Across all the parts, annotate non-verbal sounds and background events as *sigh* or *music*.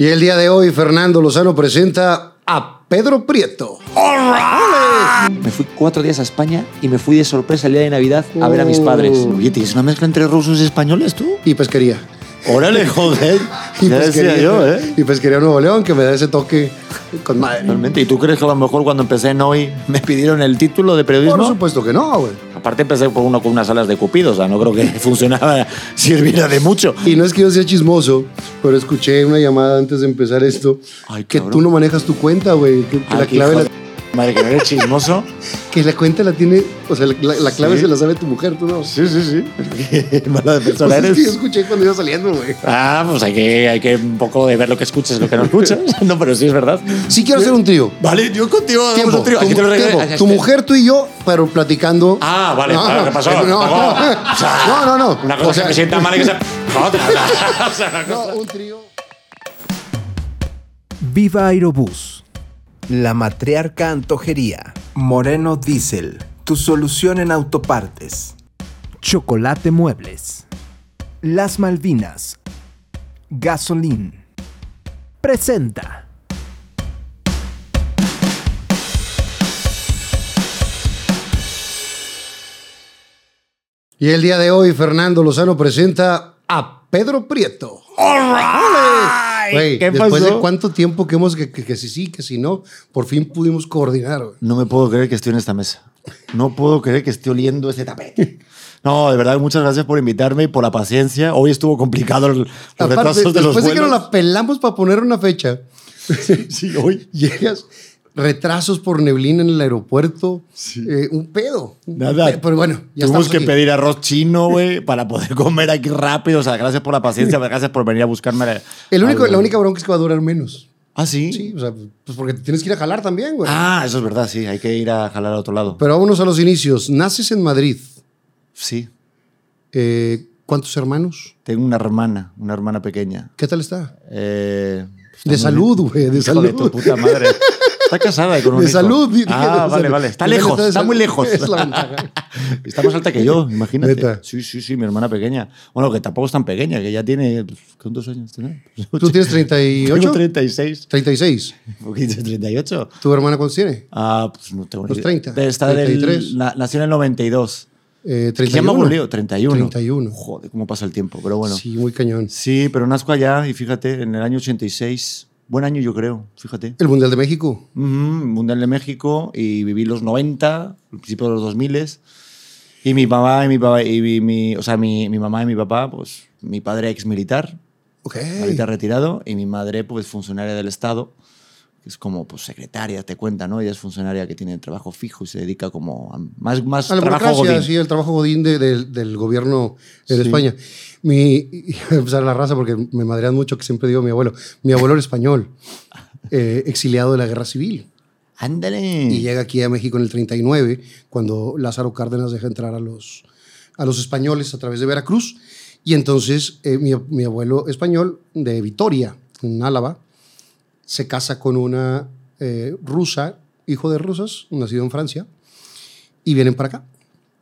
Y el día de hoy, Fernando Lozano presenta a Pedro Prieto. Me fui cuatro días a España y me fui de sorpresa el día de Navidad a ver a mis padres. Oh. Oye, ¿tienes una mezcla entre rusos y españoles tú? Y pesquería. Órale, joder. *laughs* Y Ya decía yo, ¿eh? Y pesquería Nuevo León, que me da ese toque con madre. Realmente. ¿Y tú crees que a lo mejor cuando empecé en hoy me pidieron el título de periodismo? Por supuesto que no, güey. Aparte empecé por uno con unas alas de cupido, o sea, no creo que *laughs* funcionara, sirviera de mucho. Y no es que yo sea chismoso, pero escuché una llamada antes de empezar esto Ay, que tú no manejas tu cuenta, güey. Que, que Ah, la clave la, Madre, que no eres chismoso. *laughs* que la cuenta la tiene, o sea, la, la clave Sí. se la sabe tu mujer, tú no. Sí, sí, sí. Qué *laughs* *laughs* mala de Pues persona es que yo eres. escuché cuando iba saliendo, güey. Ah, pues hay que, hay que un poco de ver lo que escuches, lo que no escuchas. No, pero sí es verdad. Sí quiero hacer un trío. Vale, yo contigo Tiempo, un trío. tu, Aquí te lo tiempo. Tu mujer, tú y yo, pero platicando. Ah, vale, No, vale, ¿qué pasó? no, no, Tampoco- o sea, no, no, no. Una cosa O sea- que me sienta mal y que se... Otra. O sea, cosa- No, un trío. Viva Aerobús. La matriarca antojería. Moreno Diesel. Tu solución en autopartes. Chocolate Muebles. Las Malvinas. Gasolín. Presenta. Y el día de hoy, Fernando Lozano presenta a Pedro Prieto. Güey, ¿qué después pasó? de cuánto tiempo que hemos que, que, que si sí, que si no, por fin pudimos coordinar. No me puedo creer que estoy en esta mesa. No puedo creer que esté oliendo este tapete. No, de verdad, muchas gracias por invitarme y por la paciencia. Hoy estuvo complicado el- los Aparte, retrasos de los después de que nos la pelamos para poner una fecha, Sí, hoy. *laughs* llegas retrasos por neblina en el aeropuerto, eh, un pedo. Nada. Pe- Pero bueno, ya Tuvimos que aquí. pedir arroz chino, güey, *laughs* para poder comer aquí rápido. O sea, gracias por la paciencia, gracias por venir a buscarme. El único, algo. la única bronca es que va a durar menos. Ah, sí. Sí, o sea, pues porque tienes que ir a jalar también, güey. Ah, eso es verdad, sí. Hay que ir a jalar a otro lado. Pero vámonos a los inicios. Naces en Madrid. Sí. Eh, ¿Cuántos hermanos? Tengo una hermana, una hermana pequeña. ¿Qué tal está? Eh, está De salud, güey, de salud. de tu puta madre. *laughs* Está casada y con un De hijo. salud. Ah, vale, vale. Está lejos, está salud. muy lejos. Es la ventaja. *laughs* Está más alta que yo, imagínate. Neta. Sí, sí, sí, mi hermana pequeña. Bueno, que tampoco es tan pequeña, que ya tiene. ¿Cuántos años tiene? *laughs* ¿Tú tienes 38? Tengo 36. 36. *laughs* Un poquito, 38. ¿Tu hermana cuántos tiene? Ah, pues no tengo ni Los idea. 30, Debe estar del- 33. na- nació en el 92. Eh, ¿Qué se llama 31. un lío? 31. 31. Joder, cómo pasa el tiempo, pero bueno. Sí. Sí, muy cañón. pero nazco allá y fíjate, en el año 86. Buen año, yo creo, fíjate. El Mundial de México. Ujú, Mundial de México y viví los 90, al principio de los 2000 y mi mamá y mi papá y mi, o sea, mi, mi mamá y mi papá, pues mi padre ex militar, Ok. ahorita retirado y mi madre pues funcionaria del Estado, que es como pues secretaria, te cuenta, ¿no? Ella es funcionaria que tiene trabajo fijo y se dedica como a más más A la trabajo godín. sí, el trabajo godín de- de- del gobierno Sí. España. Mi, voy a empezar la raza porque me madrean mucho que siempre digo mi abuelo. Mi abuelo era español, *laughs* eh, exiliado de la guerra civil. Ándale. Y llega aquí a México en el 39, cuando Lázaro Cárdenas deja entrar a los, a los españoles a través de Veracruz. Y entonces eh, mi, mi abuelo español de Vitoria, en Álava, se casa con una eh, rusa, hijo de rusas, nacido en Francia, y vienen para acá.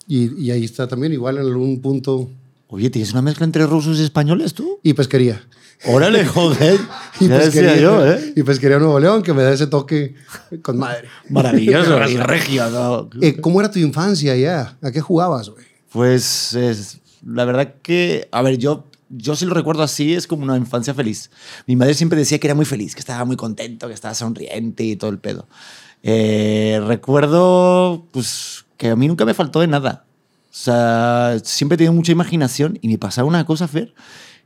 Y, y ahí está también, igual en algún punto, Oye, ¿tienes una mezcla entre rusos y españoles tú? y pesquería. Órale, *laughs* joder. Y ya pesquería, decía yo, ¿eh? y pesquería Nuevo León, que me da ese toque con madre. Maravilloso, *laughs* y regio, ¿no? Eh, ¿Cómo era tu infancia allá? ¿A qué jugabas, güey? Pues es, la verdad que, a ver, yo, yo sí lo recuerdo así, es como una infancia feliz. Mi madre siempre decía que era muy feliz, que estaba muy contento, que estaba sonriente y todo el pedo. Eh, recuerdo, pues, que a mí nunca me faltó de nada. O sea, siempre he tenido mucha imaginación y me pasaba una cosa, Fer,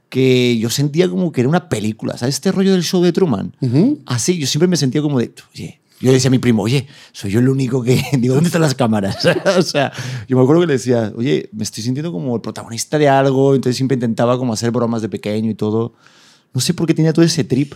que yo sentía como que era una película. ¿Sabes este rollo del show de Truman? Ujú. Así, yo siempre me sentía como de, oye, yo le decía a mi primo, oye, soy yo el único que, *laughs* digo, ¿dónde están las cámaras? *laughs* o sea, yo me acuerdo que le decía, oye, me estoy sintiendo como el protagonista de algo, entonces siempre intentaba como hacer bromas de pequeño y todo. No sé por qué tenía todo ese trip.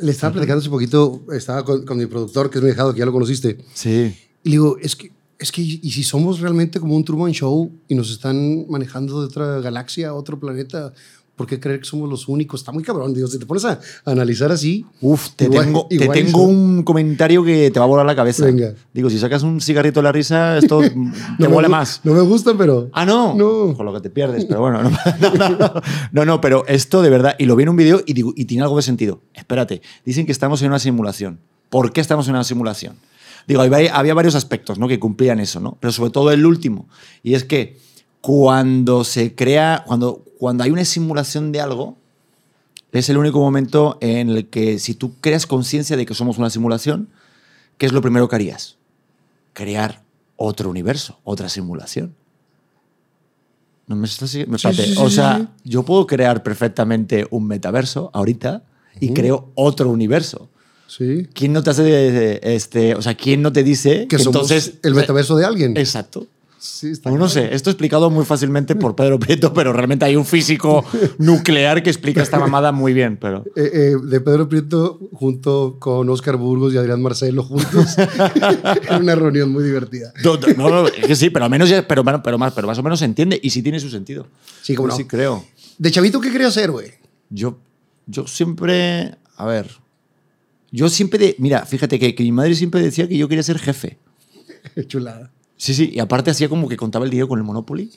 Le estaba platicando hace poquito, estaba con, con mi productor, que es mi dejado, que ya lo conociste. Sí. Y le digo, es que, es que, ¿y si somos realmente como un Truman Show y nos están manejando de otra galaxia, otro planeta? ¿Por qué creer que somos los únicos? Está muy cabrón. Digo, si te pones a, analizar así. Uf, te igual- tengo, te igual y tengo un comentario que te va a volar la cabeza. Venga. Digo, si sacas un cigarrito de la risa, esto *laughs* te huele gu- más. No me gusta, pero. Ah, no. No. Con lo que te pierdes, pero bueno. No, *laughs* no, no, no. No, no, pero esto de verdad. Y lo vi en un vídeo y, digo, y tiene algo de sentido. Espérate. Dicen que estamos en una simulación. ¿Por qué estamos en una simulación? Digo, había, había varios aspectos ¿no? que cumplían eso, ¿no? Pero sobre todo el último. Y es que cuando se crea, cuando, cuando hay una simulación de algo, es el único momento en el que si tú creas conciencia de que somos una simulación, ¿qué es lo primero que harías? Crear otro universo, otra simulación. No me estás siguiendo. Sí, sí, sí, o sea, yo puedo crear perfectamente un metaverso ahorita y creo otro universo. Sí. ¿Quién no te hace este, o sea, quién no te dice Que somos entonces el metaverso de alguien. Exacto. Sí, está No, sé, esto explicado muy fácilmente por Pedro Prieto, pero realmente hay un físico *laughs* nuclear que explica esta mamada muy bien, pero Eh, eh, de Pedro Prieto junto con Oscar Burgos y Adrián Marcelo juntos. *laughs* Era una reunión muy divertida. No, no, no, es que sí, pero al menos ya- pero, pero, más, pero más o menos se entiende y sí tiene su sentido. Sí, cómo Yo no. Sí creo. De chavito, ¿qué querías hacer, güey? Yo, yo siempre, a ver, yo siempre, de- mira, fíjate que, que mi madre siempre decía que yo quería ser jefe. *laughs* Chulada. Sí, sí, y aparte hacía como que contaba el dinero con el Monopoly.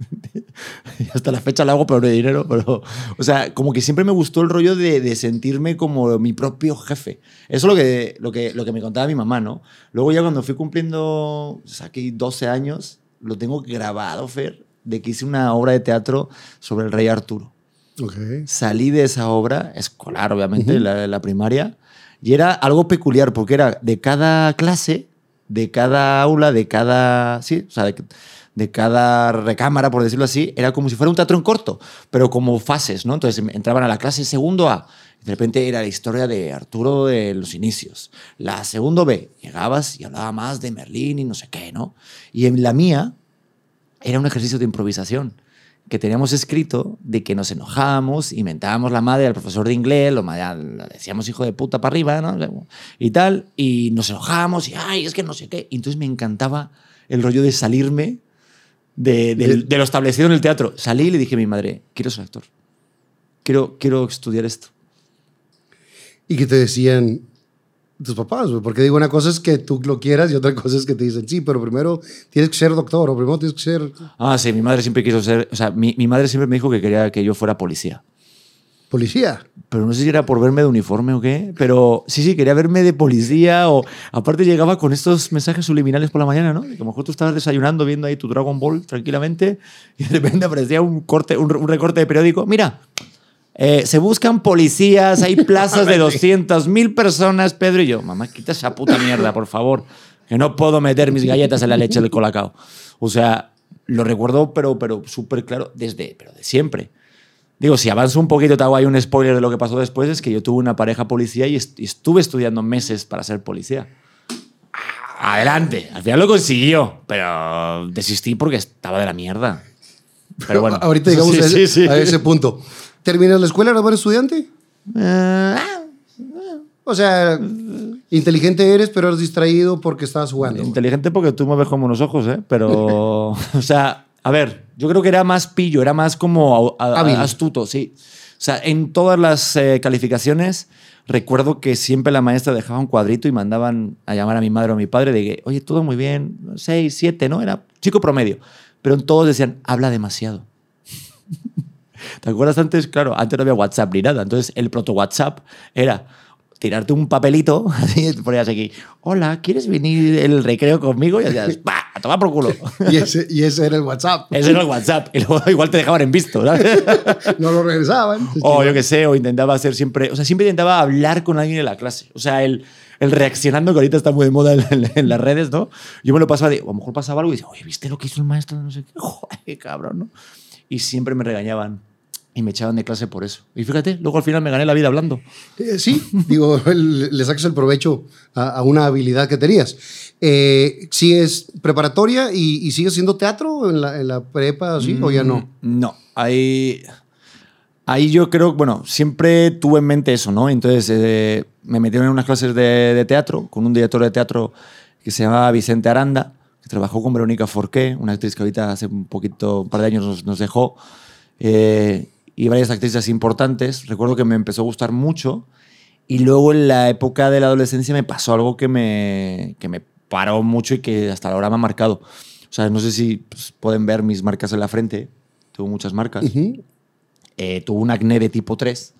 *laughs* Hasta la fecha lo hago, pero no de dinero. Pero, o sea, como que siempre me gustó el rollo de, de sentirme como mi propio jefe. Eso es lo que, lo, que, lo que me contaba mi mamá, ¿no? Luego ya cuando fui cumpliendo, o sea, aquí 12 años, lo tengo grabado, Fer, de que hice una obra de teatro sobre el rey Arturo. Ok. Salí de esa obra, escolar obviamente, la, la primaria, y era algo peculiar porque era de cada clase, de cada aula, de cada, sí, de, cada recámara, por decirlo así, era como si fuera un teatro corto, pero como fases, ¿no? Entonces entraban a la clase segundo A, de repente era la historia de Arturo de los inicios. La segundo B, llegabas y hablaba más de Merlín y no sé qué, ¿no? Y en la mía era un ejercicio de improvisación que teníamos escrito de que nos enojábamos, inventábamos la madre al profesor de inglés, lo, decíamos hijo de puta para arriba, ¿no? Y tal, y nos enojábamos y, ay, es que no sé qué. Entonces me encantaba el rollo de salirme de lo establecido en el teatro. Salí y le dije a mi madre, quiero ser actor. Quiero, quiero estudiar esto. Y que te decían tus papás, güey. Porque digo, una cosa es que tú lo quieras y otra cosa es que te dicen, sí, pero primero tienes que ser doctor o primero tienes que ser Ah, sí, mi madre siempre quiso ser, o sea, mi, mi madre siempre me dijo que quería que yo fuera policía. policía. pero no sé si era por verme de uniforme o qué, pero sí, sí, quería verme de policía o aparte llegaba con estos mensajes subliminales por la mañana, ¿no? Que a lo mejor tú estabas desayunando viendo ahí tu Dragon Ball tranquilamente y de repente aparecía un, corte, un, un recorte de periódico. Mira, eh, se buscan policías, hay *laughs* plazas de 200.000 personas, Pedro y yo. Mamá, quita esa puta mierda, por favor, que no puedo meter mis galletas en la leche del colacao. O sea, lo recuerdo, pero, pero súper claro, desde, pero de siempre. Digo, si avanzo un poquito, te hago ahí un spoiler de lo que pasó después, es que yo tuve una pareja policía y, est- y estuve estudiando meses para ser policía. Adelante, al final lo consiguió, pero desistí porque estaba de la mierda. Pero bueno. Ahorita llegamos Sí, a, ese, sí, sí. a ese punto. ¿Terminas la escuela? ¿Eres buen estudiante? Eh, O sea, inteligente eres, pero eres distraído porque estabas jugando. güey. Inteligente porque tú me ves como unos ojos, ¿eh? Pero, *laughs* o sea, a ver, yo creo que era más pillo, era más como a- a- astuto, sí. O sea, en todas las eh, calificaciones recuerdo que siempre la maestra dejaba un cuadrito y mandaban a llamar a mi madre o a mi padre de que, oye, todo muy bien, seis, siete, ¿no? Era chico promedio. Pero en todos decían, habla demasiado. *laughs* ¿Te acuerdas antes? Claro, antes no había WhatsApp ni nada. Entonces, el proto WhatsApp era tirarte un papelito, *laughs* así te ponías aquí, hola, ¿quieres venir el recreo conmigo? Y decías, ¡pa! A tomar por culo. *laughs* Y ese, y ese era el WhatsApp. Ese era el WhatsApp. Y luego igual te dejaban en visto, ¿sabes? *laughs* No lo regresaban. o yo qué sé, o intentaba hacer siempre, o sea, siempre intentaba hablar con alguien en la clase. O sea, el, el reaccionando, que ahorita está muy de moda en, en- en las redes, ¿no? Yo me lo pasaba de, o a lo mejor pasaba algo y decía, oye, ¿viste lo que hizo el maestro? No sé qué. Joder, cabrón, ¿no? Y siempre me regañaban y me echaban de clase por eso. Y fíjate, luego al final me gané la vida hablando. Eh, sí, *laughs* digo, le sacas el provecho a, a una habilidad que tenías. Eh, ¿Sigues preparatoria y, y sigues haciendo teatro en la, en la prepa así o ya no? Mm, No, ahí, ahí yo creo, bueno, siempre tuve en mente eso, ¿no? Entonces eh, me metieron en unas clases de, de teatro con un director de teatro que se llamaba Vicente Aranda, que trabajó con Verónica Forqué, una actriz que ahorita hace un poquito, un par de años nos, nos dejó. Eh, y varias actrices importantes. Recuerdo que me empezó a gustar mucho. Y luego en la época de la adolescencia me pasó algo que me, que me paró mucho y que hasta ahora me ha marcado. O sea, no sé si pues, pueden ver mis marcas en la frente. Tengo muchas marcas. Ujú. Eh, tuve un acné de tipo 3,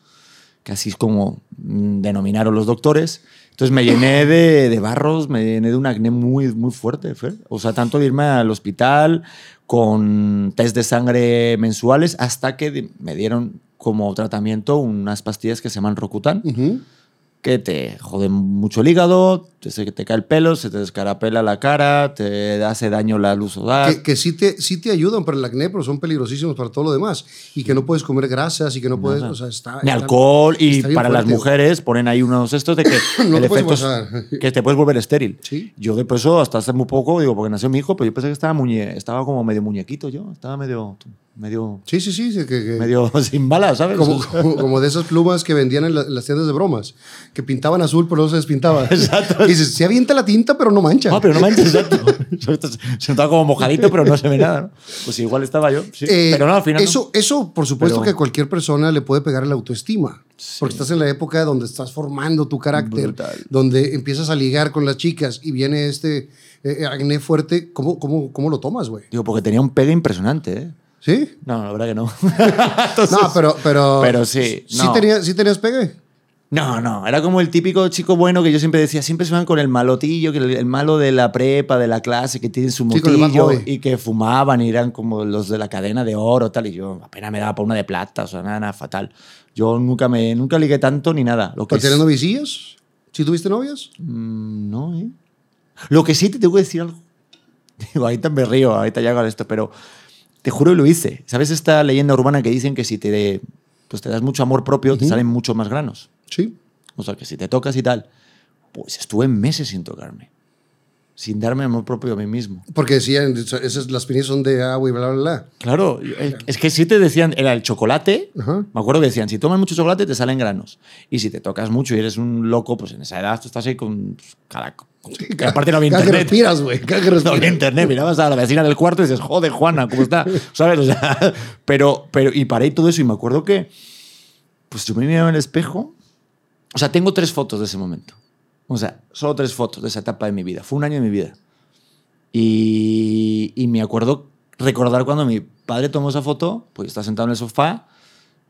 que así es como mm, denominaron los doctores. Entonces me llené de, de barros, me llené de un acné muy, muy fuerte, Fer. O sea, tanto de irme al hospital con test de sangre mensuales hasta que me dieron como tratamiento unas pastillas que se llaman Rocutan, Ujú. que te joden mucho el hígado, se te cae el pelo, se te descarapela la cara, te hace daño la luz solar. Que, que sí, te, sí te ayudan para el acné, pero son peligrosísimos para todo lo demás. Y que no puedes comer grasas y que no puedes. O sea, está. Ni está- alcohol y está para las mujeres ponen ahí unos estos de que *coughs* No el efecto es que te puedes volver estéril. Sí. Yo de eso hasta hace muy poco, digo, porque nació mi hijo, pero yo pensé que estaba, muñe estaba como medio muñequito yo, estaba medio, medio, Sí, sí, sí. sí, que- que- medio *laughs* sin balas, ¿sabes? como, como, como de esas plumas que vendían en, la- en las tiendas de bromas, que pintaban azul, pero no se despintaban. *laughs* Exacto. Dices, se avienta la tinta, pero no mancha. Ah, pero no manches, exacto. *laughs* *laughs* Se notaba como mojadito, pero no se ve nada, ¿no? Pues igual estaba yo, sí. Eh, pero no, al final no. Eso, eso, por supuesto, Pero- que a cualquier persona le puede pegar la autoestima. Porque estás en la época donde estás formando tu carácter, Brutal. donde empiezas a ligar con las chicas y viene este eh, acné fuerte. ¿Cómo, cómo, cómo lo tomas, güey? Digo, porque tenía un pegue impresionante, ¿eh? ¿Sí? No, la verdad que no. *laughs* No, pero, pero. Pero sí, ¿Sí, no. tenías, ¿Sí tenías pegue? No, no, era como el típico chico bueno que yo siempre decía, siempre se van con el malotillo, que el, el malo de la prepa, de la clase, que tienen su motillo y que fumaban y eran como los de la cadena de oro, tal, y yo apenas me daba por una de plata, o sea, nada, nada fatal. Yo nunca me nunca ligué tanto ni nada. Lo que ¿Para tener es- novicillos? ¿Sí tuviste novias? Mm, no, ¿eh? Lo que sí te tengo que decir algo. *laughs* Digo, ahorita me río, ahorita ya hago esto, pero te juro que lo hice. ¿Sabes esta leyenda urbana que dicen que si te, pues te das mucho amor propio, te salen muchos más granos? Sí. O sea, que si te tocas y tal, pues estuve meses sin tocarme. Sin darme amor propio a mí mismo. Porque decían, esas, las pinillas son de agua y bla, bla, bla. Claro, es- que si te decían, era el chocolate. Ajá. Me acuerdo que decían, si tomas mucho chocolate te salen granos. Y si te tocas mucho y eres un loco, pues en esa edad tú estás ahí con pues, cada... que aparte no había Cada que internet. respiras, güey. *laughs* No había internet, mirabas a la vecina del cuarto y dices, joder, Juana, ¿cómo está? *laughs* ¿Sabes? O sea, *laughs* pero, pero, y paré todo eso y me acuerdo que, pues yo me miraba en el espejo. O sea, tengo tres fotos de ese momento. O sea, solo tres fotos de esa etapa de mi vida. Fue un año de mi vida. Y, y me acuerdo recordar cuando mi padre tomó esa foto, pues estaba sentado en el sofá,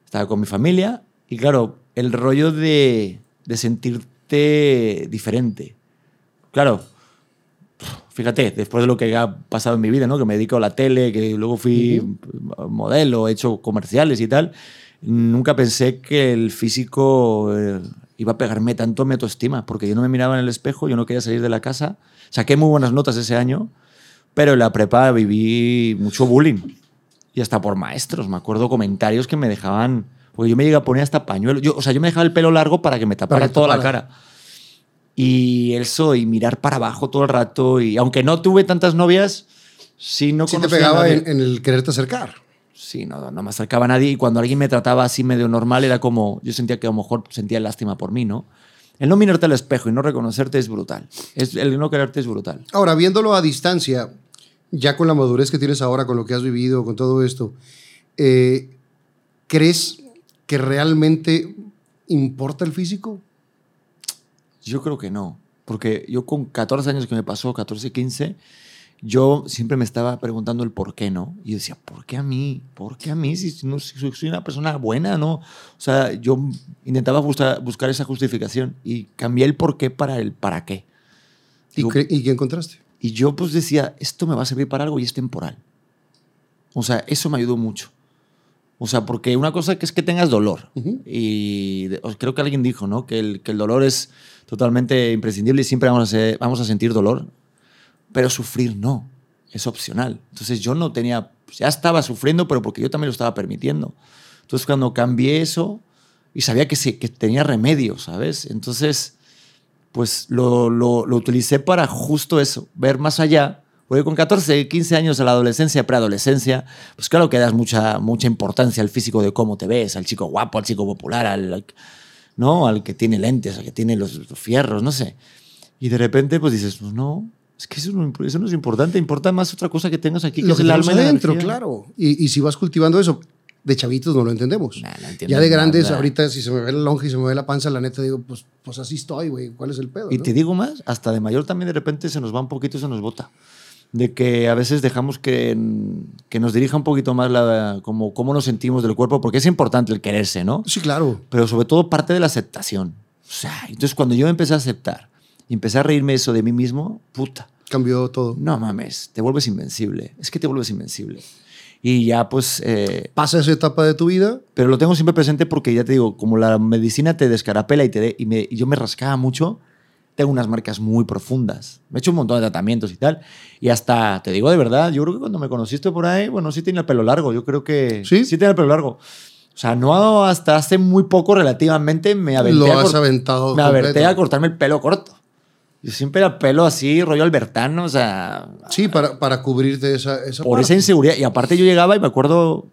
estaba con mi familia, y claro, el rollo de, de sentirte diferente. Claro, fíjate, después de lo que ha pasado en mi vida, ¿no? que me dedico a la tele, que luego fui modelo, he hecho comerciales y tal, nunca pensé que el físico eh, iba a pegarme tanto mi autoestima, porque yo no me miraba en el espejo, yo no quería salir de la casa. Saqué muy buenas notas ese año, pero en la prepa viví mucho bullying. Y hasta por maestros, me acuerdo comentarios que me dejaban... Porque yo me llegué a poner hasta pañuelo. Yo, o sea, yo me dejaba el pelo largo para que me tapara que toda la cara. Y eso, y mirar para abajo todo el rato. Y aunque no tuve tantas novias, sí no Sí te pegaba en, en el quererte acercar. Sí, no, no me acercaba a nadie. Y cuando alguien me trataba así medio normal, era como. Yo sentía que a lo mejor sentía lástima por mí, ¿no? El no mirarte al espejo y no reconocerte es brutal. Es, el no quererte es brutal. Ahora, viéndolo a distancia, ya con la madurez que tienes ahora, con lo que has vivido, con todo esto, eh, ¿crees que realmente importa el físico? Yo creo que no. Porque yo con 14 años que me pasó, 14, 15, yo siempre me estaba preguntando el por qué no. Y yo decía, ¿por qué a mí? ¿Por qué a mí? Si, no, si soy una persona buena, ¿no? O sea, yo intentaba buscar, buscar esa justificación y cambié el por qué para el para qué. ¿Y, cre- y qué encontraste? Y yo pues decía, esto me va a servir para algo y es temporal. O sea, eso me ayudó mucho. O sea, porque una cosa que es que tengas dolor. Ujú. Y de- os- creo que alguien dijo, ¿no? Que el, que el dolor es totalmente imprescindible y siempre vamos a, ser- vamos a sentir dolor. Pero sufrir no. Es opcional. Entonces yo no tenía, pues, ya estaba sufriendo, pero porque yo también lo estaba permitiendo. Entonces cuando cambié eso y sabía que, se, que tenía remedio, ¿sabes? Entonces pues lo, lo, utilicé para justo eso, ver más allá. Porque con 14, 15 años a la adolescencia, preadolescencia, pues claro que das mucha, mucha importancia al físico de cómo te ves, al chico guapo, al chico popular, al, al- ¿no? al que tiene lentes, al que tiene los, los fierros, no sé. Y de repente pues dices, pues no, es que eso no, eso no es importante, importa más otra cosa que tengas aquí, que Lo es que el alma adentro, claro. Y, y si vas cultivando eso, de chavitos no lo entendemos. Nah, no entiendo ya de grandes, nada. ahorita si se me ve la lonja y se me ve la panza, la neta digo, pues, pues así estoy, güey. ¿Cuál es el pedo? Y no? te digo más, hasta de mayor también de repente se nos va un poquito y se nos bota. De que a veces dejamos que, que nos dirija un poquito más la, como cómo nos sentimos del cuerpo, porque es importante el quererse, ¿no? Sí, claro. Pero sobre todo parte de la aceptación. O sea, entonces cuando yo empecé a aceptar y empecé a reírme eso de mí mismo, puta, Cambió todo. no mames, te vuelves invencible. Es que te vuelves invencible. Y ya pues... eh, Pasa esa etapa de tu vida. pero lo tengo siempre presente porque ya te digo, como la medicina te descarapela y, te de- y, me- y yo me rascaba mucho, tengo unas marcas muy profundas. Me he hecho un montón de tratamientos y tal. Y hasta, te digo de verdad, yo creo que cuando me conociste por ahí, bueno, sí tenía el pelo largo. Yo creo que ¿Sí? sí tenía el pelo largo. O sea, no hasta hace muy poco relativamente me aventé, Lo a, has cort- aventado. me aventé a cortarme el pelo corto. Yo siempre era pelo así, rollo albertano, o sea, Sí, para, para cubrirte esa, esa por parte. esa inseguridad. Y aparte yo llegaba y me acuerdo,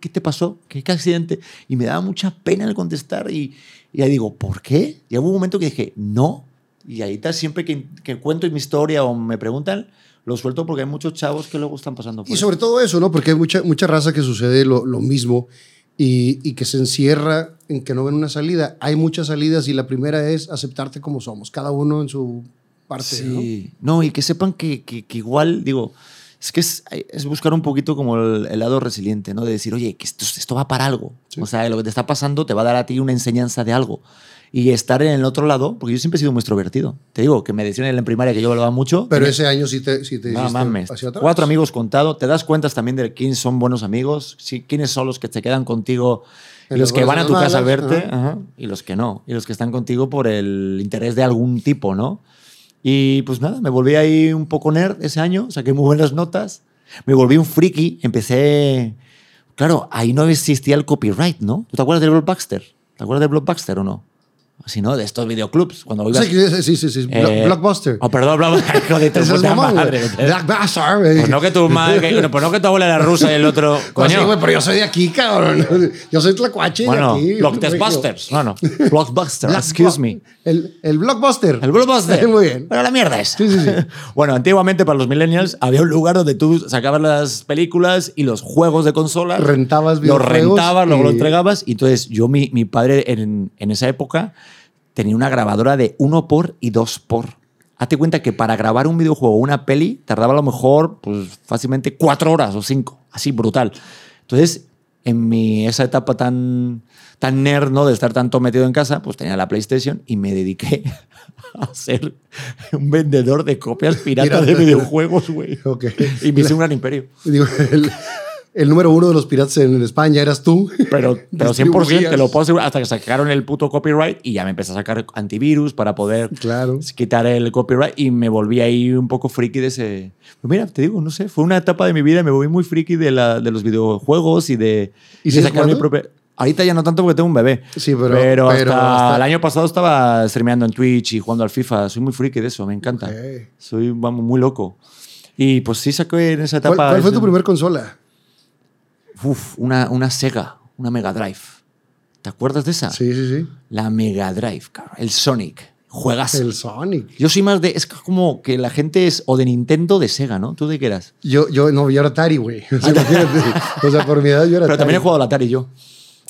¿qué te pasó? ¿Qué, qué accidente? Y me daba mucha pena el contestar y, y ahí digo, ¿por qué? Y hubo un momento que dije, no. Y ahí está, siempre que, que cuento mi historia o me preguntan, lo suelto porque hay muchos chavos que luego están pasando por Y eso. sobre todo eso, ¿no? Porque hay mucha, mucha raza que sucede lo, lo mismo y, y que se encierra en que no ven una salida. Hay muchas salidas y la primera es aceptarte como somos, cada uno en su parte. Sí. No, y que sepan que, que- que igual, digo, es que es, es buscar un poquito como el, el lado resiliente, ¿no? De decir, oye, que esto, esto va para algo. Sí. O sea, lo que te está pasando te va a dar a ti una enseñanza de algo. Y estar en el otro lado, porque yo siempre he sido muy extrovertido. Te digo, que me decían en la primaria que yo hablaba mucho. ¿no? Pero ese año sí te, sí te no mames. hacia atrás. Cuatro amigos contado. Te das cuenta también de quiénes son buenos amigos, quiénes son los que te quedan contigo los las que van a tu casa a verte ajá. ajá, y los que no. Y los que están contigo por el interés de algún tipo, ¿no? Y pues nada, me volví ahí un poco nerd ese año, saqué muy buenas notas. Me volví un friki, empecé. Claro, ahí no existía el copyright, ¿no? ¿Tú te acuerdas del Blockbuster? ¿Te acuerdas del Blockbuster o no? Así, ¿no? De estos videoclubs. Cuando ibas. Sí, sí, sí, sí, sí, Eh, Blockbuster. Oh, perdón, Blockbuster. *laughs* Ese es puta madre. Blockbuster, güey. Pues no que tu madre, que- pues no que tu abuela era rusa y el otro. *laughs* Pues sí, Coño. güey, pero yo soy de aquí, cabrón. *laughs* Yo soy tlacuache bueno, de aquí. Blockbusters. No, no. Blockbuster, excuse me. El, el Blockbuster. El Blockbuster. Muy bien. Pero la mierda es. Sí, sí, sí. bueno, antiguamente para los millennials había un lugar donde tú sacabas las películas y los juegos de consola. Rentabas Los videojuegos rentabas, luego y- lo entregabas. Y entonces yo, mi, mi padre en, en esa época tenía una grabadora de uno por y dos por. Hazte cuenta que para grabar un videojuego o una peli tardaba a lo mejor pues, fácilmente cuatro horas o cinco. Así, brutal. Entonces, en mi, esa etapa tan, tan nerd, ¿no? De estar tanto metido en casa, pues tenía la PlayStation y me dediqué *laughs* a ser un vendedor de copias piratas de Pirata. videojuegos, güey. Ok. Y me hice un gran imperio. Digo, el, el número uno de los piratas en España eras tú. Pero, *laughs* pero 100% te lo puedo asegurar hasta que sacaron el puto copyright y ya me empecé a sacar antivirus para poder Claro. quitar el copyright y me volví ahí un poco friki de ese... Pues mira, te digo, no sé, fue una etapa de mi vida, me volví muy friki de, la, de los videojuegos y de, ¿Y de sacar mi propia... Ahorita ya no tanto porque tengo un bebé. Sí, pero- pero, pero hasta, hasta- el año pasado estaba streameando en Twitch y jugando al FIFA. Soy muy friki de eso, me encanta. Ok. Soy vamos, muy loco. Y pues sí saqué en esa etapa... ¿Cuál, cuál fue tu primer consola? Uf, una, una Sega, una Mega Drive. ¿Te acuerdas de esa? Sí, sí, sí. La Mega Drive, cabrón. El Sonic. Juegas. El Sonic. Yo soy más de. Es como que la gente es o de Nintendo o de Sega, ¿no? ¿Tú de qué eras? Yo, yo, no, yo era Atari, güey. *laughs* O sea, imagínate. O sea, por mi edad yo era Pero Atari. también he jugado al Atari yo.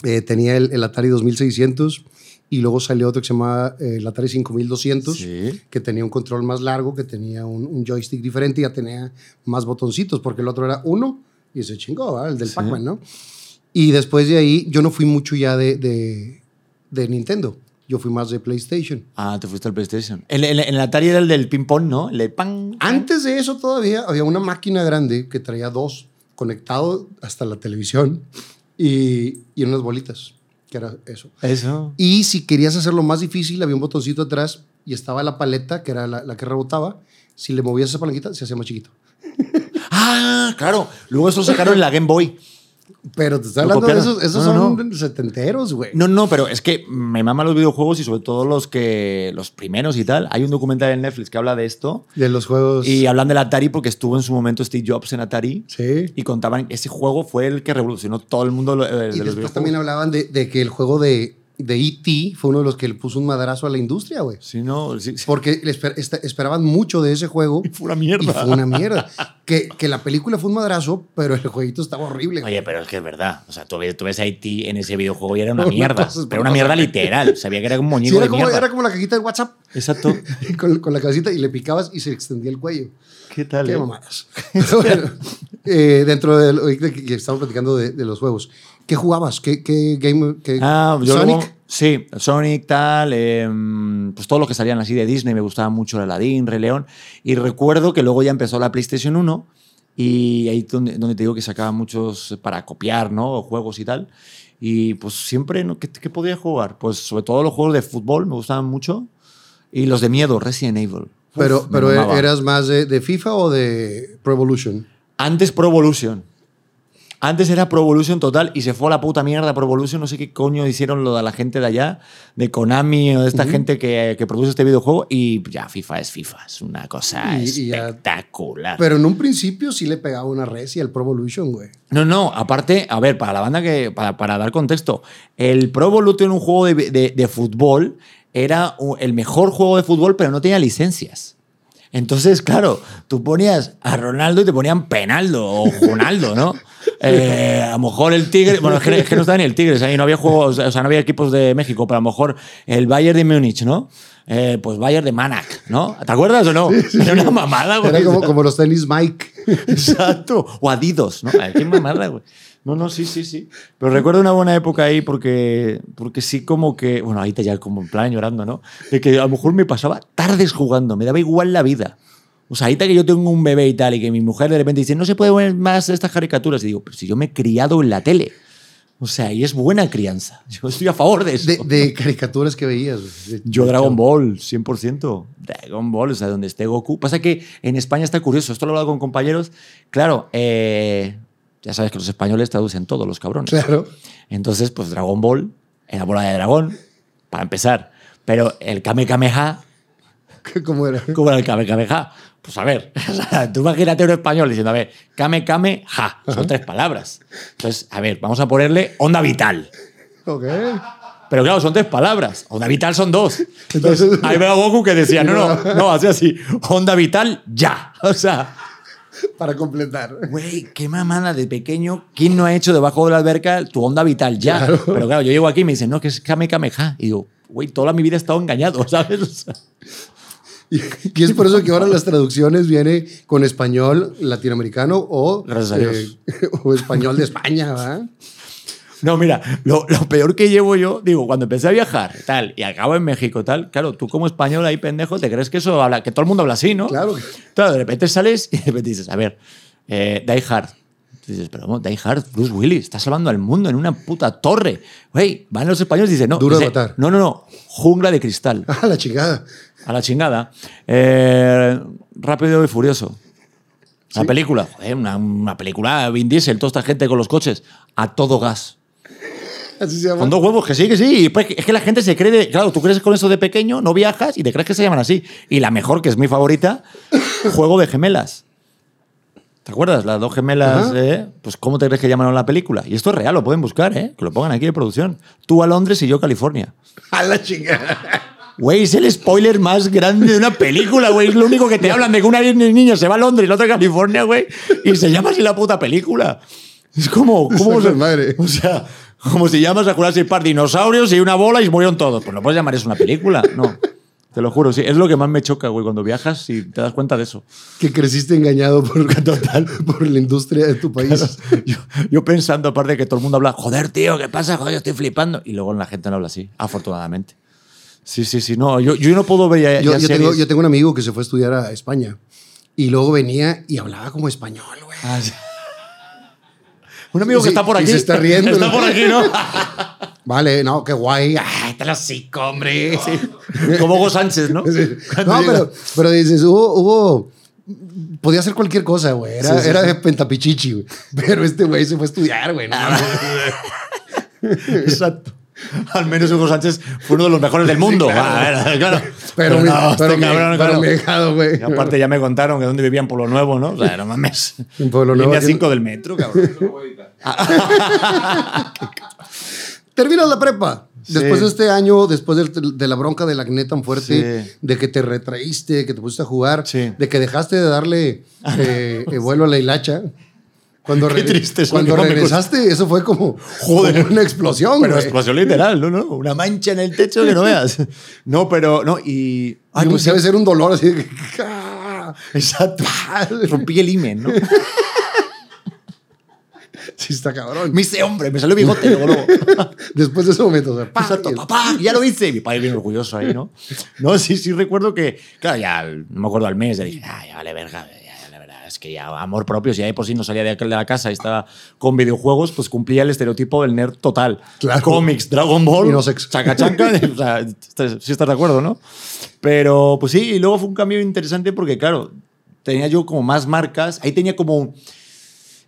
Eh, tenía el, el Atari 2600 y luego salió otro que se llamaba eh, el Atari 5200, Sí. que tenía un control más largo, que tenía un, un joystick diferente y ya tenía más botoncitos, porque el otro era uno y se chingó, ¿verdad? el del Sí. Pac-Man, ¿no? Y después de ahí, yo no fui mucho ya de, de, de Nintendo, yo fui más de PlayStation. Ah, te fuiste al PlayStation. El, el- el Atari era el del ping-pong, ¿no? El de pan. Antes de eso todavía había una máquina grande que traía dos conectado hasta la televisión y, y unas bolitas, que era eso. Eso. Y si querías hacerlo más difícil, había un botoncito atrás y estaba la paleta, que era la, la que rebotaba. Si le movías esa palanquita, se hacía más chiquito. Ah, claro. Luego eso sacaron en la Game Boy. Pero te Lo hablando de esos, esos No, no, son setenteros, güey. No, no, pero es que me maman los videojuegos y sobre todo los que los primeros y tal. Hay un documental en Netflix que habla de esto De los juegos. y hablan del Atari porque estuvo en su momento Steve Jobs en Atari sí. y contaban ese juego fue el que revolucionó todo el mundo eh, de Y los después videojuegos. también hablaban de, de que el juego de, de E.T. fue uno de los que le puso un madrazo a la industria, güey. Sí, no. sí, sí. Porque esper- esperaban mucho de ese juego. Y *laughs* fue una mierda. Y fue una mierda. que, que la película fue un madrazo, pero el jueguito estaba horrible. Oye, pero es que es verdad. O sea, tú ves, tú ves a Haití en ese videojuego y era una *laughs* No, mierda. por pero una mierda literal. Sabía que era un Sí, muñeco era, de como, mierda. era como la cajita de WhatsApp Exacto. *laughs* con, con la cabecita y le picabas y se extendía el cuello. ¿Qué tal? Qué eh? mamadas. Bueno, eh, dentro de, lo- que estamos platicando de, de los juegos, ¿qué jugabas? ¿Qué, qué game? Qué, Ah, yo ¿Sonic? luego- sí, Sonic, tal, em, pues todo lo que salían así de Disney, me gustaba mucho el Aladdin, Rey León, y recuerdo que luego ya empezó la PlayStation 1 y ahí donde, donde te digo que sacaba muchos para copiar, ¿no? Juegos y tal, y pues siempre, ¿no? ¿qué, qué podía jugar? Pues sobre todo los juegos de fútbol me gustaban mucho y los de miedo, Resident Evil. Uf, Pero, pero mamaba. ¿eras más de, de FIFA o de Pro Evolution? Antes Pro Evolution. Antes era Pro Evolution total y se fue a la puta mierda Pro Evolution. No sé qué coño hicieron lo de la gente de allá, de Konami o de esta gente que, que produce este videojuego. Y ya, FIFA es FIFA. Es una cosa Y- y ya- espectacular. Pero en un principio sí le pegaba una recia al Pro Evolution, güey. No, no, aparte, a ver, para la banda que. Para, para dar contexto, el Pro Evolution, un juego de, de- de fútbol, era el mejor juego de fútbol, pero no tenía licencias. Entonces, claro, tú ponías a Ronaldo y te ponían Penaldo o Ronaldo, ¿no? *laughs* Eh, a lo mejor el Tigre, bueno, es que, es que no estaba ni el Tigre, ahí no había juegos, o sea, no había equipos de México, pero a lo mejor el Bayern de Múnich, ¿no? Eh, pues Bayern de Manac, ¿no? ¿Te acuerdas o no? Era una mamada, güey. Era como, como los tenis Mike. Exacto. O Adidas, ¿no? Qué mamada, güey. No, no, sí, sí, sí. Pero recuerdo una buena época ahí porque, porque sí como que, bueno, ahí te ya como en plan llorando, ¿no? De que a lo mejor me pasaba tardes jugando, me daba igual la vida. O sea, ahorita que yo tengo un bebé y tal y que mi mujer de repente dice, no se puede ver más estas caricaturas. Y digo, pero si yo me he criado en la tele. O sea, y es buena crianza. *laughs* Yo estoy a favor de eso. De, de caricaturas que veías. De- Yo Dragon Ball, 100%. Dragon Ball, o sea, donde esté Goku. Pasa que en España está curioso, esto lo he hablado con compañeros. Claro, eh, ya sabes que los españoles traducen todo, los cabrones. Claro. Entonces, pues Dragon Ball, era bola de dragón, para empezar. Pero el Kame Kameha, *laughs* ¿Cómo era? ¿cómo era el Kame Kameha? Pues a ver, *laughs* tú imagínate un español diciendo, a ver, Kame Kameha, son tres palabras. Entonces, a ver, vamos a ponerle onda vital. Ok. Pero claro, son tres palabras. Onda vital son dos. Entonces- ahí veo a Goku que decía, no, no, *laughs* no, así así. Onda vital, ya. O sea, Para completar. güey, qué mamada de pequeño. ¿Quién no ha hecho debajo de la alberca tu onda vital ya? Claro. Pero claro, yo llego aquí y me dicen, no, que es Kame Kameha. Y digo, güey, toda mi vida he estado engañado, *laughs* ¿sabes? O sea, *laughs* Y, y es por eso que ahora las traducciones viene con español latinoamericano o, Dios. *laughs* o español de España, ¿verdad? No, mira, lo, lo peor que llevo yo, digo, cuando empecé a viajar, tal, y acabo en México, tal, claro, tú como español ahí, pendejo, te crees que eso habla, que todo el mundo habla así, ¿no? Claro. Claro, de repente sales y de repente dices, a ver, eh, Die Hard. Dices, pero vamos, Die Hard, Bruce Willis, está salvando al mundo en una puta torre. Güey, van los españoles y dicen, no. Duro de dice, matar. No, no, no, jungla de cristal. *laughs* Ah, la chingada. A la chingada. Eh, rápido y furioso. La película, joder, una, una película, Vin Diesel, toda esta gente con los coches, a todo gas. Así se llama. Con dos huevos, que sí, que sí. Pues, es que la gente se cree, de- claro, tú crees con eso de pequeño, no viajas y te crees que se llaman así. Y la mejor, que es mi favorita, *laughs* Juego de Gemelas. ¿Te acuerdas? Las dos gemelas. ¿eh? Pues ¿cómo te crees que llamaron la película? Y esto es real, lo pueden buscar, ¿eh? Que lo pongan aquí de producción. Tú a Londres y yo a California. *laughs* A la chingada. Güey, es el spoiler más grande de una película, güey. Es lo único que te hablan de que una niña se va a Londres y la otra a California, güey. Y se llama así la puta película. Es como... *laughs* ¿cómo se- madre. O sea, como si llamas a Jurassic Park dinosaurios y una bola y murieron todos. Pues no puedes llamar eso una película. No. Te lo juro, sí. Es lo que más me choca, güey, cuando viajas y te das cuenta de eso. Que creciste engañado por, por la industria de tu país. Yo, yo pensando, aparte de que todo el mundo habla, joder, tío, ¿qué pasa? Joder, estoy flipando. Y luego la gente no habla así, afortunadamente. Sí, sí, sí. No, yo, yo no puedo ver ya, Yo, ya yo tengo, yo tengo un amigo que se fue a estudiar a España y luego venía y hablaba como español, güey. Ah, sí. Un amigo Sí, que está por aquí. se está riendo, Está por aquí, ¿no? *laughs* Vale, no, qué guay. Ay, te lo hocico, hombre. Como Hugo Sánchez, ¿no? Sí. No, pero, pero dices, hubo, hubo- Podía hacer cualquier cosa, güey. Era, Sí, sí, era sí. de pentapichichi, güey. Pero este güey se fue a estudiar, güey. no mames. *laughs* Exacto. *laughs* Al menos Hugo Sánchez fue uno de los mejores del mundo. claro. Ah. Pero, mi, no, pero, mi- cabrón, pero claro. mi dejado, güey. Y aparte ya me contaron que dónde vivía en Pueblo Nuevo, ¿no? O sea, no mames. En Pueblo Nuevo Línea tiene- 5 del metro, cabrón. *laughs* *laughs* Terminas la prepa. Sí. Después de este año, después de, la bronca del acné tan fuerte, Sí. de que te retraíste, que te pusiste a jugar, Sí. de que dejaste de darle eh, eh, vuelo a la hilacha. Cuando, Qué triste cuando no regresaste, eso fue como, Joder. como una explosión. Pero explosión literal, ¿no? ¿no? Una mancha en el techo que no veas. *laughs* No, pero, no, y... Ay, Y pues debe ser un dolor así de *laughs* ¡ah! exacto. Rompí el imen, ¿no? *laughs* Sí, está cabrón. Me hice hombre, me salió bigote luego, luego. Después de ese momento, o sea. Exacto, papá, ya lo hice. Mi padre bien orgulloso ahí, ¿no? No, sí, sí recuerdo que, claro, ya, no me acuerdo al mes, ya dije, ah, ya vale verga, que ya amor propio, si ya de por sí no salía de la casa y estaba con videojuegos, pues cumplía el estereotipo del nerd total. Claro. Cómics, Dragon Ball, Y no chaca chanca, *laughs* o sea, sí estás de acuerdo, ¿no? Pero, pues sí, y luego fue un cambio interesante porque, claro, tenía yo como más marcas, ahí tenía como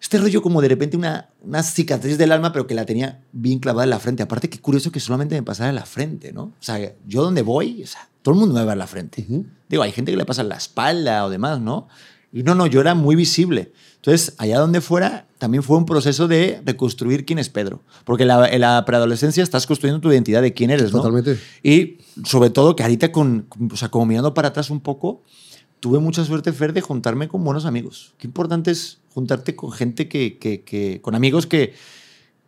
este rollo como de repente una, una cicatriz del alma, pero que la tenía bien clavada en la frente. Aparte, qué curioso que solamente me pasara en la frente, ¿no? O sea, yo donde voy, o sea, todo el mundo me va a ver la frente. Digo, hay gente que le pasa en la espalda o demás, ¿no? Y no, no, yo era muy visible. Entonces, allá donde fuera, también fue un proceso de reconstruir quién es Pedro. Porque la- en la preadolescencia estás construyendo tu identidad de quién eres, ¿no? Totalmente. Y sobre todo que ahorita, con, o sea, como mirando para atrás un poco, tuve mucha suerte, Fer, de juntarme con buenos amigos. Qué importante es juntarte con gente que, que, que- con amigos que,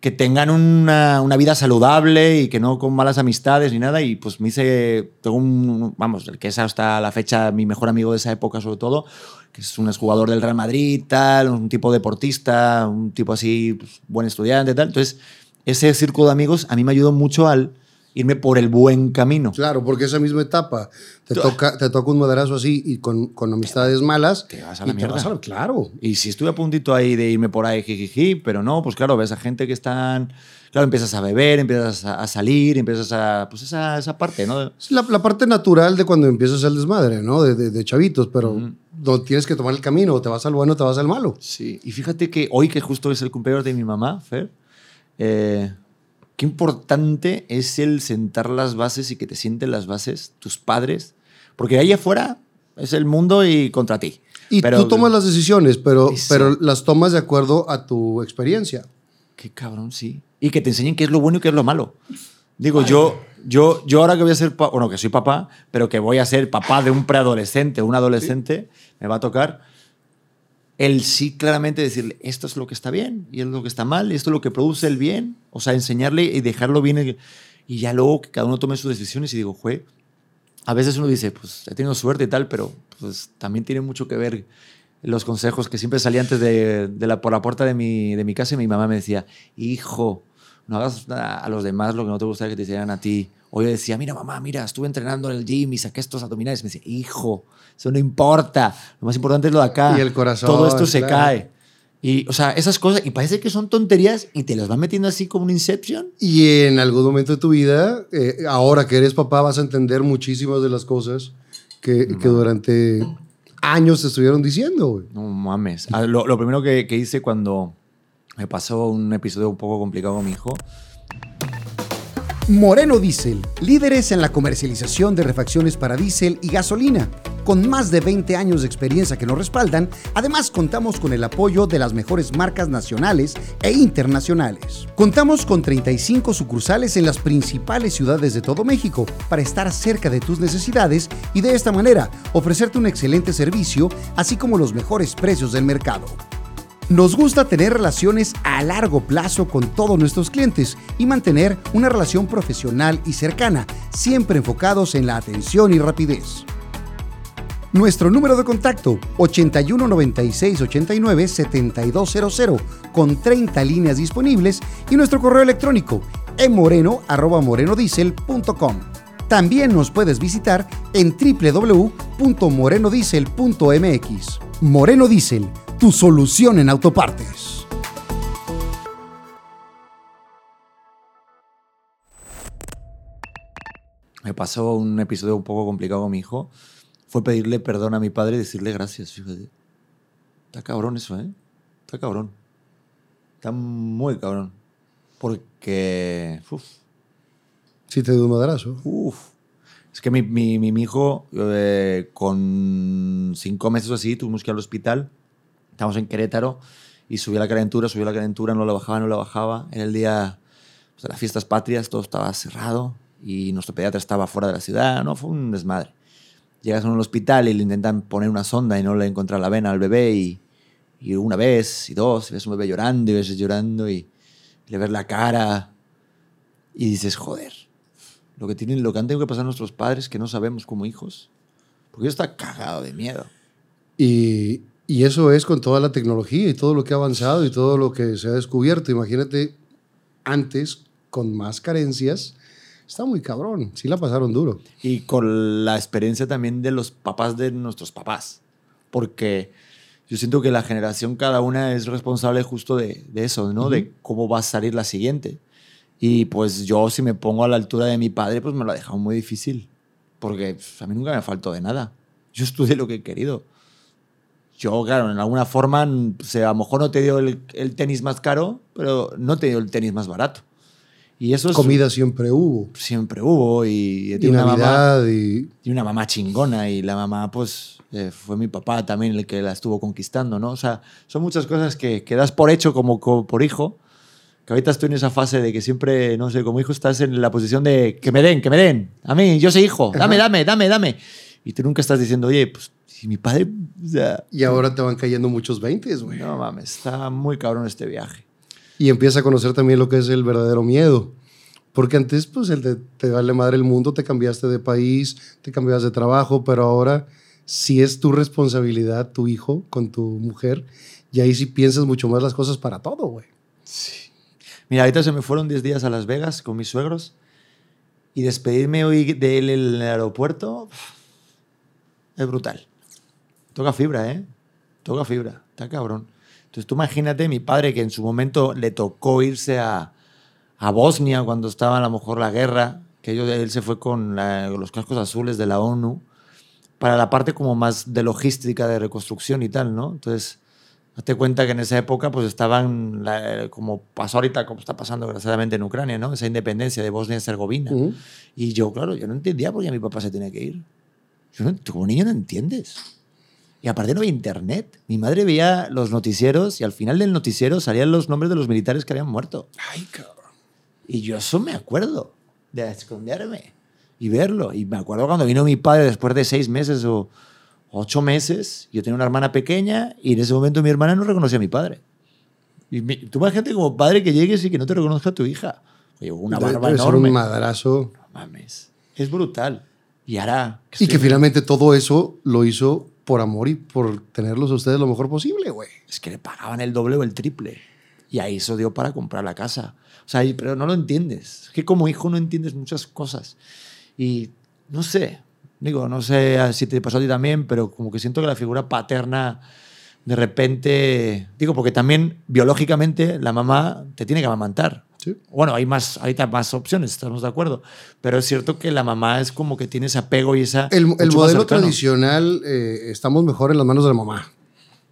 que tengan una, una vida saludable y que no con malas amistades ni nada. Y pues me hice, tengo un, vamos, el que es hasta la fecha mi mejor amigo de esa época sobre todo, que es un exjugador del Real Madrid, tal, un tipo deportista, un tipo así, pues, buen estudiante, tal. Entonces, ese círculo de amigos a mí me ayudó mucho al irme por el buen camino. Claro, porque esa misma etapa te toca, te toca un maderazo así y con, con amistades malas. te vas a la mierda. vas a- claro. Y si estuve a puntito ahí de irme por ahí, jijiji, pero no, pues claro, ves a gente que están. Claro, empiezas a beber, empiezas a, a salir, empiezas a. Pues esa, esa parte, ¿no? Es la, la parte natural de cuando empiezas el desmadre, ¿no? De, de- de chavitos, pero no tienes que tomar el camino, o te vas al bueno o te vas al malo. Sí. Y fíjate que hoy, que justo es el cumpleaños de mi mamá, Fer, eh, qué importante es el sentar las bases y que te sienten las bases tus padres, porque ahí afuera es el mundo y contra ti. Y Pero- tú tomas las decisiones, pero, pero las tomas de acuerdo a tu experiencia. Qué cabrón, sí. Y que te enseñen qué es lo bueno y qué es lo malo. Digo, yo, yo, yo ahora que voy a ser, bueno, que soy papá, pero que voy a ser papá de un preadolescente o un adolescente, me va a tocar el sí claramente decirle, esto es lo que está bien y esto es lo que está mal esto es lo que produce el bien. O sea, enseñarle y dejarlo bien y ya luego que cada uno tome sus decisiones y digo, jue, a veces uno dice, pues he tenido suerte y tal, pero pues también tiene mucho que ver los consejos que siempre salía antes de, por la puerta de mi, de mi casa y mi mamá me decía, hijo, no hagas a los demás lo que no te gustaría que te hicieran a ti. O yo decía, mira mamá, mira, estuve entrenando en el gym y saqué estos abdominales. Me decía, hijo, eso no importa. Lo más importante es lo de acá. Y el corazón, Todo esto se claro. cae. Y, o sea, esas cosas, y parece que son tonterías y te las van metiendo así como un Inception. Y en algún momento de tu vida, eh, ahora que eres papá, vas a entender muchísimas de las cosas que, que durante años te estuvieron diciendo, güey. No mames. Ah, Lo, lo primero que, que hice cuando me pasó un episodio un poco complicado con mi hijo, Moreno Diesel, líderes en la comercialización de refacciones para diésel y gasolina. Con más de 20 años de experiencia que nos respaldan, además contamos con el apoyo de las mejores marcas nacionales e internacionales. Contamos con 35 sucursales en las principales ciudades de todo México para estar cerca de tus necesidades y de esta manera ofrecerte un excelente servicio, así como los mejores precios del mercado. Nos gusta tener relaciones a largo plazo con todos nuestros clientes y mantener una relación profesional y cercana, siempre enfocados en la atención y rapidez. Nuestro número de contacto 81 96 89 7200 con 30 líneas disponibles y nuestro correo electrónico emoreno@morenodiesel.com. También nos puedes visitar en www.morenodiesel.mx. Moreno Diesel, tu solución en autopartes. me pasó un episodio un poco complicado con mi hijo, fue pedirle perdón a mi padre y decirle gracias, fíjate. Está cabrón eso, ¿eh? Está cabrón. Está muy cabrón. Porque, uf, Sí, te dio un maderazo. Uf. Es que mi, mi, mi, mi hijo, eh, con cinco meses o así, tuvimos que ir al hospital. Estábamos en Querétaro y subía la calentura, subía la calentura, no la bajaba, no la bajaba. Era el día pues, las fiestas patrias, todo estaba cerrado y nuestro pediatra estaba fuera de la ciudad, ¿no? Fue un desmadre. Llegas a un hospital y le intentan poner una sonda y no le encuentran la vena al bebé y, y una vez y dos, y ves un bebé llorando y ves llorando y le ves la cara y dices, joder, lo que, tienen, lo que han tenido que pasar nuestros padres que no sabemos como hijos, porque yo está cagado de miedo. Y, y eso es con toda la tecnología y todo lo que ha avanzado y todo lo que se ha descubierto. Imagínate antes, con más carencias, está muy cabrón. Sí la pasaron duro. Y con la experiencia también de los papás de nuestros papás. Porque yo siento que la generación, cada una es responsable justo de, de eso, ¿no? De cómo va a salir la siguiente. Y pues yo, si me pongo a la altura de mi padre, pues me lo ha dejado muy difícil. Porque pues, a mí nunca me faltó de nada. Yo estudié lo que he querido. Yo, claro, en alguna forma, o sea, a lo mejor no te dio el, el tenis más caro, pero no te dio el tenis más barato. Y eso es, Comida siempre hubo. siempre hubo. Y, Y tiene una mamá Navidad y... y una mamá chingona y la mamá pues eh, fue mi papá también el que la estuvo conquistando, ¿no? O sea, son muchas cosas que, que das por hecho como, co- por hijo, que ahorita estoy en esa fase de que siempre, no sé, como hijo estás en la posición de que me den, que me den, a mí, yo soy hijo, dame, dame, dame, dame. Y tú nunca estás diciendo, oye, pues si mi padre, o sea, Y ahora te van cayendo muchos 20, güey. no mames, está muy cabrón este viaje. Y empieza a conocer también lo que es el verdadero miedo. Porque antes, pues, el de te vale madre el mundo, te cambiaste de país, te cambias de trabajo, pero ahora sí es tu responsabilidad, tu hijo, con tu mujer, y ahí sí piensas mucho más las cosas para todo, güey. Mira, ahorita se me fueron 10 días a Las Vegas con mis suegros y despedirme hoy de él en el aeropuerto es brutal. Toca fibra, ¿eh? Toca fibra. Está cabrón. Entonces tú imagínate mi padre que en su momento le tocó irse a, a Bosnia cuando estaba a lo mejor la guerra, que ellos- él se fue con la- los cascos azules de la ONU para la parte como más de logística, de reconstrucción y tal, ¿no? Entonces, Hazte cuenta que en esa época pues estaban, la- como pasó ahorita, como está pasando desgraciadamente en Ucrania, ¿no? Esa independencia de Bosnia y Herzegovina. Ujú. Y yo, claro, yo no entendía por qué mi papá se tenía que ir. Yo no, como niño no entiendes. Y aparte no había internet. Mi madre veía los noticieros y al final del noticiero salían los nombres de los militares que habían muerto. Ay, cabrón. Y yo eso me acuerdo, de esconderme y verlo. Y me acuerdo cuando vino mi padre después de seis meses o ocho meses, yo tenía una hermana pequeña y en ese momento mi hermana no reconocía a mi padre. Y mi- tú imagínate como padre que llegues y que no te reconozca a tu hija. Oye, una Debe- barba debe ser enorme. un madrazo. No mames. Es brutal. Y ahora... Y que finalmente todo eso lo hizo por amor y por tenerlos a ustedes lo mejor posible, güey. Es que le pagaban el doble o el triple. Y ahí eso dio para comprar la casa. O sea, pero no lo entiendes. Es que como hijo no entiendes muchas cosas. Y no sé, digo, no sé si te pasó a ti también, pero como que siento que la figura paterna de repente, digo, porque también biológicamente la mamá te tiene que amamantar. Sí. Bueno, hay más, ahorita más opciones, estamos de acuerdo. Pero es cierto que la mamá es como que tiene ese apego y esa. El, modelo tradicional, eh, estamos mejor en las manos de la mamá.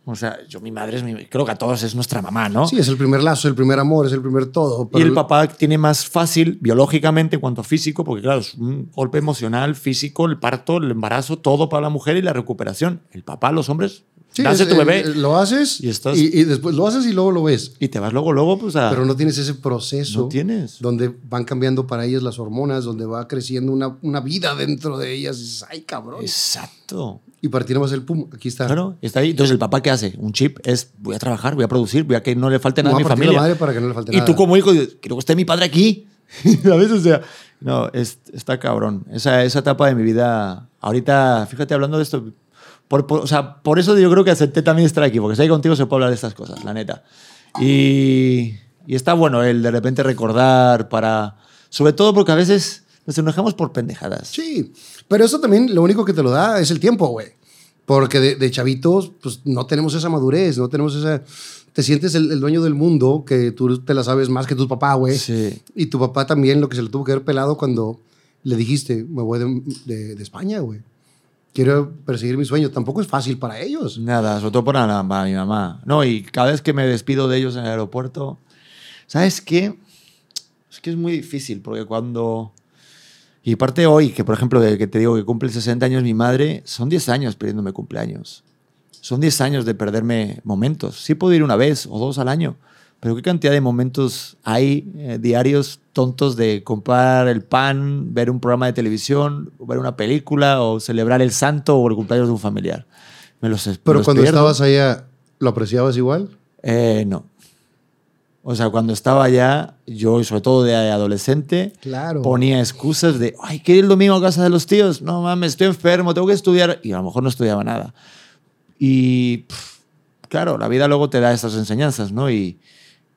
O sea, yo, mi madre es mi. Creo que a todos es nuestra mamá, ¿no? Sí, es el primer lazo, el primer amor, es el primer todo. Y el papá tiene más fácil biológicamente en cuanto a físico, porque claro, es un golpe emocional, físico, el parto, el embarazo, todo para la mujer y la recuperación. El papá, los hombres, Sí, nace tu bebé eh, lo haces y y, estás- y después lo haces y luego lo ves. y te vas luego, luego, pues a... Pero no tienes ese proceso No tienes. donde van cambiando para ellas las hormonas, donde va creciendo una, una vida dentro de ellas. Y dices, ay, cabrón. Exacto. Y para ti nomás el pum, aquí está. Claro, está ahí. Entonces, el papá, ¿qué hace? Un chip es, voy a trabajar, voy a producir, voy a que no le falte nada a mi a partir la familia. madre para que no le falte Y nada. tú como hijo, quiero que esté mi padre aquí. *laughs* ¿Sabes? O sea, no, es- está cabrón. Esa, esa etapa de mi vida, ahorita, fíjate, hablando de esto, por, por- o sea, por eso yo creo que acepté también estar aquí, porque si hay contigo se puede hablar de estas cosas, la neta. Y, y está bueno el de repente recordar para, sobre todo porque a veces nos enojamos por pendejadas. Sí, pero eso también lo único que te lo da es el tiempo, güey. Porque de, de chavitos, pues no tenemos esa madurez, no tenemos esa... Te sientes el, el dueño del mundo, que tú te la sabes más que tu papá, güey. Sí. Y tu papá también lo que se le tuvo que haber pelado cuando le dijiste, me voy de, de- de España, güey. Quiero perseguir mi sueño. Tampoco es fácil para ellos. Nada, sobre todo para, la- para mi mamá. No, y cada vez que me despido de ellos en el aeropuerto, ¿sabes qué? Es que es muy difícil, porque cuando... Y parte hoy, que por ejemplo, de que te digo que cumple 60 años mi madre, son 10 años pidiéndome cumpleaños. Son 10 años de perderme momentos. Sí puedo ir una vez o dos al año, pero ¿qué cantidad de momentos hay eh, diarios tontos de comprar el pan, ver un programa de televisión, ver una película o celebrar el santo o el cumpleaños de un familiar. Me los, me Pero los cuando pierdo. estabas allá, ¿lo apreciabas igual? Eh, no. O sea, cuando estaba allá, yo, sobre todo de adolescente, Claro. ponía excusas de, ay, ¿qué ir el domingo a casa de los tíos? No mames, estoy enfermo, tengo que estudiar. Y a lo mejor no estudiaba nada. Y pff, claro, la vida luego te da estas enseñanzas, ¿no? Y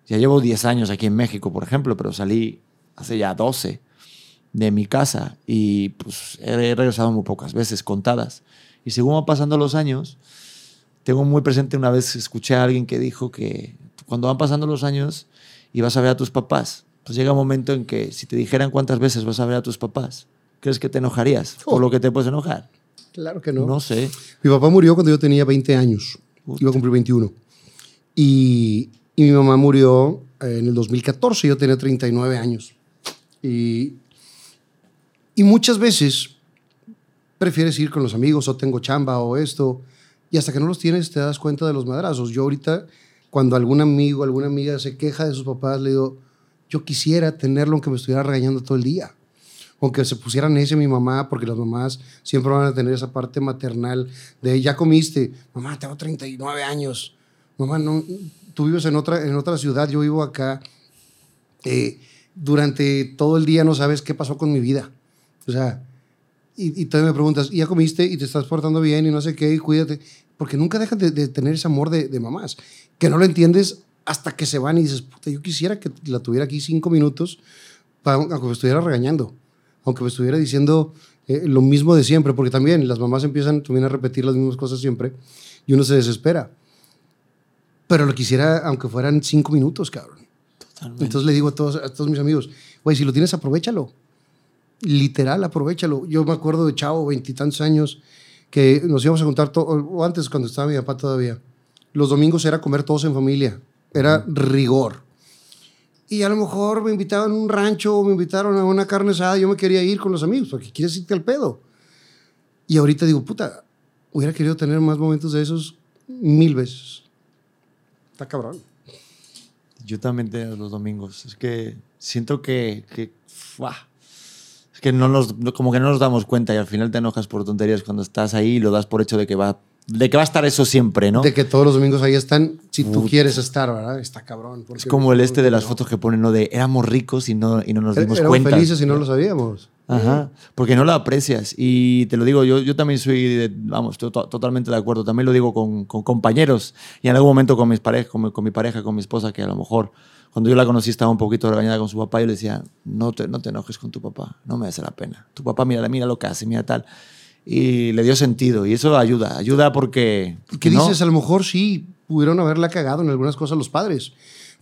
ya llevo 10 años aquí en México, por ejemplo, pero salí hace ya 12 de mi casa y pues he regresado muy pocas veces, contadas. Y según van pasando los años, tengo muy presente una vez escuché a alguien que dijo que cuando van pasando los años y vas a ver a tus papás, pues llega un momento en que si te dijeran cuántas veces vas a ver a tus papás, ¿crees que te enojarías por lo que te puedes enojar? Claro que no. No sé. Mi papá murió cuando yo tenía 20 años. Iba a cumplir 21. Y, y mi mamá murió eh, en el 2014. Yo tenía 39 años. Y, y muchas veces prefieres ir con los amigos o tengo chamba o esto. Y hasta que no los tienes te das cuenta de los madrazos. Yo ahorita, cuando algún amigo, alguna amiga se queja de sus papás, le digo, yo quisiera tenerlo aunque me estuviera regañando todo el día aunque se pusieran ese mi mamá, porque las mamás siempre van a tener esa parte maternal de ya comiste, mamá, tengo 39 años, mamá, no, tú vives en otra, en otra ciudad, yo vivo acá, Eh, durante todo el día no sabes qué pasó con mi vida, o sea, y, y todavía me preguntas, ¿y ya comiste y te estás portando bien y no sé qué, y cuídate, porque nunca dejan de, tener ese amor de, de mamás, que no lo entiendes hasta que se van y dices, puta, yo quisiera que la tuviera aquí cinco minutos, para, aunque me estuviera regañando aunque me estuviera diciendo eh, lo mismo de siempre, porque también las mamás empiezan también a repetir las mismas cosas siempre y uno se desespera. Pero lo quisiera, aunque fueran cinco minutos, cabrón. Totalmente. Entonces le digo a todos, a todos mis amigos, güey, si lo tienes, aprovechalo. Literal, aprovechalo. Yo me acuerdo de chavo, veintitantos años, que nos íbamos a juntar, o antes cuando estaba mi papá todavía, los domingos era comer todos en familia. Era rigor. Y a lo mejor me invitaban a un rancho me invitaron a una carne asada, yo me quería ir con los amigos, porque quieres irte al pedo. Y ahorita digo, puta, hubiera querido tener más momentos de esos mil veces. Está cabrón. Yo también tengo los domingos. Es que siento que, que ¡fua! es que no nos, no- como que no nos damos cuenta y al final te enojas por tonterías cuando estás ahí y lo das por hecho de que va, de que va a estar eso siempre, ¿no? De que todos los domingos ahí están, si tú quieres estar, ¿verdad? Está cabrón. Es como el este de las fotos que ponen, ¿no? De éramos ricos y no, y no nos dimos Éramos cuenta. felices y no lo sabíamos. Ajá, porque no lo aprecias. Y te lo digo, yo, yo también soy, de- vamos, estoy to- totalmente de acuerdo. También lo digo con, con compañeros y en algún momento con, mis parejas, con, mi, con mi pareja, con mi esposa, que a lo mejor cuando yo la conocí estaba un poquito regañada con su papá. Yo le decía, no te, no te enojes con tu papá, no me hace la pena. Tu papá, mira, mira lo que hace, mira tal. Y le dio sentido y eso ayuda, ayuda porque... ¿Qué no, dices? A lo mejor sí pudieron haberla cagado en algunas cosas los padres,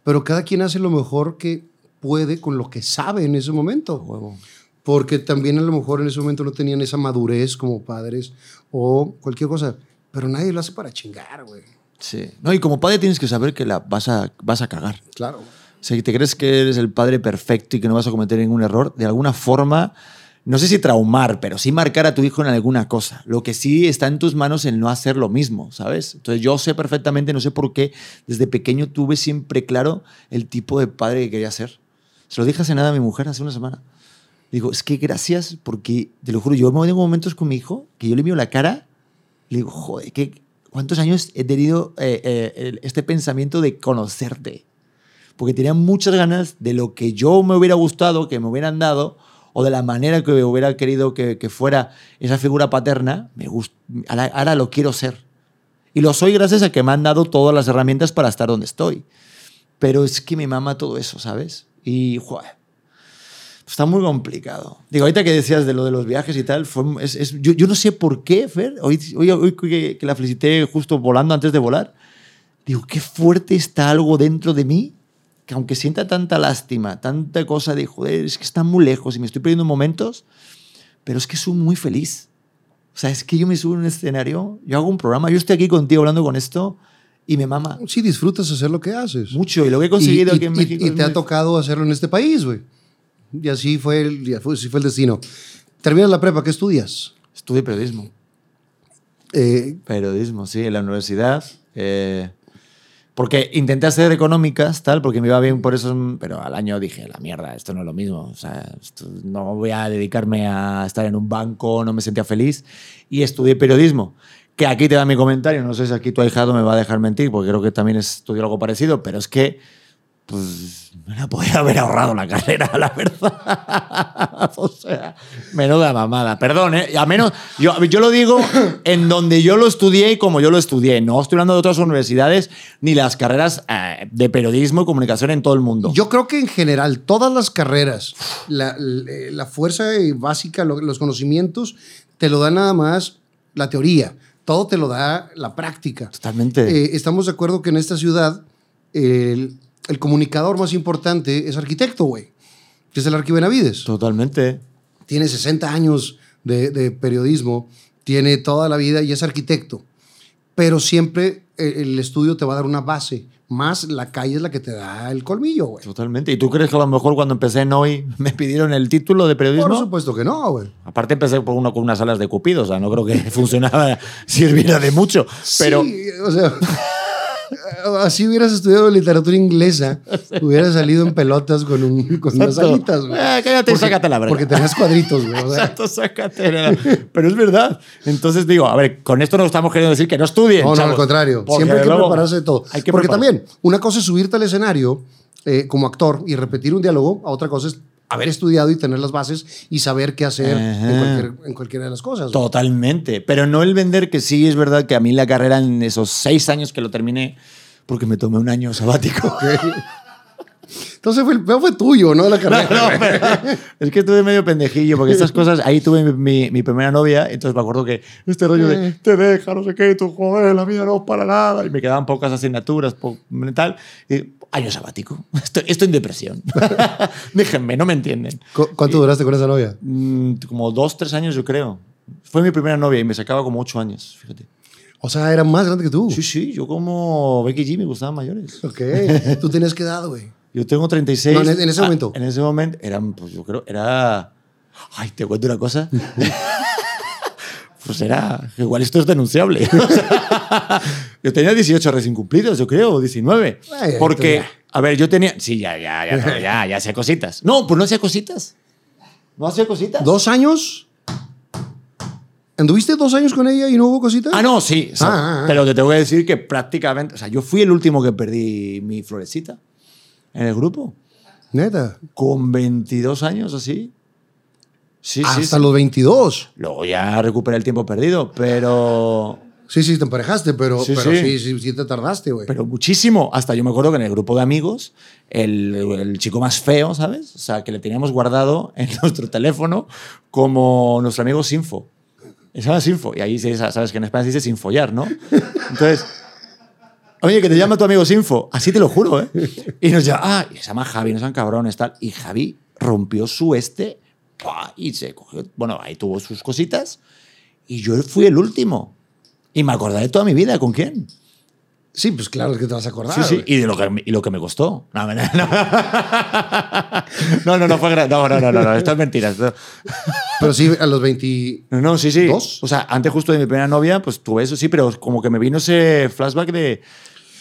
pero cada quien hace lo mejor que puede con lo que sabe en ese momento. Huevo. Porque también a lo mejor en ese momento no tenían esa madurez como padres o cualquier cosa, pero nadie lo hace para chingar, güey. Sí. No, y como padre tienes que saber que la vas a, vas a cagar. Claro. O sea, que te crees que eres el padre perfecto y que no vas a cometer ningún error, de alguna forma, no sé si traumar, pero sí marcar a tu hijo en alguna cosa. Lo que sí está en tus manos el no hacer lo mismo, ¿sabes? Entonces yo sé perfectamente, no sé por qué, desde pequeño tuve siempre claro el tipo de padre que quería ser. Se lo dije hace nada a mi mujer, hace una semana. Digo, es que gracias, porque te lo juro, yo me tengo momentos con mi hijo que yo le miro la cara, le digo, joder, ¿qué, ¿cuántos años he tenido eh, eh, este pensamiento de conocerte? porque tenía muchas ganas de lo que yo me hubiera gustado, que me hubieran dado, o de la manera que hubiera querido que, fuera esa figura paterna, me gust- ahora, ahora lo quiero ser. Y lo soy gracias a que me han dado todas las herramientas para estar donde estoy. Pero es que me mama todo eso, ¿sabes? Y, joder, está muy complicado. Digo, ahorita que decías de lo de los viajes y tal, fue, es- es- yo, yo no sé por qué, Fer, hoy, hoy, hoy que, que la felicité justo volando antes de volar, digo, qué fuerte está algo dentro de mí que aunque sienta tanta lástima, tanta cosa de, joder, es que está muy lejos y me estoy perdiendo momentos, pero es que soy muy feliz. O sea, es que yo me subo en un escenario, yo hago un programa, yo estoy aquí contigo hablando con esto y me mama Sí disfrutas hacer lo que haces. mucho. Y lo que he conseguido y, aquí en y- México. y es te ha tocado hacerlo en este país, güey. Y así fue, el, y así fue el destino. Terminas la prepa, ¿qué estudias? Estudié periodismo. Eh, Periodismo, sí, en la universidad. eh, Porque intenté hacer económicas, tal, porque me iba bien por eso, pero al año dije, la mierda, esto no es lo mismo. O sea, esto- no voy a dedicarme a estar en un banco, no me sentía feliz. Y estudié periodismo. Que aquí te da mi comentario, no sé si aquí tu ahijado me va a dejar mentir, porque creo que también estudió algo parecido, pero es que pues me la podía haber ahorrado la carrera, *laughs* la verdad. o sea, menuda mamada. Perdón, ¿eh? A menos, yo, yo lo digo en donde yo lo estudié y como yo lo estudié. No estoy hablando de otras universidades ni las carreras eh, de periodismo y comunicación en todo el mundo. Yo creo que en general, todas las carreras, la, la- fuerza básica, lo- los conocimientos, te lo da nada más la teoría. Todo te lo da la práctica. Totalmente. Eh, estamos de acuerdo que en esta ciudad el, el comunicador más importante es arquitecto, güey. Que es el Arqui Benavides. Totalmente. Tiene 60 años de, de periodismo, tiene toda la vida y es arquitecto. Pero siempre eh, el estudio te va a dar una base. Más la calle es la que te da el colmillo, güey. Totalmente. ¿Y tú crees que a lo mejor cuando empecé en hoy me pidieron el título de periodismo? Por supuesto que no, güey. Aparte empecé por uno con unas alas de cupido, o sea, no creo que *laughs* funcionara, sirviera de mucho. Pero Sí, o sea, así hubieras estudiado literatura inglesa, hubieras salido en pelotas con, un, con unas alitas, güey. Eh, cállate y sácate la verga. Porque tenías cuadritos, güey. o sea. Exacto, sácate la- Pero es verdad. Entonces digo, a ver, con esto no estamos queriendo decir que no estudien. No, no, chavos. al contrario. Porque Siempre hay que prepararse de todo. hay que Porque preparar- también, una cosa es subirte al escenario eh, como actor y repetir un diálogo, a otra cosa es haber estudiado y tener las bases y saber qué hacer en, cualquier- en cualquiera de las cosas. Totalmente. Pero no el vender, que sí es verdad que a mí la carrera en esos seis años que lo terminé, porque me tomé un año sabático. Entonces fue, el peor fue tuyo, ¿no? La carrera. No, *laughs* pero es que estuve medio pendejillo, porque estas cosas, ahí tuve mi, mi- mi primera novia, entonces me acuerdo que este rollo de te deja, no sé qué, tú joder, la vida no es para nada, y me quedaban pocas asignaturas, po- tal, y, año sabático, *laughs* estoy, estoy en depresión. *laughs* Déjenme, no me entienden. ¿Cu- ¿Cuánto duraste con esa novia? Mm, como dos, tres años yo creo. Fue mi primera novia y me sacaba como ocho años, fíjate. O sea, era más grande que tú. Sí, sí, yo como Becky G me gustaban mayores. Ok. ¿Tú tenías qué edad, güey? Yo tengo 36. No, en- en ese Ah, momento. En ese momento eran, pues yo creo, era. Ay, te cuento una cosa. *laughs* pues era. Igual esto es denunciable. *laughs* Yo tenía 18 recién cumplidos, yo creo, o 19. Ay, Porque, a ver, yo tenía. Sí, ya, ya, ya, ya, ya, ya hacía cositas. No, pues no hacía cositas. ¿No hacía cositas? ¿Dos años? ¿Anduviste dos años con ella y no hubo cositas? Ah, no, sí. o sea, Ah, ah, ah. Pero te tengo que decir que prácticamente. O sea, yo fui el último que perdí mi florecita en el grupo. Neta. Con 22 años así. Sí, sí. Hasta sí. los 22. Luego ya recuperé el tiempo perdido, pero. Sí, sí, te emparejaste, pero Sí, pero sí, sí. sí, sí, te tardaste, güey. Pero muchísimo. Hasta yo me acuerdo que en el grupo de amigos, el, el chico más feo, ¿sabes? O sea, que le teníamos guardado *laughs* en nuestro teléfono como nuestro amigo Sinfo. Se llama Sinfo. Y ahí sabes que en España se dice sin follar, ¿no? Entonces. Oye, que te llama tu amigo Sinfo. Así te lo juro, ¿eh? Y nos llama, ah, y se llama Javi, no sean cabrones, tal. Y Javi rompió su este y se cogió. Bueno, ahí tuvo sus cositas. Y yo fui el último. Y me acordaré toda mi vida. ¿Con quién? Sí, pues claro, es que te vas a acordar. Sí, sí, y, de lo que, y lo que me costó. No, no, *laughs* no, no, no, no fue No, no, no, no, no, esto es mentira. Pero sí, a los 20... No, no, sí, sí. ¿Dos? O sea, antes justo de mi primera novia, pues tuve eso, sí, pero como que me vino ese flashback de,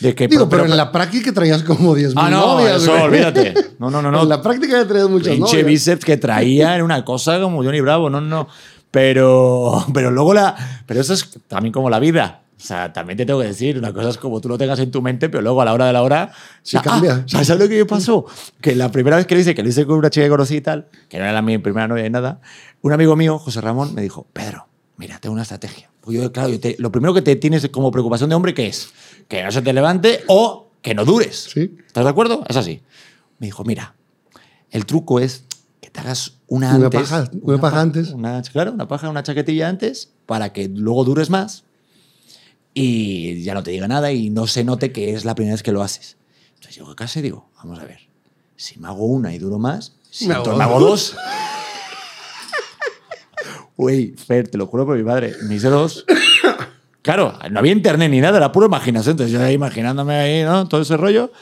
de que... Digo, pero, en la práctica traías como 10 Ah, no, novias, eso, olvídate. *laughs* No, no, no, no. En la práctica ya traías muchas pinche novias. bíceps que traía era una cosa como Johnny Bravo, no, no. Pero, *laughs* pero luego la. Pero eso es también como la vida. O sea, también te tengo que decir, una cosa es como tú lo tengas en tu mente, pero luego a la hora de la hora. Sí o sea, cambia. ah, ¿Sabes lo que me pasó? Que la primera vez que lo hice, que lo hice con una chica que conocí y tal, que no era la mi primera novia ni nada, un amigo mío, José Ramón, me dijo: Pedro, mira, tengo una estrategia. Pues yo, claro, yo te- lo primero que te tienes como preocupación de hombre, ¿qué es? Que no se te levante o que no dures. Sí. ¿Estás de acuerdo? Es así. Me dijo, mira, el truco es te hagas una Una antes. paja, una paja pa- antes. Una, claro, una paja, una chaquetilla antes para que luego dures más y ya no te diga nada y no se note que es la primera vez que lo haces. Entonces llego a casa y digo, vamos a ver, si me hago una y duro más, si Me hago me hago dos. Uy, Fer, te lo juro por mi madre, me hice dos. Claro, no había internet ni nada, era pura imaginación. Entonces yo ahí imaginándome ahí, ¿no? Todo ese rollo.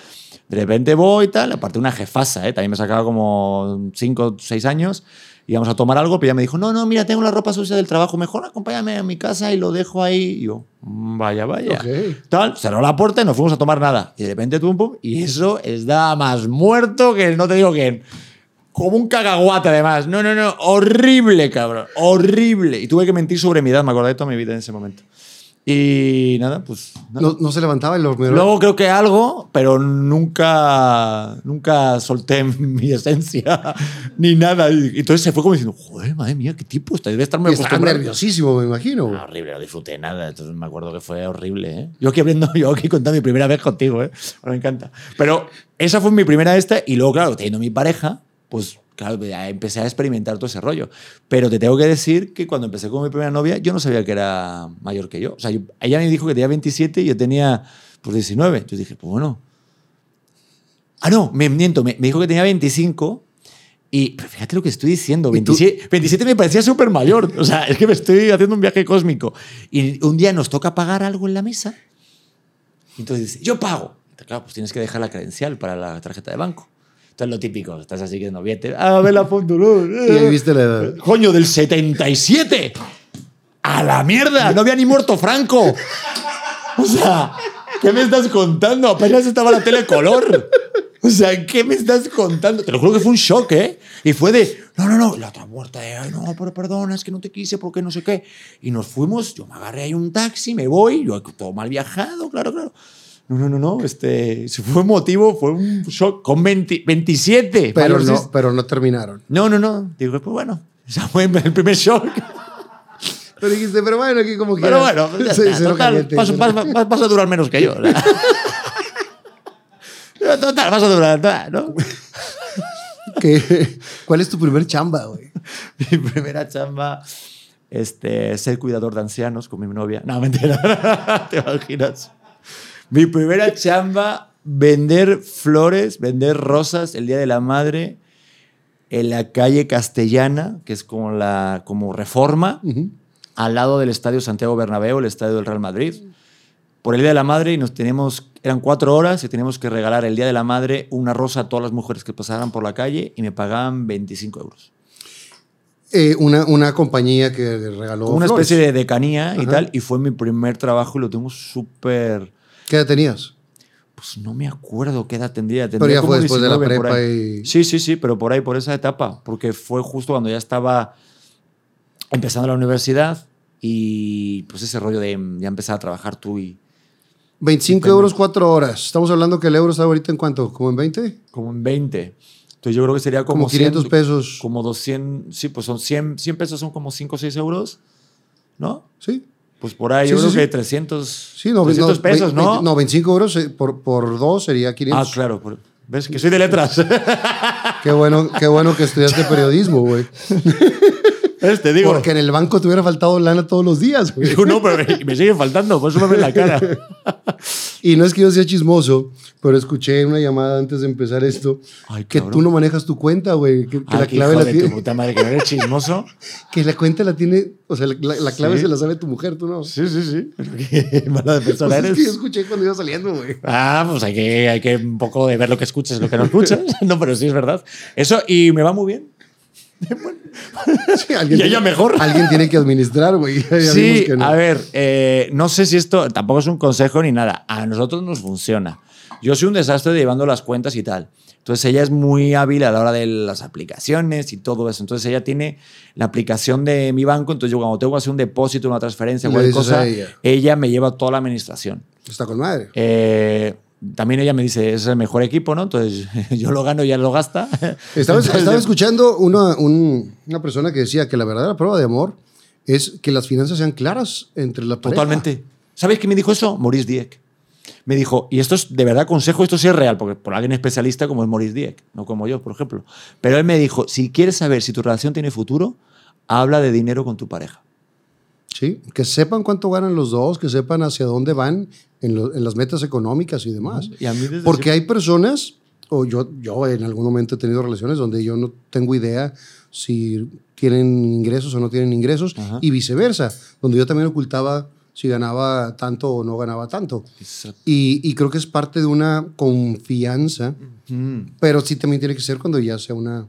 De repente voy y tal, aparte una jefasa, ¿eh? También me sacaba como 5 o 6 años. íbamos a tomar algo, pero ella me dijo, no, no, mira, tengo la ropa sucia del trabajo, mejor acompáñame a mi casa y lo dejo ahí. Y yo, "Mm, vaya, vaya. Tal, cerró la puerta y nos fuimos a tomar nada. Y de repente, pum, pum, y eso está más muerto que no te digo quién. Como un cagaguate, además. No, no, no. Horrible, cabrón. Horrible. Y tuve que mentir sobre mi edad. Me acordé de toda mi vida en ese momento. Y nada, pues. nada. No, no se levantaba el hormiguero. Luego creo que algo, pero nunca, nunca solté *laughs* mi esencia *laughs* ni nada. Y entonces se fue como diciendo, joder, madre mía, qué tipo está. Debe estar muy Estaba acostumbrado". nerviosísimo, me imagino. Ah, horrible, no disfruté nada. Entonces me acuerdo que fue horrible. ¿eh? Yo aquí abriendo, *laughs* yo aquí contando mi primera vez contigo, ¿eh? Me encanta. Pero esa fue mi primera esta. Y luego, claro, teniendo mi pareja, pues claro, ya empecé a experimentar todo ese rollo. Pero te tengo que decir que cuando empecé con mi primera novia, yo no sabía que era mayor que yo. O sea, yo- ella me dijo que tenía 27 y yo tenía pues 19. Yo dije, pues bueno. Ah, no, me miento. Me, me dijo que tenía 25. Y pero fíjate lo que estoy diciendo. ¿Y tú? 27, 27 me parecía súper mayor. O sea, es que me estoy haciendo un viaje cósmico. Y un día nos toca pagar algo en la mesa. Entonces dice, yo pago. Claro, pues tienes que dejar la credencial para la tarjeta de banco. Entonces lo típico, estás así que no viete. Ah, ve la foto. *laughs* Y ahí viste la edad. Coño, del 77. A la mierda, no había ni muerto Franco. O sea, ¿qué me estás contando? Apenas estaba la tele color. O sea, ¿qué me estás contando? Te lo juro que fue un shock, ¿eh? Y fue de, no, no, no, la otra muerta de, ay, no, pero perdona, es que no te quise porque no sé qué. Y nos fuimos, yo me agarré ahí un taxi, me voy, yo todo mal viajado, claro, claro. No, no, no, no, este, si fue motivo, fue un shock con 20 27. Pero no, pero no terminaron. no, no, no. Digo, pues bueno, ese fue el primer shock. Pero dijiste, pero bueno, aquí como Pero quiera. bueno, ya *laughs* Sí, está. cero Total, caliente, vas, cero- vas- vas- vas a durar menos que yo. *laughs* Total, vas a durar, ¿no? ¿Qué- ¿Cuál es tu primer chamba, güey? *laughs* Mi primera chamba, este, ser cuidador de ancianos con mi novia. No, mentira. ¿Te imaginas? Mi primera chamba, vender flores, vender rosas el Día de la Madre en la calle Castellana, que es como la como Reforma, al lado del Estadio Santiago Bernabéu, el estadio del Real Madrid. Por el Día de la Madre y nos teníamos, eran cuatro horas y teníamos que regalar el Día de la Madre una rosa a todas las mujeres que pasaran por la calle y me pagaban 25 euros. Eh, una, una compañía que regaló. Una flores. especie de decanía y tal, y fue mi primer trabajo y lo tengo súper... ¿Qué edad tenías? Pues no me acuerdo qué edad tendría. Pero tendría ya como fue después de la 19 prepa y. Sí, sí, sí, pero por ahí, por esa etapa, porque fue justo cuando ya estaba empezando la universidad y pues ese rollo de ya empezar a trabajar tú y 25 euros, 4 horas. Estamos hablando que el euro está ahorita en cuánto? ¿Como en 20? como en 20. Entonces yo creo que sería como, Como 500 100, pesos. Como 200, sí, pues son 100, 100 pesos son como 5 o 6 euros, ¿no? Sí. Pues por ahí Sí, yo sí, creo sí. que 300, Sí, no, 300 no, pesos, ¿no? No, 25 euros eh, por, por 2 sería 500. Ah, claro. por- ¿Ves? Que soy de letras. *laughs* Qué bueno, qué bueno que estudiaste periodismo, güey. ¿Ves? *laughs* Te digo. Porque en el banco te hubiera faltado lana todos los días, güey. Digo, no, pero me, me sigue faltando, por eso me la cara. *laughs* Y no es que yo sea chismoso, pero escuché una llamada antes de empezar esto Ay, que cabrón. tú no manejas tu cuenta, güey. Que, que Ah, la clave la de tu tiene. puta madre, que no eres chismoso. *laughs* Que la cuenta la tiene. O sea, la, la clave Sí. se la sabe tu mujer, tú no. Sí, sí, sí. Qué *laughs* mala de persona Pues es eres. que yo escuché cuando iba saliendo, güey. Ah, pues hay que, hay que un poco de ver lo que escuchas y lo que no escuchas. *laughs* No, pero sí es verdad. Eso, y me va muy bien. Sí, alguien Y ella tiene- mejor. Alguien tiene que administrar, güey. Sí, que no. a ver, eh, no sé si esto tampoco es un consejo ni nada. A nosotros nos funciona. Yo soy un desastre llevando las cuentas y tal. Entonces ella es muy hábil a la hora de las aplicaciones y todo eso. Entonces ella tiene la aplicación de mi banco. Entonces yo cuando tengo que hacer un depósito, una transferencia, Le cualquier cosa, ella. ella me lleva toda la administración. Está con madre. Eh, también ella me dice, es el mejor equipo, ¿no? Entonces *laughs* yo lo gano y ella lo gasta. *laughs* Estaba, Entonces, estaba escuchando una, un- una persona que decía que la verdadera prueba de amor es que las finanzas sean claras entre la pareja. Totalmente. ¿Sabes quién me dijo eso? Maurice Dieck. Me dijo, y esto es de verdad consejo, esto sí es real, porque por alguien especialista como es Maurice Dieck, no como yo, por ejemplo. Pero él me dijo, si quieres saber si tu relación tiene futuro, habla de dinero con tu pareja. Sí, que sepan cuánto ganan los dos, que sepan hacia dónde van en, lo- en las metas económicas y demás. Y a mí desde Porque siempre- hay personas, o yo, yo en algún momento he tenido relaciones donde yo no tengo idea si tienen ingresos o no tienen ingresos, Ajá. y viceversa, donde yo también ocultaba si ganaba tanto o no ganaba tanto. Y, y creo que es parte de una confianza, Mm. pero sí también tiene que ser cuando ya sea una,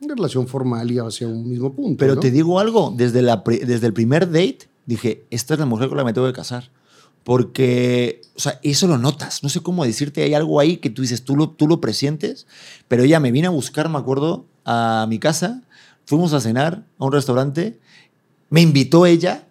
una relación formal y hacia un mismo punto. Pero ¿no? te digo algo, desde, la, desde el primer date dije, esta es la mujer con la que me tengo que casar. Porque, o sea, eso lo notas. No sé cómo decirte, hay algo ahí que tú dices, tú lo, tú lo presientes. Pero ella me vino a buscar, me acuerdo, a mi casa. Fuimos a cenar a un restaurante. Me invitó ella.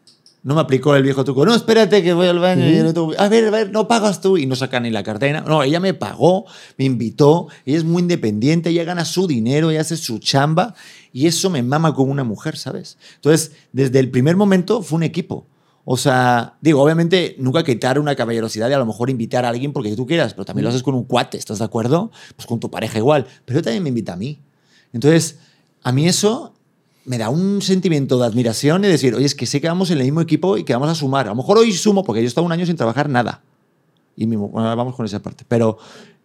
No me aplicó el viejo truco. No, espérate que voy al baño. y no tengo- A ver, a ver, no pagas tú. Y no saca ni la cartera. No, ella me pagó, me invitó. Ella es muy independiente. Ella gana su dinero, ella hace su chamba. Y eso me mama como una mujer, ¿sabes? Entonces, desde el primer momento fue un equipo. O sea, digo, obviamente nunca quitar una caballerosidad y a lo mejor invitar a alguien porque tú quieras, pero también lo haces con un cuate, ¿estás de acuerdo? Pues con tu pareja igual. Pero también me invita a mí. Entonces, a mí eso me da un sentimiento de admiración y decir, oye, es que sé que vamos en el mismo equipo y que vamos a sumar. A lo mejor hoy sumo, porque yo he estado un año sin trabajar nada. Y mismo, bueno, vamos con esa parte. Pero,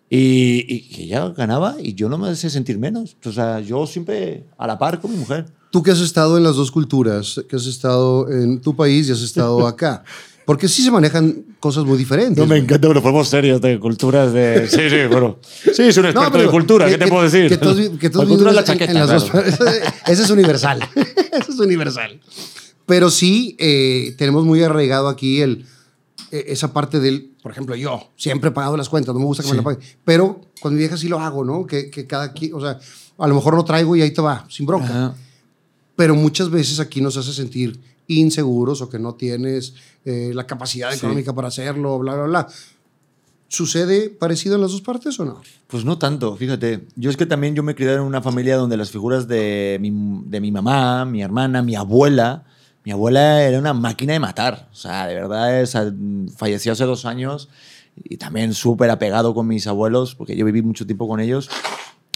y, y que ella ganaba y yo no me sé sentir menos. O sea, yo siempre a la par con mi mujer. Tú que has estado en las dos culturas, que has estado en tu país y has estado acá, *laughs* porque sí se manejan cosas muy diferentes. No me encanta, pero fuimos serios de culturas de... Sí, sí, bueno. Sí, es un experto No, pero de cultura, que- ¿qué te que- puedo decir? Que vi- que La cultura la chaqueta, en las claro. *laughs* dos- Ese es universal. *laughs* Ese es universal. Pero sí, eh, tenemos muy arraigado aquí el, eh, esa parte del, por ejemplo, yo siempre he pagado las cuentas, no me gusta que me la paguen. Pero con mi vieja sí lo hago, ¿no? Que, que cada quien, o sea, a lo mejor lo traigo y ahí te va, sin bronca. Ajá. Pero muchas veces aquí nos hace sentir inseguros o que no tienes eh, la capacidad Sí. económica para hacerlo, bla, bla, bla. ¿Sucede parecido en las dos partes o no? Pues no tanto, fíjate. Yo es que también yo me crié en una familia donde las figuras de mi, de mi mamá, mi hermana, mi abuela, mi abuela era una máquina de matar. O sea, de verdad, es, falleció hace dos años y también súper apegado con mis abuelos, porque yo viví mucho tiempo con ellos.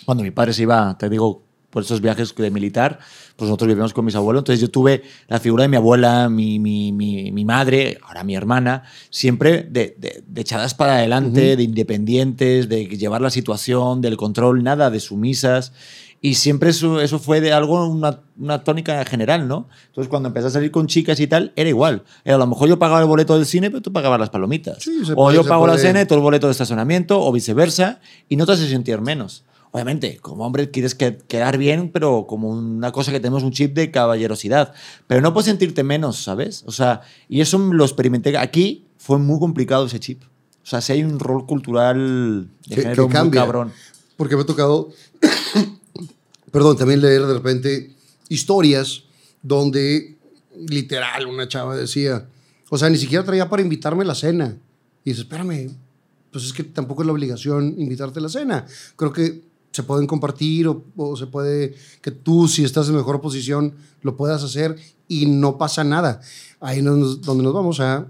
Cuando mi padre se iba, te digo, por esos viajes de militar, pues nosotros vivíamos con mis abuelos. Entonces yo tuve la figura de mi abuela, mi, mi, mi, mi madre, ahora mi hermana, siempre de, de, de echadas para adelante, de independientes, de llevar la situación, del control, nada de sumisas. Y siempre eso, eso fue de algo, una, una tónica general, ¿no? Entonces, cuando empecé a salir con chicas y tal, era igual. Era, a lo mejor yo pagaba el boleto del cine, pero tú pagabas las palomitas. Sí, o puede- yo pago la cena y todo el boleto de estacionamiento, o viceversa, y no te hace sentir menos. Obviamente, como hombre quieres que- quedar bien, pero como una cosa que tenemos un chip de caballerosidad. Pero no puedes sentirte menos, ¿sabes? O sea, y eso lo experimenté. Aquí fue muy complicado ese chip. O sea, si hay un rol cultural de Que- género que muy cambia. cabrón. Porque me ha tocado, *coughs* perdón, también leer de repente historias donde literal una chava decía, o sea, ni siquiera traía para invitarme a la cena. Y dice, espérame, pues es que tampoco es la obligación invitarte a la cena. Creo que se pueden compartir o, o se puede que tú, si estás en mejor posición, lo puedas hacer y no pasa nada. Ahí nos, donde nos vamos a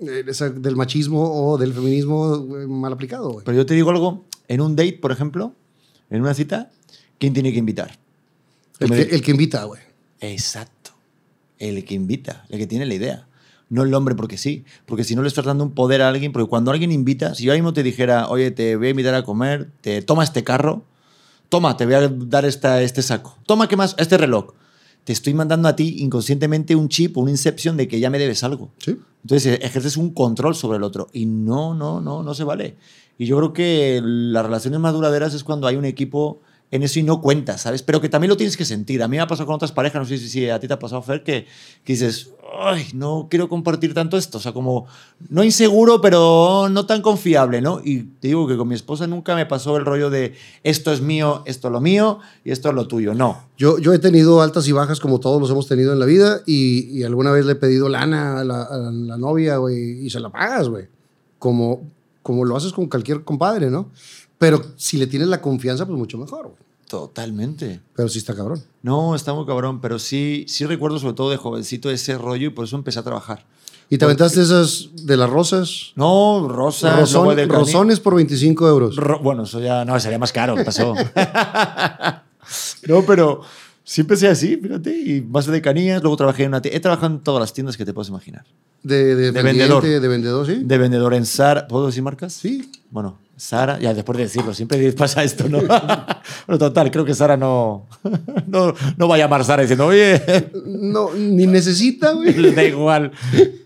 eh, esa- del machismo o del feminismo eh, mal aplicado. Pero yo te digo algo, en un date, por ejemplo, en una cita, ¿quién tiene que invitar? El que, el que invita, güey. Exacto. El que invita, el que tiene la idea. No el hombre porque sí. Porque si no le estás dando un poder a alguien, porque cuando alguien invita, si yo ahora mismo te dijera, oye, te voy a invitar a comer, te toma este carro, toma, te voy a dar esta, este saco, toma, ¿qué más? Este reloj. Te estoy mandando a ti inconscientemente un chip, una inception de que ya me debes algo. Sí. Entonces eh, ejerces un control sobre el otro. Y no, no, no, no se vale. Y yo creo que las relaciones más duraderas es cuando hay un equipo en eso y no cuentas, ¿sabes? Pero que también lo tienes que sentir. A mí me ha pasado con otras parejas, no sé si, si a ti te ha pasado, Fer, que, que dices, ay, no quiero compartir tanto esto. O sea, como, no inseguro, pero no tan confiable, ¿no? Y te digo que con mi esposa nunca me pasó el rollo de esto es mío, esto es lo mío y esto es lo tuyo. No. Yo, yo he tenido altas y bajas como todos los hemos tenido en la vida y, y alguna vez le he pedido lana a la, la novia, güey, y se la pagas, güey. Como, como lo haces con cualquier compadre, ¿no? Pero si le tienes la confianza, pues mucho mejor, güey. Totalmente. Pero sí está cabrón. No, está muy cabrón, pero sí, sí recuerdo sobre todo de jovencito ese rollo y por eso empecé a trabajar. ¿Y te aventaste esas de las rosas? No, Rosa, Rosón- de rosones por 25 euros. Ro- bueno, eso ya no, sería más caro, ¿qué pasó? *laughs* *laughs* no, pero sí empecé así, fíjate, y base de canillas, luego trabajé en una tienda. He trabajado en todas las tiendas que te puedes imaginar. De, de, De vendedor. De vendedor, sí. De vendedor en Sara, ¿puedo decir marcas? Sí. Bueno, Sara, ya después de decirlo, siempre *laughs* pasa esto, ¿no? *laughs* bueno, total, creo que Sara no, *laughs* no, no va a llamar Sara diciendo, oye, No, ni necesita, güey. le da igual.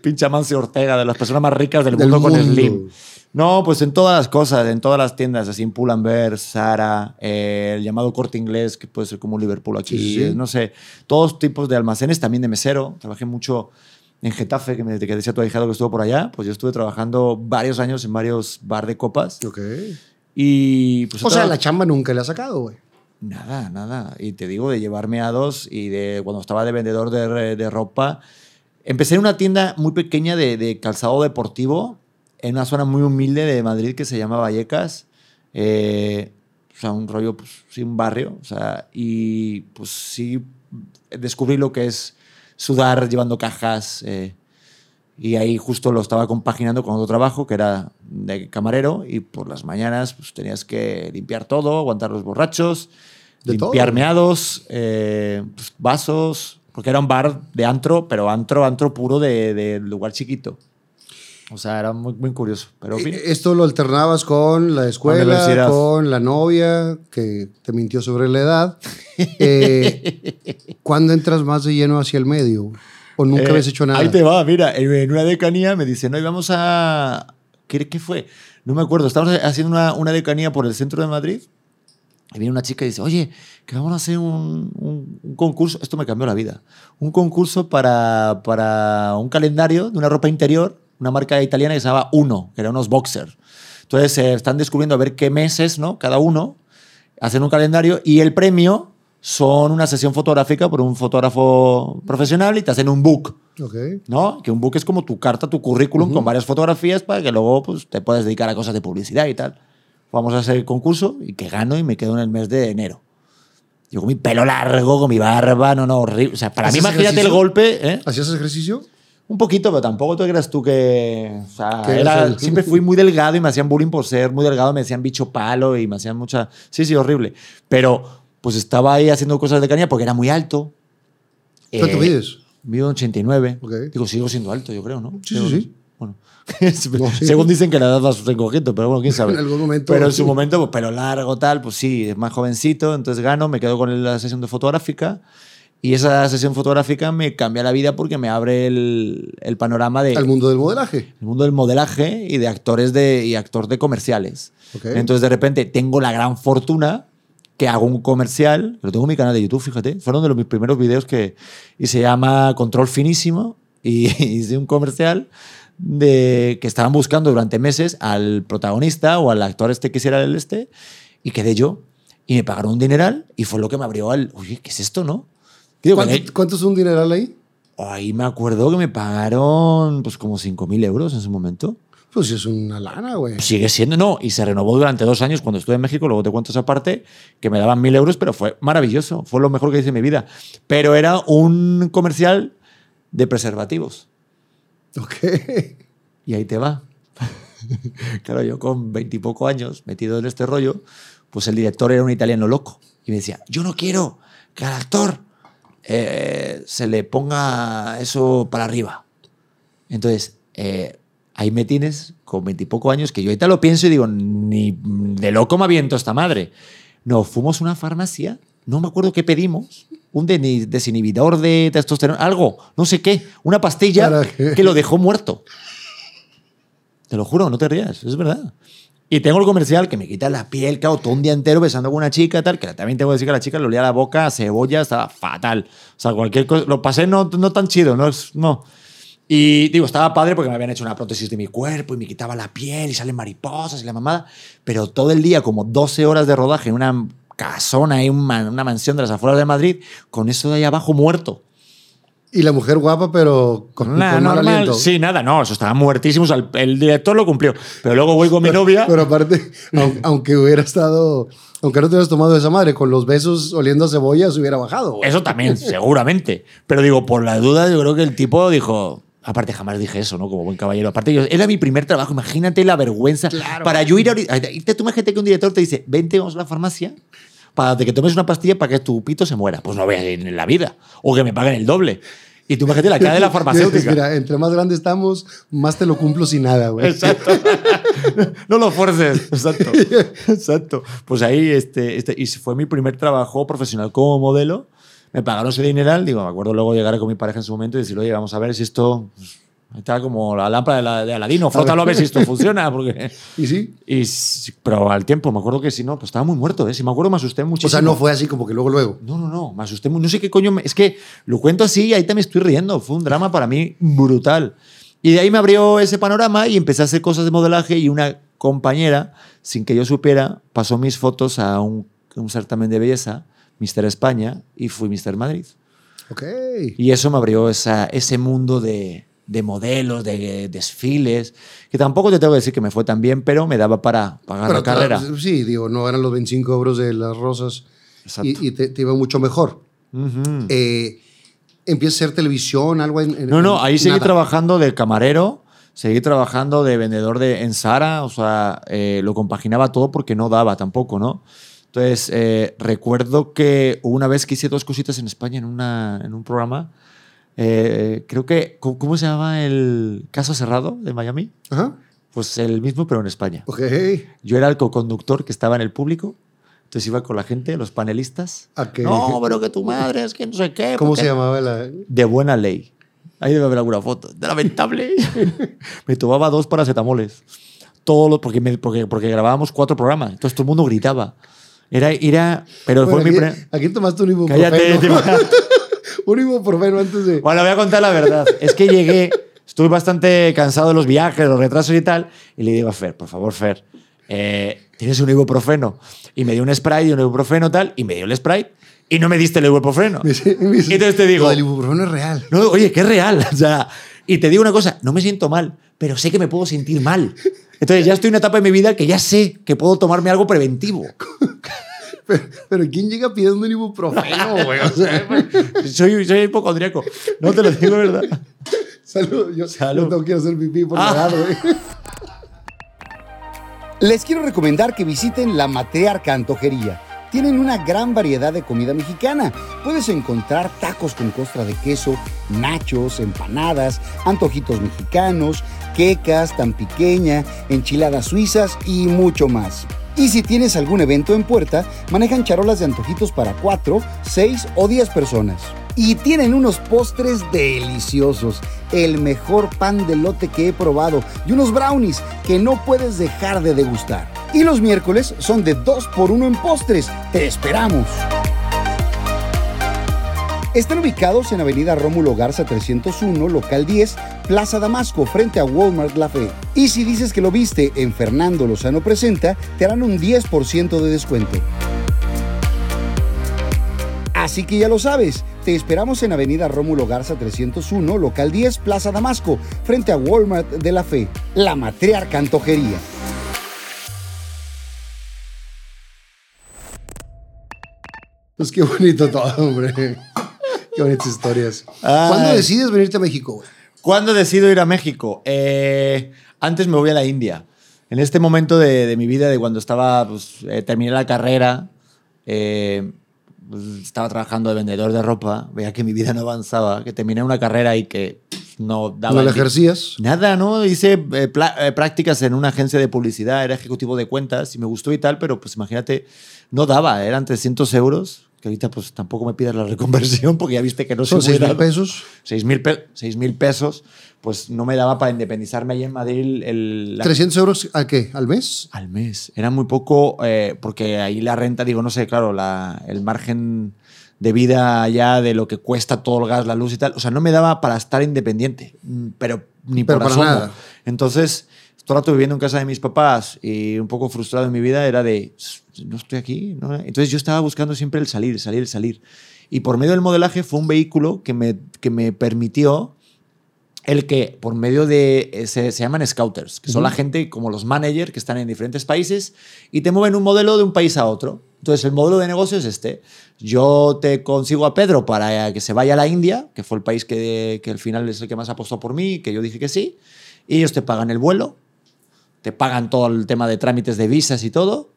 Pinche Mancio Ortega, de las personas más ricas del, Del mundo, con mundo. Slim. No, pues en todas las cosas, en todas las tiendas, así en Pull&Bear, Zara, eh, el llamado Corte Inglés, que puede ser como Liverpool aquí, sí. no sé, todos tipos de almacenes, también de mesero. Trabajé mucho en Getafe, que me que decía tu ahijado que estuvo por allá, pues yo estuve trabajando varios años en varios bar de copas. Ok. Y pues O sea, la chamba nunca le ha sacado, güey. Nada, nada. Y te digo, de llevarme a dos y de cuando estaba de vendedor de, de ropa. Empecé en una tienda muy pequeña de, de calzado deportivo en una zona muy humilde de Madrid que se llama Vallecas. Eh, o sea, un rollo, pues sí, un barrio. O sea, y pues sí, descubrí lo que es sudar llevando cajas. eh, y ahí justo lo estaba compaginando con otro trabajo que era de camarero y por las mañanas pues, tenías que limpiar todo, aguantar los borrachos, De limpiar todo. meados, eh, pues, vasos, porque era un bar de antro, pero antro, antro puro de, de lugar chiquito. O sea, era muy, muy curioso. Pero en fin, Eh, Esto lo alternabas con la escuela, universidad. con la novia, que te mintió sobre la edad. *laughs* Eh, ¿Cuándo entras más de lleno hacia el medio? ¿O nunca Eh, habías hecho nada? Ahí te va, mira, en una decanía me dice, no, y vamos a... ¿Qué, qué fue? No me acuerdo, estábamos haciendo una, una decanía por el centro de Madrid y viene una chica y dice, oye, que vamos a hacer un, un- un concurso, esto me cambió la vida, un concurso para, para un calendario de una ropa interior, una marca italiana que se llamaba Uno, que eran unos boxers. Entonces eh, están descubriendo a ver qué meses, ¿no? Cada uno, hacen un calendario y el premio son una sesión fotográfica por un fotógrafo profesional y te hacen un book. Ok. ¿no? Que un book es como tu carta, tu currículum con varias fotografías para que luego pues, te puedas dedicar a cosas de publicidad y tal. Vamos a hacer el concurso y que gano y me quedo en el mes de enero. Yo con mi pelo largo, con mi barba, no, no, horrible. O sea, para mí, ¿Haces imagínate el ejercicio? golpe, ¿eh? ¿Hacías ejercicio? Un poquito, pero tampoco te creas tú que. O sea, era- el- siempre fui muy delgado y me hacían bullying por ser muy delgado, me decían bicho palo y me hacían mucha. Sí, sí, horrible. Pero pues estaba ahí haciendo cosas de caña porque era muy alto. ¿Cuánto Eh, mides? Mido 89. Ok. Digo, sigo siendo alto, yo creo, ¿no? Sí, Digo, sí, sí. Bueno. *laughs* No, sí. Según dicen que la edad va recogiendo, pero bueno, quién sabe. *laughs* En algún momento. Pero en su momento, pues pelo largo, tal, pues sí, es más jovencito, entonces gano, me quedo con la sesión de fotográfica y esa sesión fotográfica me cambia la vida porque me abre el, el panorama de Al mundo del modelaje. el mundo del modelaje y de actores de, y actor de comerciales. Ok. Entonces, de repente, tengo la gran fortuna que hago un comercial, lo tengo en mi canal de YouTube, fíjate, fueron de los mis primeros vídeos que, y se llama Control Finísimo, *laughs* y hice un comercial de que estaban buscando durante meses al protagonista o al actor este que hiciera el este, y quedé yo, y me pagaron un dineral, y fue lo que me abrió al, oye, ¿qué es esto, no? Digo, ¿Cuánto, cuánto es un dineral ahí? Ahí me acuerdo que me pagaron pues como 5.000 euros en su momento. Pues es una lana, güey. Sigue siendo, no, y se renovó durante dos años cuando estuve en México, luego te cuento esa parte, que me daban 1.000 euros, pero fue maravilloso, fue lo mejor que hice en mi vida. Pero era un comercial de preservativos. Ok. Y ahí te va. *laughs* claro, yo con veintipoco años metido en este rollo, pues el director era un italiano loco. Y me decía, yo no quiero que al actor eh, se le ponga eso para arriba. Entonces, eh, ahí me tienes con veintipoco años que yo ahorita lo pienso y digo, ni de loco me aviento esta madre. No, fuimos a una farmacia, no me acuerdo qué pedimos, un desinhibidor de testosterona, algo, no sé qué, una pastilla que lo dejó muerto. Te lo juro, no te rías, es verdad. Y tengo el comercial que me quita la piel, claro, todo un día entero besando con una chica, tal, que también tengo que decir que la chica le olía la boca a cebolla, estaba fatal. O sea, cualquier cosa, lo pasé no, no tan chido, no, no. Y digo, estaba padre porque me habían hecho una prótesis de mi cuerpo y me quitaba la piel y salen mariposas y la mamada, pero todo el día, como 12 horas de rodaje en una casona, una, una mansión de las afueras de Madrid, con eso de ahí abajo muerto. Y la mujer guapa, pero con, Nah, con mal normal. aliento. Sí, nada, no, eso estaba muertísimo. o sea, el, director lo cumplió. Pero luego voy con mi novia. Pero aparte, aun- aunque hubiera estado, aunque no te hubieras tomado esa madre, con los besos oliendo a cebolla se hubiera bajado. güey. Eso también, *laughs* seguramente. Pero digo, por la duda, yo creo que el tipo dijo. Aparte, jamás dije eso, ¿no? Como buen caballero. Aparte, yo, era mi primer trabajo. Imagínate la vergüenza. Para yo ir a. Irte, tú imagínate que un director te dice: Vente, vamos a la farmacia para que tomes una pastilla para que tu pito se muera. Pues no voy a ir en la vida. O que me paguen el doble. Y tú imagínate la cara de la *laughs* farmacéutica. Mira, entre más grande estamos, más te lo cumplo sin nada, güey. Exacto. *laughs* no lo fuerces. Exacto. *laughs* Exacto. Pues ahí, este, este, y fue mi primer trabajo profesional como modelo. Me pagaron ese dineral. Digo, me acuerdo luego llegar con mi pareja en su momento y decir, oye, vamos a ver si esto Está como la lámpara de, la- de Aladino. Frótalo a ver si esto funciona. Porque... *laughs* ¿Y sí? Y, pero al tiempo, me acuerdo que si no, pues estaba muy muerto. ¿eh? Si me acuerdo, me asusté muchísimo. O sea, no fue así como que luego, luego. No, no, no, me asusté. mu- No sé qué coño. me- es que lo cuento así y ahí te me estoy riendo. Fue un drama para mí brutal. Y de ahí me abrió ese panorama y empecé a hacer cosas de modelaje y una compañera, sin que yo supiera, pasó mis fotos a un, un certamen de belleza, Mister España, y fui Mister Madrid. Ok. Y eso me abrió esa, ese mundo de, de modelos, de desfiles, que tampoco te tengo que decir que me fue tan bien, pero me daba para pagar la Pero, carrera. claro, Sí, digo, no eran los 25 euros de las rosas Exacto. y, y te, te iba mucho mejor. Ujú. Eh, empieza a hacer televisión, algo en. en- No, no, ahí seguí nada. trabajando de camarero, seguí trabajando de vendedor de, en Sara, o sea, eh, lo compaginaba todo porque no daba tampoco, ¿no? Entonces, eh, recuerdo que una vez que hice dos cositas en España en, una, en un programa, eh, creo que, ¿cómo, se llama el caso cerrado de Miami? Ajá. Pues el mismo, pero en España. Yo era el co-conductor que estaba en el público, entonces iba con la gente, los panelistas. ¿A qué? No, pero que tu madre es que no sé qué. ¿Cómo se llamaba la.? de buena ley. Ahí debe haber alguna foto. Lamentable. *laughs* me tomaba dos paracetamoles. Todo lo, porque, me- porque, porque grabábamos cuatro programas. Entonces todo el mundo gritaba. Era, era, pero fue Bueno, mi aquí, primer- aquí tomaste un ibuprofeno. Cállate. *laughs* un ibuprofeno antes de. bueno, voy a contar la verdad. Es que llegué, estuve bastante cansado de los viajes, los retrasos y tal, y le digo a Fer, por favor, Fer, eh, ¿tienes un ibuprofeno? Y me dio un spray de un ibuprofeno tal, y me dio el spray, y no me diste el ibuprofeno. Me me Entonces te digo, Lo del ibuprofeno es real. No, oye, que es real. *laughs* O sea, y te digo una cosa, no me siento mal, pero sé que me puedo sentir mal. Entonces ya estoy en una etapa de mi vida que ya sé que puedo tomarme algo preventivo. *laughs* Pero, pero ¿quién llega pidiendo un ibuprofeno, *laughs* güey? O sea, Soy, soy hipocondriaco. No te lo digo, ¿verdad? *laughs* salud. Yo, Salud. yo tengo que ir a hacer pipí por Ah. la edad, güey. *laughs* Les quiero recomendar que visiten la Matriarca Antojería. Tienen una gran variedad de comida mexicana. Puedes encontrar tacos con costra de queso, nachos, empanadas, antojitos mexicanos, quecas, tan pequeña, enchiladas suizas y mucho más. Y si tienes algún evento en puerta, manejan charolas de antojitos para 4, 6 o 10 personas. Y tienen unos postres deliciosos, el mejor pan de lote que he probado y unos brownies que no puedes dejar de degustar. Y los miércoles son de 2 por 1 en postres. ¡Te esperamos! Están ubicados en Avenida Rómulo Garza 301, local 10, Plaza Damasco, frente a Walmart La Fe. Y si dices que lo viste en Fernando Lozano Presenta, te harán un 10% de descuento. Así que ya lo sabes, te esperamos en Avenida Rómulo Garza 301, local 10, Plaza Damasco, frente a Walmart de La Fe, la matriarca antojería. Pues qué bonito todo, hombre. Qué bonitas historias. Ay. ¿Cuándo decides venirte a México, güey? ¿Cuándo decido ir a México? Eh, antes me voy a la India. En este momento de, de mi vida, de cuando estaba, pues, eh, terminé la carrera, eh, pues, estaba trabajando de vendedor de ropa, veía que mi vida no avanzaba, que terminé una carrera y que pues, no daba... ¿No la ejercías? Nada, ¿no? Hice eh, eh, prácticas en una agencia de publicidad, era ejecutivo de cuentas y me gustó y tal, pero pues imagínate, no daba, eran 300 euros, que ahorita pues tampoco me pidas la reconversión porque ya viste que no Son soy 6 mil pesos. 6 mil pe- seis mil pesos, pues no me daba para independizarme ahí en Madrid el, la- 300 euros a qué? ¿Al mes? al mes. Era muy poco, eh, porque ahí la renta, digo, no sé, claro, la, el margen de vida ya de lo que cuesta todo el gas, la luz y tal, o sea, no me daba para estar independiente, mm, pero ni Pero por para asomo. nada. Entonces, todo el rato viviendo en casa de mis papás y un poco frustrado en mi vida era de, no estoy aquí. ¿no? Entonces yo estaba buscando siempre el salir, salir, salir. Y por medio del modelaje fue un vehículo que me, que me permitió el que por medio de, eh, se, se llaman scouters, que son la gente como los managers que están en diferentes países y te mueven un modelo de un país a otro. Entonces el modelo de negocio es este. Yo te consigo a Pedro para que se vaya a la India, que fue el país que, que al final es el que más apostó por mí, que yo dije que sí, y ellos te pagan el vuelo, te pagan todo el tema de trámites de visas y todo,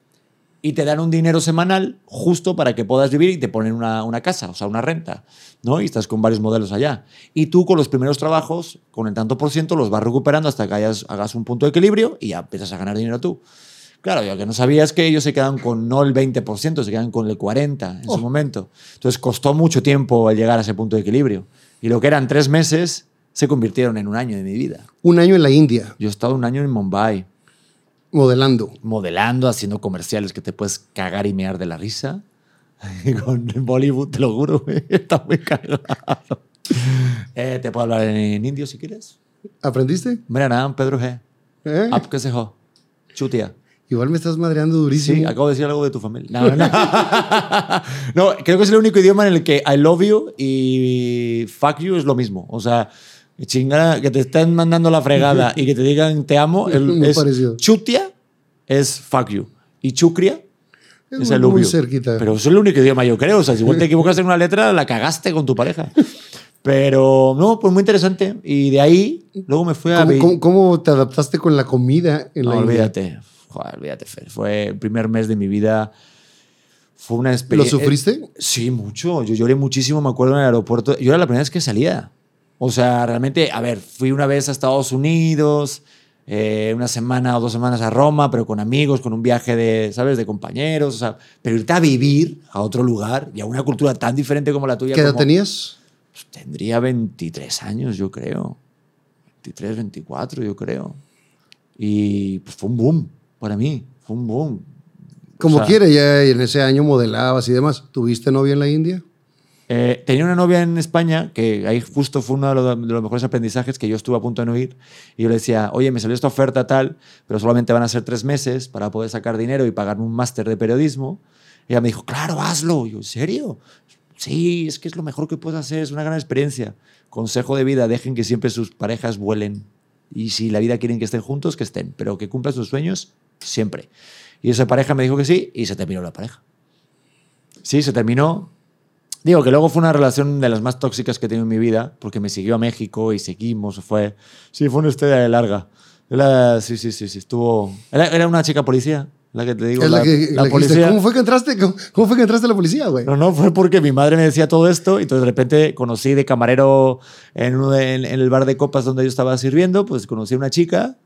y te dan un dinero semanal justo para que puedas vivir y te ponen una, una casa, o sea, una renta, ¿no? Y estás con varios modelos allá. Y tú con los primeros trabajos, con el tanto por ciento, los vas recuperando hasta que hayas- hagas un punto de equilibrio y ya empiezas a ganar dinero tú. Claro, yo que no sabía es que ellos se quedan con no el 20%, se quedan con el 40% en su momento. Entonces costó mucho tiempo el llegar a ese punto de equilibrio. Y lo que eran tres meses, se convirtieron en un año de mi vida. Un año en la India, Yo he estado un año en Mumbai, modelando. modelando, haciendo comerciales que te puedes cagar y mear de la risa. *laughs* Con Bollywood, te lo juro, güey, *laughs* está muy cagado. Eh, te puedo hablar en indio si quieres. ¿Aprendiste? Mira, nada, Pedro G. ¿Eh? Que se jo. Chutia. Igual me estás madreando durísimo. Sí, acabo de decir algo de tu familia. No, no, no. *laughs* No, creo que es el único idioma en el que I love you y fuck you es lo mismo. O sea, chingada, que te estén mandando la fregada y que te digan te amo, el- es parecido. chutia es fuck you. Y chucria Es es, muy- love you. cerquita. Pero es el único idioma, yo creo. O sea, si igual te equivocas en una letra, la cagaste con tu pareja. Pero no, pues muy interesante. Y de ahí, luego me fui a... ¿Cómo, cómo- cómo te adaptaste con la comida en no, la India? olvídate. Joder, olvídate, Fer. Fue el primer mes de mi vida. Fue una ¿Lo experiencia. sufriste? Sí, mucho. Yo lloré muchísimo, me acuerdo, en el aeropuerto. Yo era la primera vez que salía. O sea, realmente, a ver, fui una vez a Estados Unidos, eh, una semana o dos semanas a Roma, pero con amigos, con un viaje de, ¿sabes?, de compañeros. O sea, pero irte a vivir a otro lugar y a una cultura tan diferente como la tuya. ¿Qué edad como- tenías? pues, tendría 23 años, yo creo. 23, 24, yo creo. Y pues fue un boom para mí. Fue un boom. Como O sea, quiera, ya en ese año modelabas y demás. ¿Tuviste novia en la India? Eh, tenía una novia en España que ahí justo fue uno de los, mejores aprendizajes que yo estuve a punto de no ir. Y yo le decía, oye, me salió esta oferta tal, pero solamente van a ser tres meses para poder sacar dinero y pagarme un máster de periodismo. Y ella me dijo, claro, hazlo. Yo, ¿en serio? Sí, es que es lo mejor que puedes hacer, es una gran experiencia. Consejo de vida, dejen que siempre sus parejas vuelen. Y si la vida quieren que estén juntos, que estén, pero que cumplan sus sueños siempre. Y esa pareja me dijo que sí y se terminó la pareja. Sí, se terminó. Digo que luego fue una relación de las más tóxicas que he tenido en mi vida, porque me siguió a México y seguimos. Fue, sí, fue una historia de larga. Era, sí, sí, sí, sí, estuvo. Era, era una chica policía, la que te digo. Es la, que, la la que dijiste, policía. ¿Cómo fue que entraste? ¿Cómo, cómo fue que entraste a la policía, güey? No, no, fue porque mi madre me decía todo esto y entonces de repente conocí de camarero en, uno de- en- en el bar de copas donde yo estaba sirviendo, pues conocí a una chica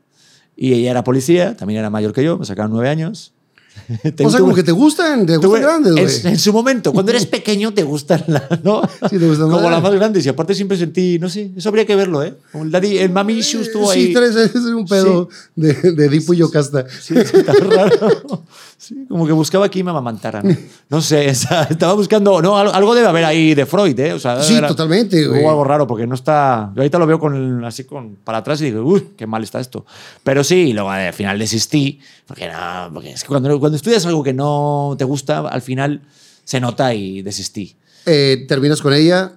y ella era policía, también era mayor que yo, me sacaban nueve años. *laughs* O sea, como que te gustan, te gustan grandes, en, güey. en su momento, cuando eres *laughs* pequeño te gustan las, ¿no? Sí, te gustan Como más. las más grandes y aparte siempre sentí, no sé, eso habría que verlo, ¿eh? El, daddy, el mami issue estuvo ahí. Sí, tres es un pedo de, de Dipo y Yocasta. Sí, sí, está raro. Sí, como que buscaba aquí me amamantaran. No sé, *laughs* o sea, estaba buscando. No, algo, debe haber ahí de Freud, ¿eh? O sea, Sí, haber- totalmente, güey. Algo raro porque no está. Yo ahorita lo veo con así con, para atrás y digo, uy, qué mal está esto. Pero sí, luego al final desistí. Porque no, porque es que cuando, cuando estudias algo que no te gusta, al final se nota y desistí. Eh, terminas con ella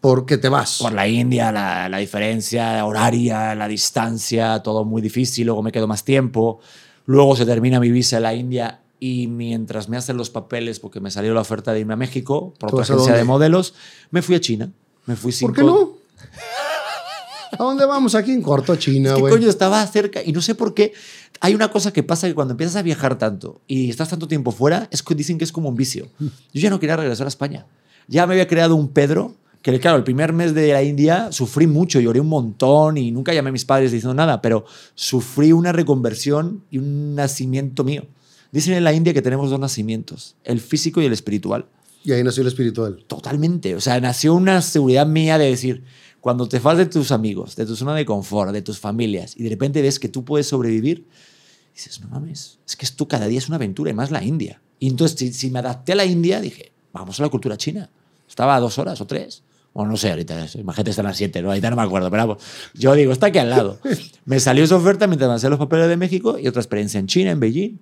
porque te vas. Por la India, la, la diferencia horaria, la distancia, todo muy difícil. Luego me quedo más tiempo. Luego se termina mi visa en la India y mientras me hacen los papeles, porque me salió la oferta de irme a México por ¿Tú otra agencia de modelos, me fui a China. Me fui cinco... ¿Por qué no? ¿A dónde vamos? Aquí en corto China, Es que güey. coño, estaba cerca y no sé por qué. Hay una cosa que pasa que cuando empiezas a viajar tanto y estás tanto tiempo fuera, es que dicen que es como un vicio. Yo ya no quería regresar a España. Ya me había creado un Pedro que, claro, el primer mes de la India sufrí mucho, lloré un montón y nunca llamé a mis padres diciendo nada, pero sufrí una reconversión y un nacimiento mío. Dicen en la India que tenemos dos nacimientos, el físico y el espiritual. Y ahí nació el espiritual. Totalmente. O sea, nació una seguridad mía de decir, cuando te vas de tus amigos, de tu zona de confort, de tus familias, y de repente ves que tú puedes sobrevivir, dices, no mames, es que esto cada día es una aventura, y más la India. Y entonces, si, si me adapté a la India, dije, vamos a la cultura china. Estaba a dos horas o tres. O no sé, ahorita, imagínate, están a las siete, ¿no? ahorita no me acuerdo, pero vamos, yo digo, está aquí al lado. *laughs* Me salió esa oferta mientras me hacía los papeles de México y otra experiencia en China, en Beijing.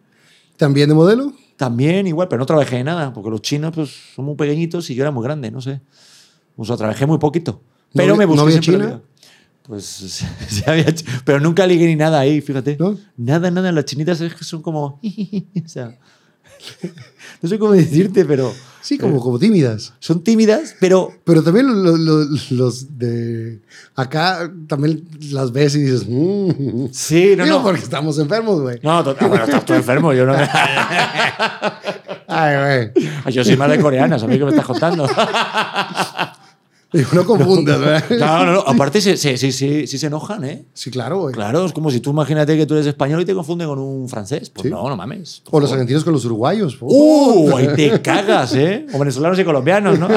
¿También de modelo? También igual, pero no trabajé en nada, porque los chinos pues, son muy pequeñitos y yo era muy grande, no sé. O sea, trabajé muy poquito. Pero ¿No me busqué no había China? vida. Pues *laughs* sí había pero nunca ligué ni nada ahí, fíjate. ¿No? Nada, nada. Las chinitas es que son como... *laughs* o sea, *laughs* no sé cómo decirte, pero Sí, como, como tímidas. son tímidas, pero Pero también lo- lo- los de acá también las ves y dices, mm. sí, no, Digo, no. porque estamos enfermos, güey. No, ah, bueno, estás todo enfermo. Yo no. Ay, güey. Yo soy más de coreanas, a mí que me estás contando. *laughs* Digo, no confundas, ¿verdad? No, no, no. *laughs* Aparte, sí, sí, sí, se enojan, ¿eh? Sí, claro, güey. Claro, es como si tú imagínate que tú eres español y te confunden con un francés. Pues Sí. no, no mames. O los argentinos con los uruguayos. ¡Uh! Ahí te *laughs* cagas, ¿eh? O venezolanos y colombianos, ¿no?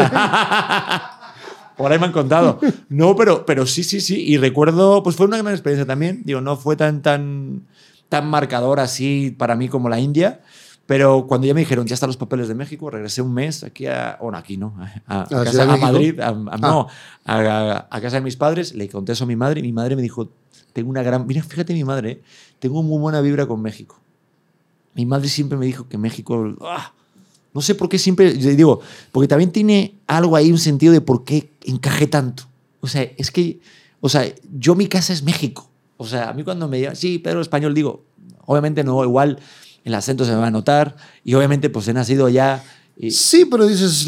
Por ahí me han contado. No, pero, pero sí, sí, sí. Y recuerdo, pues fue una gran experiencia también. Digo, no fue tan, tan, tan marcador así para mí como la India. Pero cuando ya me dijeron, ya están los papeles de México, regresé un mes aquí a, bueno, aquí no, a, a ¿A casa- a? Madrid, a, a- no, a, a casa de mis padres, le conté eso a mi madre y mi madre me dijo, tengo una gran, mira, fíjate mi madre, tengo muy buena vibra con México. Mi madre siempre me dijo que México, ah, no sé por qué siempre, le digo, porque también tiene algo ahí, un sentido de por qué encajé tanto. O sea, es que, o sea, yo mi casa es México. O sea, a mí cuando me digan, sí, Pedro Español, digo, obviamente no, igual el acento se me va a notar y obviamente pues he nacido allá. Y, Sí, pero dices,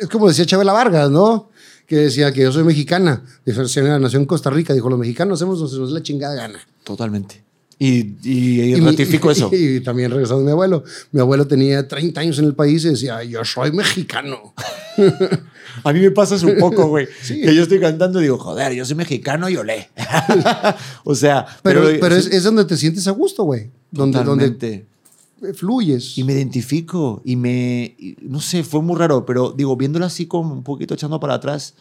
es como decía Chabela Vargas, ¿no? Que decía que yo soy mexicana, diferencia nació en Costa Rica, dijo, los mexicanos hacemos nos dé la chingada gana. Totalmente. Y, y- y mi- ratifico *laughs* eso. Y, también regresando a mi abuelo. Mi abuelo tenía 30 años en el país y decía, yo soy mexicano. *laughs* A mí me pasa un poco, güey. *laughs* Que yo estoy cantando y digo, joder, yo soy mexicano y olé. o sea, Pero, pero, es, sí, es donde te sientes a gusto, güey. Donde, donde totalmente. Fluyes. Y me identifico y me. y no sé, fue muy raro, pero digo, viéndolo así como un poquito echando para atrás.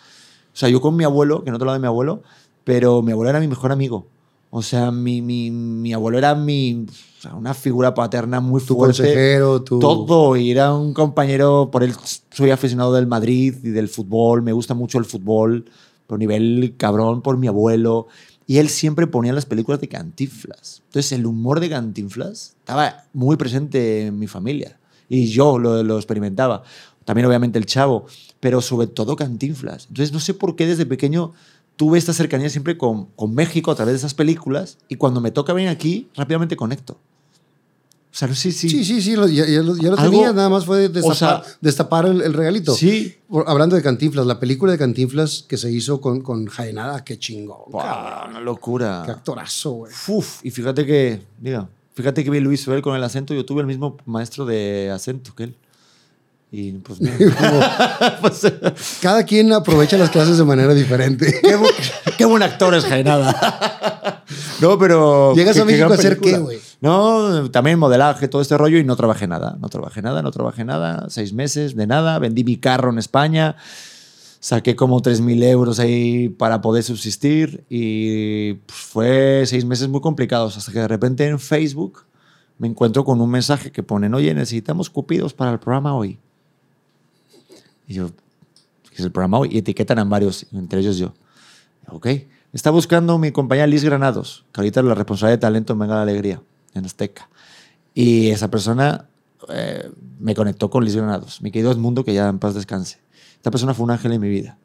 O sea, yo con mi abuelo, que no te lo de mi abuelo, pero mi abuelo era mi mejor amigo. O sea, mi, mi, mi abuelo era mi. o sea, una figura paterna muy tu fuerte. consejero, tu... Todo, y era un compañero, por él soy aficionado del Madrid y del fútbol, me gusta mucho el fútbol, por nivel cabrón, por mi abuelo. Y él siempre ponía las películas de Cantinflas. Entonces el humor de Cantinflas estaba muy presente en mi familia. Y yo lo, lo experimentaba. También obviamente el chavo, pero sobre todo Cantinflas. Entonces no sé por qué desde pequeño tuve esta cercanía siempre con, con México a través de esas películas. Y cuando me toca venir aquí, rápidamente conecto. O sea, sé si... Sí, sí, sí, lo- ya, ya lo, ya lo Algo- tenías, nada más fue destapar, o sea- destapar el, el regalito. Sí. Por- Hablando de Cantinflas, la película de Cantinflas que se hizo con, con Jaenada, qué chingón. Cabrón. una locura. Qué actorazo, güey. Uf, y fíjate que, diga, fíjate que lo hizo él con el acento. Yo tuve el mismo maestro de acento que él. Y pues, mira. *laughs* *laughs* Pues, Cada quien aprovecha las clases de manera diferente. *laughs* qué, bu- qué buen actor es Jaenada. no, pero. Llegas a México a hacer película. qué, güey. No, también modelaje, todo este rollo y no trabajé nada. No trabajé nada, no trabajé nada. Seis meses de nada. Vendí mi carro en España. Saqué como 3.000 euros ahí para poder subsistir y pues, fue seis meses muy complicados hasta que de repente en Facebook me encuentro con un mensaje que ponen, oye, necesitamos cupidos para el programa hoy. Y yo, ¿qué es el programa hoy? Y etiquetan a varios, entre ellos yo. Ok. Está buscando mi compañera Liz Granados, que ahorita es la responsable de talento en Venga la Alegría, en Azteca. Y esa persona eh, me conectó con Liz Granados, mi querido Edmundo, que ya en paz descanse. Esta persona fue un ángel en mi vida.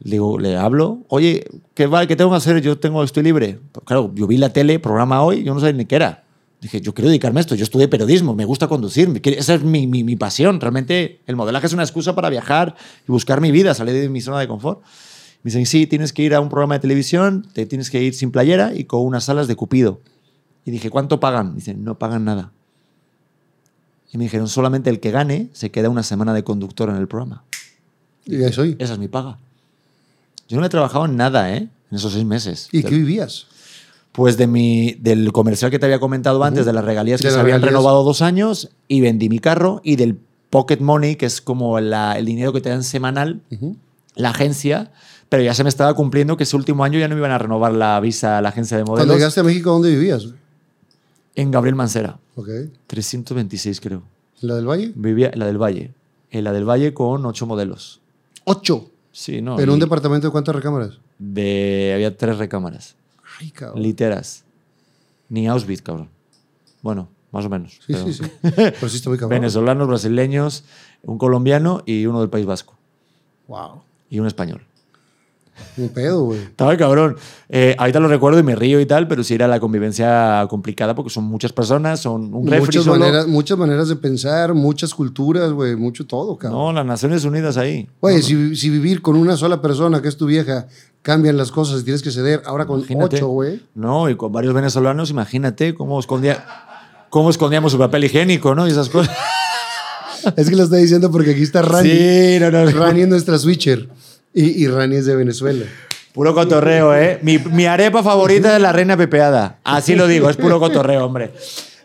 Le digo, le hablo, oye, ¿qué, va, ¿qué tengo que hacer? Yo tengo, estoy libre. Pues claro, yo vi la tele, programa hoy, yo no sabía ni qué era. Dije, yo quiero dedicarme a esto, yo estudié periodismo, me gusta conducir, me quiere- esa es mi, mi, mi pasión. Realmente el modelaje es una excusa para viajar y buscar mi vida, salir de mi zona de confort. Me dicen, sí, tienes que ir a un programa de televisión, te tienes que ir sin playera y con unas alas de cupido. Y dije, ¿cuánto pagan? Dicen, no pagan nada. Y me dijeron, solamente el que gane se queda una semana de conductor en el programa. Y soy. Esa es mi paga. Yo no he trabajado en nada, ¿eh? En esos seis meses. ¿Y qué vivías? Pues de mi, del comercial que te había comentado antes, de las regalías que se habían regalías. renovado dos años, y vendí mi carro, y del pocket money, que es como la- el dinero que te dan semanal, la agencia, pero ya se me estaba cumpliendo que ese último año ya no me iban a renovar la visa a la agencia de Cuando modelos. llegaste a México, ¿dónde vivías? En Gabriel Mancera, Ok. 326 creo. ¿En la del Valle? Vivía en la del Valle. En la del Valle con ocho modelos. Ocho. Sí, no. ¿En un departamento de cuántas recámaras? de, había tres recámaras. Ay, cabrón. Literas. Ni Auschwitz, cabrón. Bueno, más o menos. Sí, pero- sí, sí. *laughs* Pero sí está muy cabrón. Venezolanos, brasileños, un colombiano y uno del País Vasco. Wow. Y un español. Un pedo, güey. *laughs* Estaba cabrón. Eh, ahorita lo recuerdo y me río y tal, pero sí era la convivencia complicada porque son muchas personas, son un refri Muchas solo. maneras, muchas maneras de pensar, muchas culturas, güey, mucho todo, cabrón. No, las Naciones Unidas ahí. Güey, si, si vivir con una sola persona, que es tu vieja, cambian las cosas y tienes que ceder, ahora con Imagínate. ocho, güey. No, y con varios venezolanos, imagínate cómo escondía, cómo escondíamos su papel higiénico, ¿no? Y esas cosas. *laughs* Es que lo está diciendo porque aquí está Rani. Sí, no, no. Rani es nuestra switcher. Y, y Rani es de Venezuela. Puro cotorreo, ¿eh? Mi, mi arepa favorita es la reina pepeada. Así lo digo, es puro cotorreo, hombre.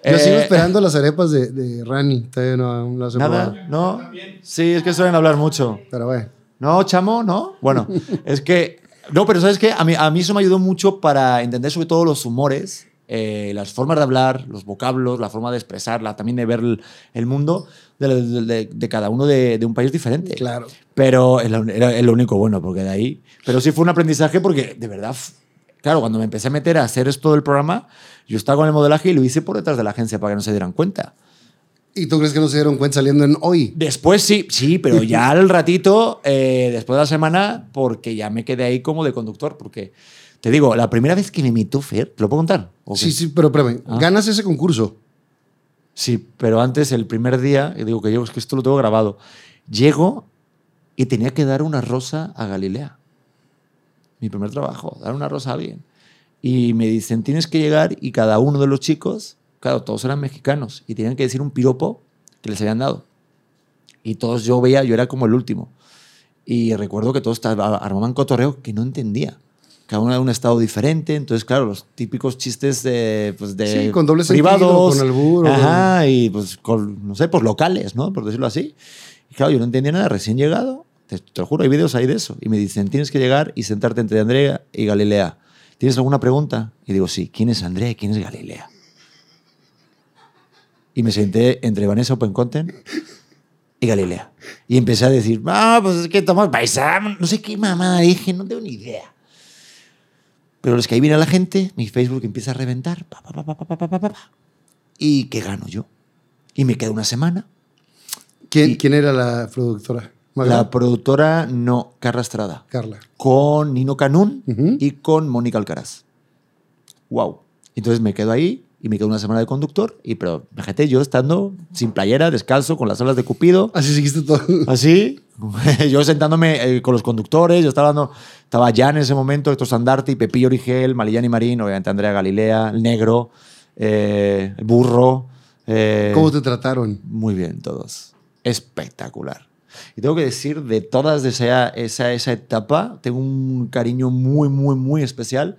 Yo sigo Eh, esperando las arepas de, de Rani. Todavía no las he Nada, probado. ¿no? Sí, es que suelen hablar mucho. Pero bueno. No, chamo, no. Bueno, es que. No, pero ¿sabes qué? A mí, a mí eso me ayudó mucho para entender sobre todo los humores, eh, las formas de hablar, los vocablos, la forma de expresarla, también de ver el, el mundo de, de- de cada uno de, de un país diferente. Claro. Pero era lo único bueno, porque de ahí. Pero sí fue un aprendizaje porque, de verdad, claro, cuando me empecé a meter a hacer esto del programa, yo estaba con el modelaje y lo hice por detrás de la agencia para que no se dieran cuenta. ¿Y tú crees que no se dieron cuenta saliendo en hoy? Después sí, sí, pero ya *laughs* al ratito, eh, después de la semana, porque ya me quedé ahí como de conductor, porque te digo, la primera vez que me imitó Fer, ¿te lo puedo contar? Sí, sí, pero espérame. Ah. Ganas ese concurso. Sí, pero antes, el primer día, y digo que llego, es que esto lo tengo grabado, llego y tenía que dar una rosa a Galilea. Mi primer trabajo, dar una rosa a alguien. Y me dicen, tienes que llegar y cada uno de los chicos, claro, todos eran mexicanos, y tenían que decir un piropo que les habían dado. Y todos yo veía, yo era como el último. Y recuerdo que todos armaban cotorreo que no entendía. Cada uno de un estado diferente. Entonces, claro, los típicos chistes de, pues de Sí, con doble sentido, privados. con albur, o Ajá, y pues con, no sé, pues locales, ¿no? Por decirlo así. Y claro, yo no entendía nada. Recién llegado, te, te lo juro, hay vídeos ahí de eso. Y me dicen, tienes que llegar y sentarte entre Andrea y Galilea. ¿Tienes alguna pregunta? Y digo, sí. ¿Quién es Andrea y quién es Galilea? y me senté entre Vanessa Open Content y Galilea. Y empecé a decir, ah, pues es que estamos paisamos, no sé qué mamada dije, no tengo ni idea. Pero los que ahí viene la gente, mi Facebook empieza a reventar, pa, pa, pa, ¿Y qué gano yo? Y me queda una semana. ¿Quién, y, ¿quién era la productora? La productora no, Carla Estrada. Carla. Con Nino Canún uh -huh. y con Mónica Alcaraz. ¡Wow! Entonces me quedo ahí y me quedo una semana de conductor, y pero fíjate, yo estando sin playera, descalzo, con las alas de Cupido, Así seguiste todo. Así, *laughs* yo sentándome eh, con los conductores, yo estaba dando, estaba Jan en ese momento, Héctor Sandarte, Pepillo Origel, Malillani Marín, obviamente Andrea Galilea, el negro, eh, el burro. eh, ¿Cómo te trataron? Muy bien, todos. Espectacular. Y tengo que decir, de todas de esa, esa, esa etapa, tengo un cariño muy, muy, muy especial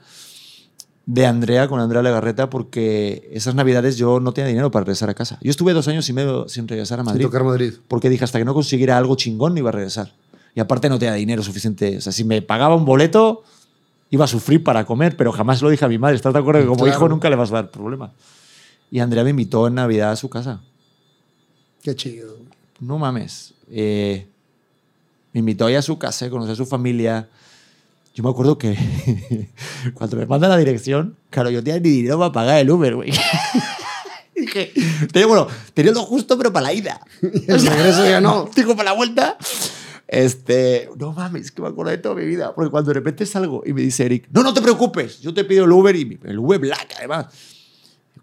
de Andrea con Andrea Legarreta porque esas navidades yo no tenía dinero para regresar a casa. Yo estuve dos años y medio sin regresar a Sin Madrid tocar Madrid. porque dije hasta que no consiguiera algo chingón no iba a regresar. Y aparte no tenía dinero suficiente. O sea, si me pagaba un boleto, iba a sufrir para comer, pero jamás lo dije a mi madre. ¿Estás de acuerdo que como Claro. hijo nunca le vas a dar problema? Y Andrea me invitó en Navidad a su casa. Qué chido. No mames. Eh, me invitó ahí a su casa, conocí a su familia. Yo me acuerdo que *laughs* cuando me manda la dirección, claro, yo tenía ni dinero para pagar el Uber, güey. *laughs* Dije, tenía, bueno, tenía lo justo, pero para la ida. *laughs* El regreso ya no. Digo, para la vuelta. Este, no mames, que me acuerdo de toda mi vida. Porque cuando de repente salgo y me dice Eric, no, no te preocupes, yo te pido el Uber y el Uber Black, además.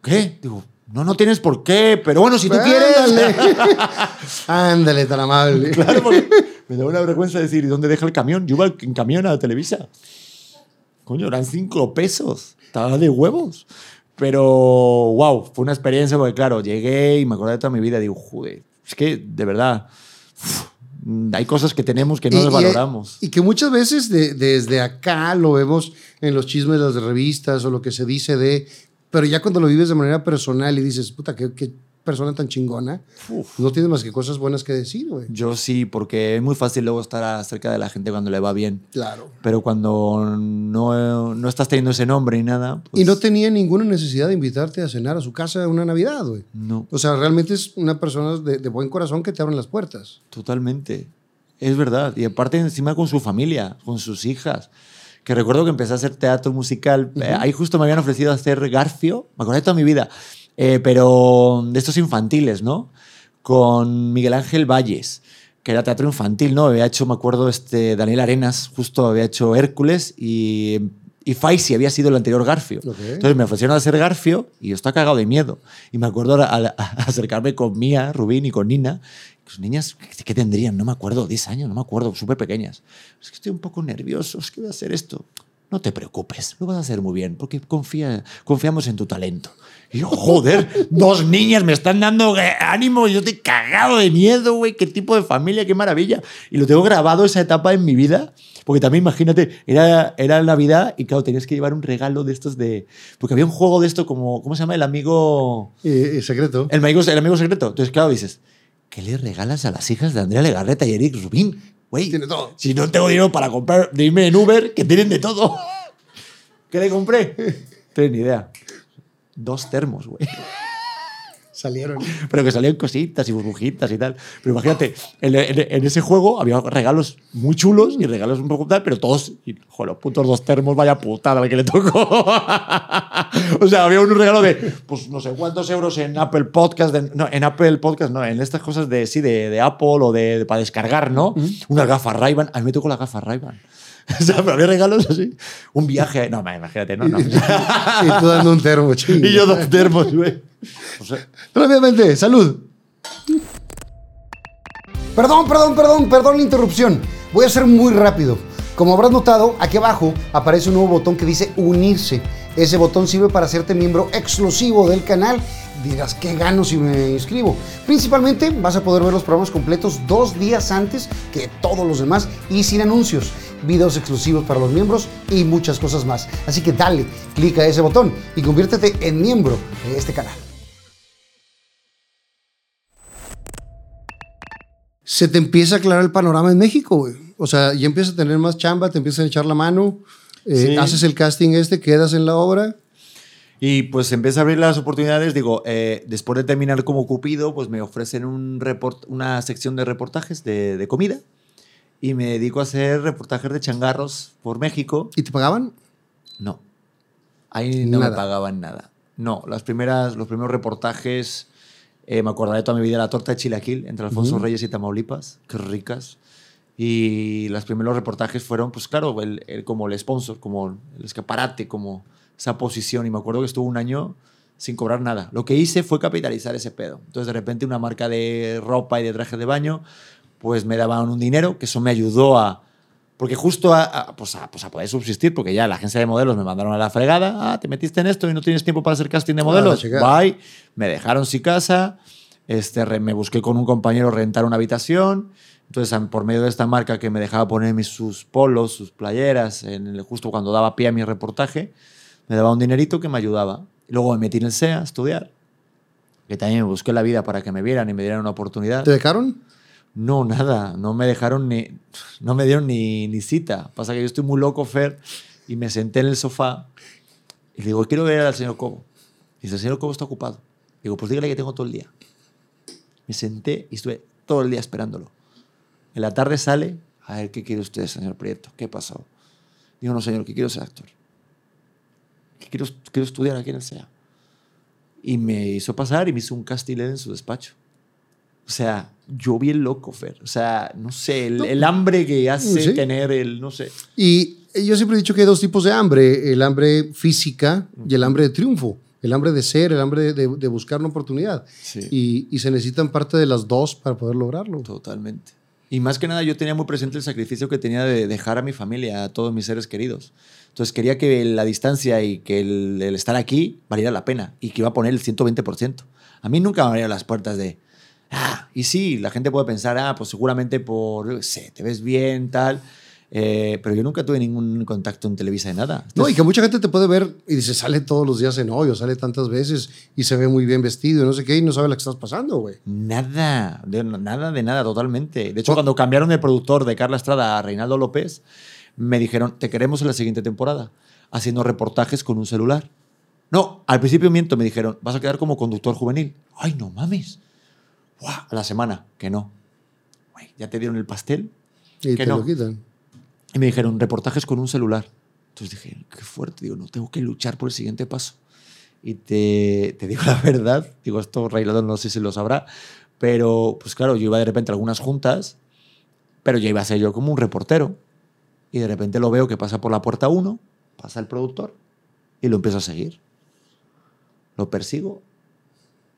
¿Qué? Digo, no, no tienes por qué, pero bueno, si tú quieres. Ándale. Ándale, tan amable. Claro, porque me da una vergüenza decir, ¿y dónde deja el camión? Yo iba en camión a Televisa. Coño, eran cinco pesos. Estaba de huevos. Pero, wow, fue una experiencia porque, claro, llegué y me acordé de toda mi vida. Digo, joder, es que, de verdad, hay cosas que tenemos que no Y- las y- valoramos. Y, que muchas veces de- desde acá lo vemos en los chismes de las revistas o lo que se dice de. Pero ya cuando lo vives de manera personal y dices, puta, qué, qué persona tan chingona, no tienes más que cosas buenas que decir, güey. Yo sí, porque es muy fácil luego estar cerca de la gente cuando le va bien. Claro. Pero cuando no, no estás teniendo ese nombre y nada. pues, Y no tenía ninguna necesidad de invitarte a cenar a su casa una Navidad, güey. no. O sea, realmente es una persona de, de buen corazón que te abren las puertas. Totalmente. Es verdad. Y aparte encima con su familia, con sus hijas. Que recuerdo que empecé a hacer teatro musical. Eh, ahí justo me habían ofrecido hacer Garfio. Me acordé de toda mi vida. Eh, pero de estos infantiles, ¿no? Con Miguel Ángel Valles, que era teatro infantil, ¿no? Había hecho, me acuerdo, este, Daniel Arenas, justo había hecho Hércules y, y Faisy había sido el anterior Garfio. Ok. Entonces me ofrecieron hacer Garfio y yo estaba cagado de miedo. Y me acuerdo a- a- a acercarme con Mía, Rubín y con Nina. Pues niñas, ¿qué- ¿qué tendrían? No me acuerdo, 10 años, no me acuerdo, súper pequeñas. Es que estoy un poco nervioso, es que voy a hacer esto. No te preocupes, lo vas a hacer muy bien, porque confía, confiamos en tu talento. Y yo, joder, dos niñas me están dando eh, ánimo y yo estoy cagado de miedo, güey, qué tipo de familia, qué maravilla. Y lo tengo grabado esa etapa en mi vida, porque también imagínate, era, era Navidad y claro, tenías que llevar un regalo de estos de... Porque había un juego de esto como, ¿cómo se llama? El amigo... Eh, eh, secreto. El amigo, el amigo secreto. Entonces, claro, dices, ¿qué le regalas a las hijas de Andrea Legarreta y Eric Rubín? Güey, si no tengo dinero para comprar, de irme en Uber, que tienen de todo. ¿Qué le compré? No *laughs* tengo ni idea. Dos termos, güey. Salieron. *laughs* Pero que salían cositas y burbujitas y tal. Pero imagínate, en, en- en ese juego había regalos muy chulos y regalos un poco tal, pero todos, y, joder, los putos dos termos, vaya putada la que le tocó. *laughs* o sea, había un regalo de, pues no sé cuántos euros en Apple Podcast, de- no, en Apple Podcast, no, en estas cosas de, sí, de, de Apple o de, de- para descargar, ¿no? Unas gafas Ray-Ban. A mí me tocó las gafas Ray-Ban. *laughs* O sea, pero había regalos así. Un viaje. No, imagínate, no, no. y tú dando un termo, y yo dos termos, güey. Rápidamente, salud. Perdón, perdón, perdón, perdón la interrupción. Voy a ser muy rápido. Como habrás notado, aquí abajo aparece un nuevo botón que dice unirse. Ese botón sirve para hacerte miembro exclusivo del canal. Dirás, ¿qué gano si me inscribo? Principalmente vas a poder ver los programas completos dos días antes que todos los demás y sin anuncios, videos exclusivos para los miembros y muchas cosas más. Así que dale, clica ese botón y conviértete en miembro de este canal. Se te empieza a aclarar el panorama en México, güey. O sea, ya empiezas a tener más chamba, te empiezan a echar la mano, eh, Sí. haces el casting este, quedas en la obra. Y pues empieza a abrir las oportunidades. Digo, eh, después de terminar como Cupido, pues me ofrecen un report, una sección de reportajes de, de comida. Y me dedico a hacer reportajes de changarros por México. ¿Y te pagaban? No. Ahí no Nada. me pagaban nada. No, las primeras, los primeros reportajes, eh, me acordaré toda mi vida la torta de chilaquil entre Alfonso Reyes y Tamaulipas, qué ricas. Y los primeros reportajes fueron, pues claro, el, el- como el sponsor, como el escaparate, como esa posición. Y me acuerdo que estuve un año sin cobrar nada. Lo que hice fue capitalizar ese pedo. Entonces, de repente, una marca de ropa y de trajes de baño, pues me daban un dinero, que eso me ayudó a, porque justo a, a, pues a, pues a poder subsistir, porque ya la agencia de modelos me mandaron a la fregada. Ah, te metiste en esto y no tienes tiempo para hacer casting de Ah, modelos. chingada. Bye. Me dejaron sin casa. Este, re- me busqué con un compañero rentar una habitación. Entonces, por medio de esta marca que me dejaba poner mis, sus polos, sus playeras, en el- justo cuando daba pie a mi reportaje, me daba un dinerito que me ayudaba. Luego me metí en el SEA a estudiar, que también me busqué la vida para que me vieran y me dieran una oportunidad. ¿Te dejaron? No, nada. No me dejaron ni. No me dieron ni, ni cita. Pasa que yo estoy muy loco, Fer, y me senté en el sofá y le digo, quiero ver al señor Cobo. Y dice, el señor Cobo está ocupado. Digo, pues dígale que tengo todo el día. Me senté y estuve todo el día esperándolo. En la tarde sale, a ver, ¿qué quiere usted, señor Prieto? ¿Qué pasó? Digo, no, señor, que quiero ser actor. Que quiero, quiero estudiar aquí en el SEA. Y me hizo pasar y me hizo un casting en su despacho. O sea, yo bien loco, Fer. O sea, no sé, el, el hambre que hace Sí. tener el, no sé. Y yo siempre he dicho que hay dos tipos de hambre, el hambre física y el hambre de triunfo, el hambre de ser, el hambre de, de buscar una oportunidad. Sí. Y, y se necesitan parte de las dos para poder lograrlo. Totalmente. Y más que nada yo tenía muy presente el sacrificio que tenía de dejar a mi familia, a todos mis seres queridos. Entonces quería que la distancia y que el, el estar aquí valiera la pena y que iba a poner el 120%. A mí nunca me abrieron las puertas de, ah, y sí, la gente puede pensar, ah, pues seguramente por, sé, te ves bien, tal. Eh, pero yo nunca tuve ningún contacto en Televisa de nada. No, y Entonces, que mucha gente te puede ver y dice, sale todos los días en hoyo, sale tantas veces y se ve muy bien vestido y no sé qué, y no sabe lo que estás pasando, güey. Nada, de, nada de nada, totalmente. De hecho, cuando cambiaron de productor de Carla Estrada a Reinaldo López, me dijeron, te queremos en la siguiente temporada, haciendo reportajes con un celular. No, al principio miento, me dijeron, vas a quedar como conductor juvenil. Ay, no mames. A la semana, que no. Güey, ¿Ya te dieron el pastel? Y Que te no. lo quitan. Y me dijeron, reportajes con un celular. Entonces dije, qué fuerte. Digo, no, tengo que luchar por el siguiente paso. Y te, te digo *laughs* la verdad, digo, esto Reinaldo no sé si lo sabrá, pero pues claro, yo iba de repente a algunas juntas, pero ya iba a ser yo como un reportero. Y de repente lo veo que pasa por la puerta uno, pasa el productor y lo empiezo a seguir. Lo persigo.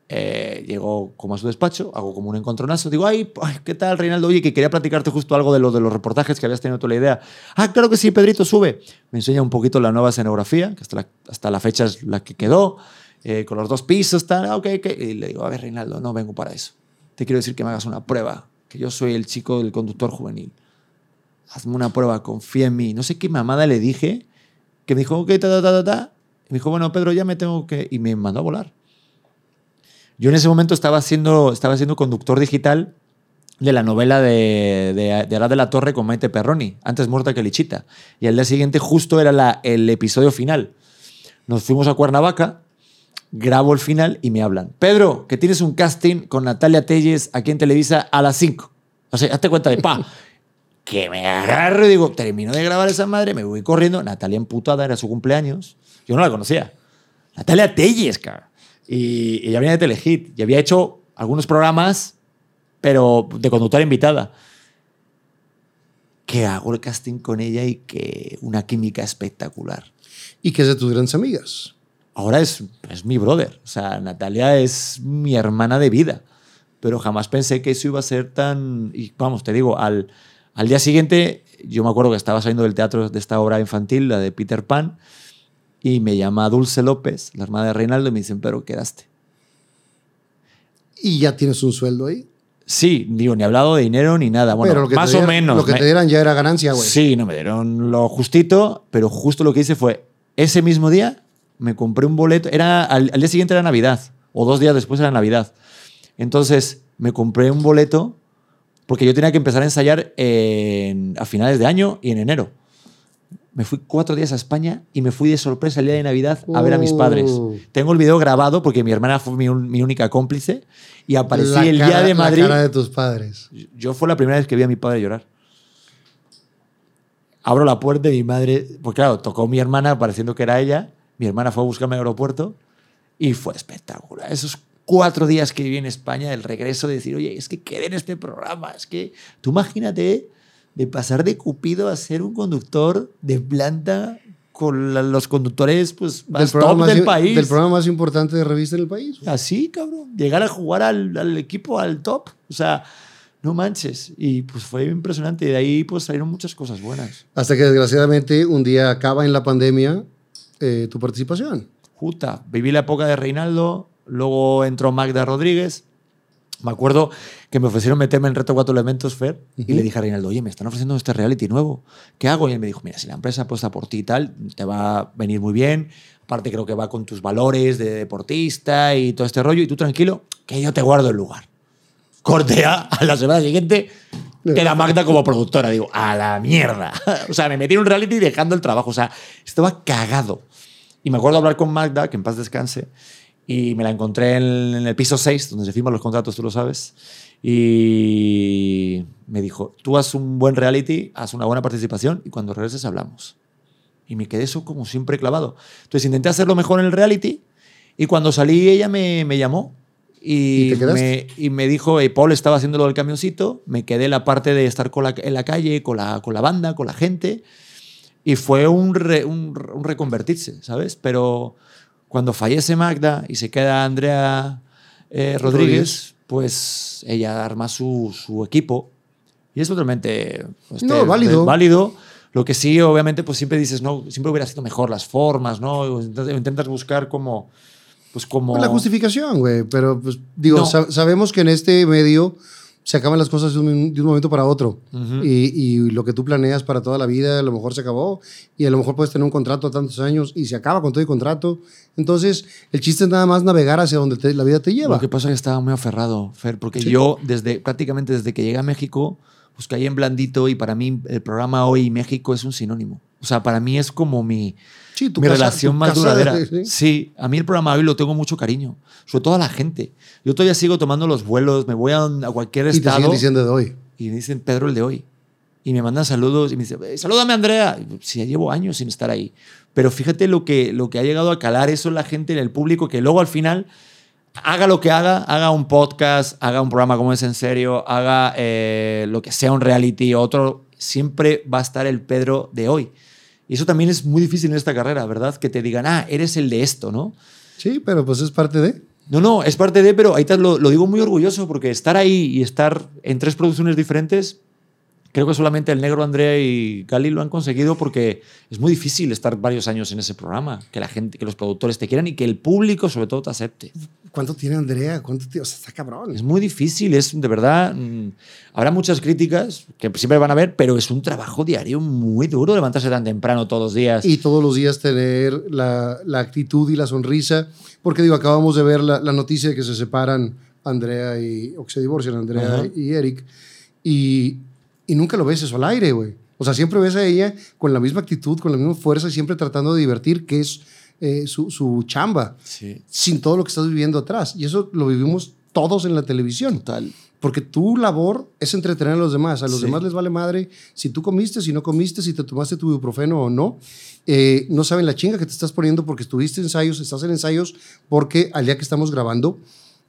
Eh, llego como a su despacho, hago como un encontronazo. Digo, ay, ¿qué tal, Reinaldo? Oye, que quería platicarte justo algo de lo de los reportajes que habías tenido tú la idea. Ah, claro que sí, Pedrito, sube. Me enseña un poquito la nueva escenografía, que hasta la, hasta la fecha es la que quedó, eh, con los dos pisos, tal. Ah, ok, ok. Y le digo, a ver, Reinaldo, no vengo para eso. Te quiero decir que me hagas una prueba, que yo soy el chico del conductor juvenil. Hazme una prueba, confía en mí. No sé qué mamada le dije, que me dijo, ok, ta, ta, ta, ta. Y me dijo, bueno, Pedro, ya me tengo que... Y me mandó a volar. Yo en ese momento estaba siendo, estaba siendo conductor digital de la novela de, de, de Arad de la Torre con Maite Perroni, antes muerta que Lichita. Y al día siguiente justo era la- el episodio final. Nos fuimos a Cuernavaca, grabo el final y me hablan. Pedro, que tienes un casting con Natalia Telles aquí en Televisa a las 5. O sea, hazte cuenta de pa. *laughs* que me agarro y digo, termino de grabar esa madre, me voy corriendo. Natalia emputada, era su cumpleaños. Yo no la conocía. Natalia Telles, cara. Y ella venía de Telehit y había hecho algunos programas, pero de conductora invitada. Que hago el casting con ella y que una química espectacular. Y que es de tus grandes amigas. Ahora es, es mi brother. O sea, Natalia es mi hermana de vida. Pero jamás pensé que eso iba a ser tan... Y vamos, te digo, al, al día siguiente, yo me acuerdo que estaba saliendo del teatro de esta obra infantil, la de Peter Pan, y me llama Dulce López, la hermana de Reinaldo, y me dicen, pero quedaste. Y ya tienes un sueldo ahí. Sí, digo, ni hablado de dinero ni nada. Bueno, Pero lo que más dieran- o menos. Lo que Me- te dieran ya era ganancia, güey. Sí, no me dieron lo justito, pero justo lo que hice fue, ese mismo día me compré un boleto, era al, al día siguiente era Navidad, o dos días después era Navidad. Entonces me compré un boleto porque yo tenía que empezar a ensayar en- a finales de año y en enero. Me fui cuatro días a España y me fui de sorpresa el día de Navidad a ver a mis padres. Oh. Tengo el video grabado porque mi hermana fue mi, un- mi única cómplice y aparecí La el cara- día de Madrid. La cara de tus padres. Yo fue la primera vez que vi a mi padre llorar. Abro la puerta y mi madre, pues claro, tocó mi hermana pareciendo que era ella. Mi hermana fue a buscarme al aeropuerto y fue espectacular. Esos cuatro días que viví en España, el regreso de decir, oye, es que quedé en este programa. Es que tú imagínate de pasar de Cupido a ser un conductor de planta con la- los conductores pues, más top programa del más, país. Del programa más importante de revista en el país. güey. Así, cabrón. Llegar a jugar al, al equipo, al top. O sea, no manches. Y pues fue impresionante. De ahí pues salieron muchas cosas buenas. Hasta que desgraciadamente un día acaba en la pandemia eh, tu participación. Juta. Viví la época de Reinaldo. Luego entró Magda Rodríguez. Me acuerdo que me ofrecieron meterme en Reto Cuatro Elementos, Fer, y le dije a Reinaldo, oye, me están ofreciendo este reality nuevo. ¿Qué hago? Y él me dijo, mira, si la empresa apuesta por ti y tal, te va a venir muy bien. Aparte creo que va con tus valores de deportista y todo este rollo. Y tú tranquilo, que yo te guardo el lugar. Corte A, la semana siguiente queda Magda como productora. Digo, a la mierda. *laughs* o sea, me metí en un reality dejando el trabajo. O sea, estaba cagado. Y me acuerdo hablar con Magda, que en paz descanse, y me la encontré en, el piso 6, donde se firman los contratos, tú lo sabes. Y me dijo, tú haz un buen reality, haz una buena participación y cuando regreses hablamos. Y me quedé eso como siempre clavado. Entonces intenté hacerlo mejor en el reality y cuando salí ella me, me llamó ¿Y y, me, y me dijo, eh, Paul estaba haciendo lo del camioncito, me quedé la parte de estar con la- en la calle, con la, con la banda, con la gente y fue un, re- un, un reconvertirse, ¿sabes? Pero cuando fallece Magda y se queda Andrea eh, Rodríguez, pues ella arma su, su equipo y es totalmente este, No, válido. válido. Lo que sí, obviamente, pues siempre dices, no, siempre hubiera sido mejor las formas, ¿no? Intentas buscar como, pues como... Pues la justificación, güey. Pero, pues, digo, No. sa- sabemos que en este medio se acaban las cosas de un, de un momento para otro. Y, y lo que tú planeas para toda la vida, a lo mejor se acabó. Y a lo mejor puedes tener un contrato a tantos años y se acaba con todo el contrato. Entonces, el chiste es nada más navegar hacia donde te- la vida te lleva. Lo que pasa es que estaba muy aferrado, Fer, porque Sí. yo desde prácticamente desde que llegué a México, pues caí en blandito y para mí el programa Hoy México es un sinónimo. O sea, para mí es como mi, Sí, mi casa- relación más duradera. sí. Sí, a mí el programa Hoy lo tengo mucho cariño, sobre todo a la gente. Yo todavía sigo tomando los vuelos, me voy a, a cualquier Y te estado siguen diciendo de hoy. y me dicen Pedro el de hoy. Y me mandan saludos y me dicen, "Eh, salúdame Andrea. Y, Sí, ya llevo años sin estar ahí. Pero fíjate lo que, lo que ha llegado a calar eso en la gente, en el público, que luego al final, haga lo que haga, haga un podcast, haga un programa como es en serio, haga eh, lo que sea un reality, otro, siempre va a estar el Pedro de hoy. Y eso también es muy difícil en esta carrera, ¿verdad? Que te digan, ah, eres el de esto, ¿no? Sí, pero pues es parte de. No, no, es parte de, pero ahí te lo, lo digo muy orgulloso porque estar ahí y estar en tres producciones diferentes, creo que solamente el negro Andrea y Gali lo han conseguido porque es muy difícil estar varios años en ese programa, que la gente, que los productores te quieran y que el público sobre todo te acepte. ¿Cuánto tiene Andrea? ¿Cuánto tiene? O sea, está cabrón. Es muy difícil, es de verdad. mm, habrá muchas críticas que siempre van a haber, pero es un trabajo diario muy duro levantarse tan temprano todos los días. Y todos los días tener la, la actitud y la sonrisa. Porque digo, acabamos de ver la, la noticia de que se separan Andrea y, o que se divorcian, Andrea Ajá. y Eric, y, y nunca lo ves eso al aire, güey. O sea, siempre ves a ella con la misma actitud, con la misma fuerza y siempre tratando de divertir, que es eh, su, su chamba, Sí. sin todo lo que estás viviendo atrás. Y eso lo vivimos todos en la televisión. Total. Porque tu labor es entretener a los demás. A los Sí. demás les vale madre si tú comiste, si no comiste, si te tomaste tu ibuprofeno o no. Eh, no saben la chinga que te estás poniendo porque estuviste en ensayos, estás en ensayos porque al día que estamos grabando,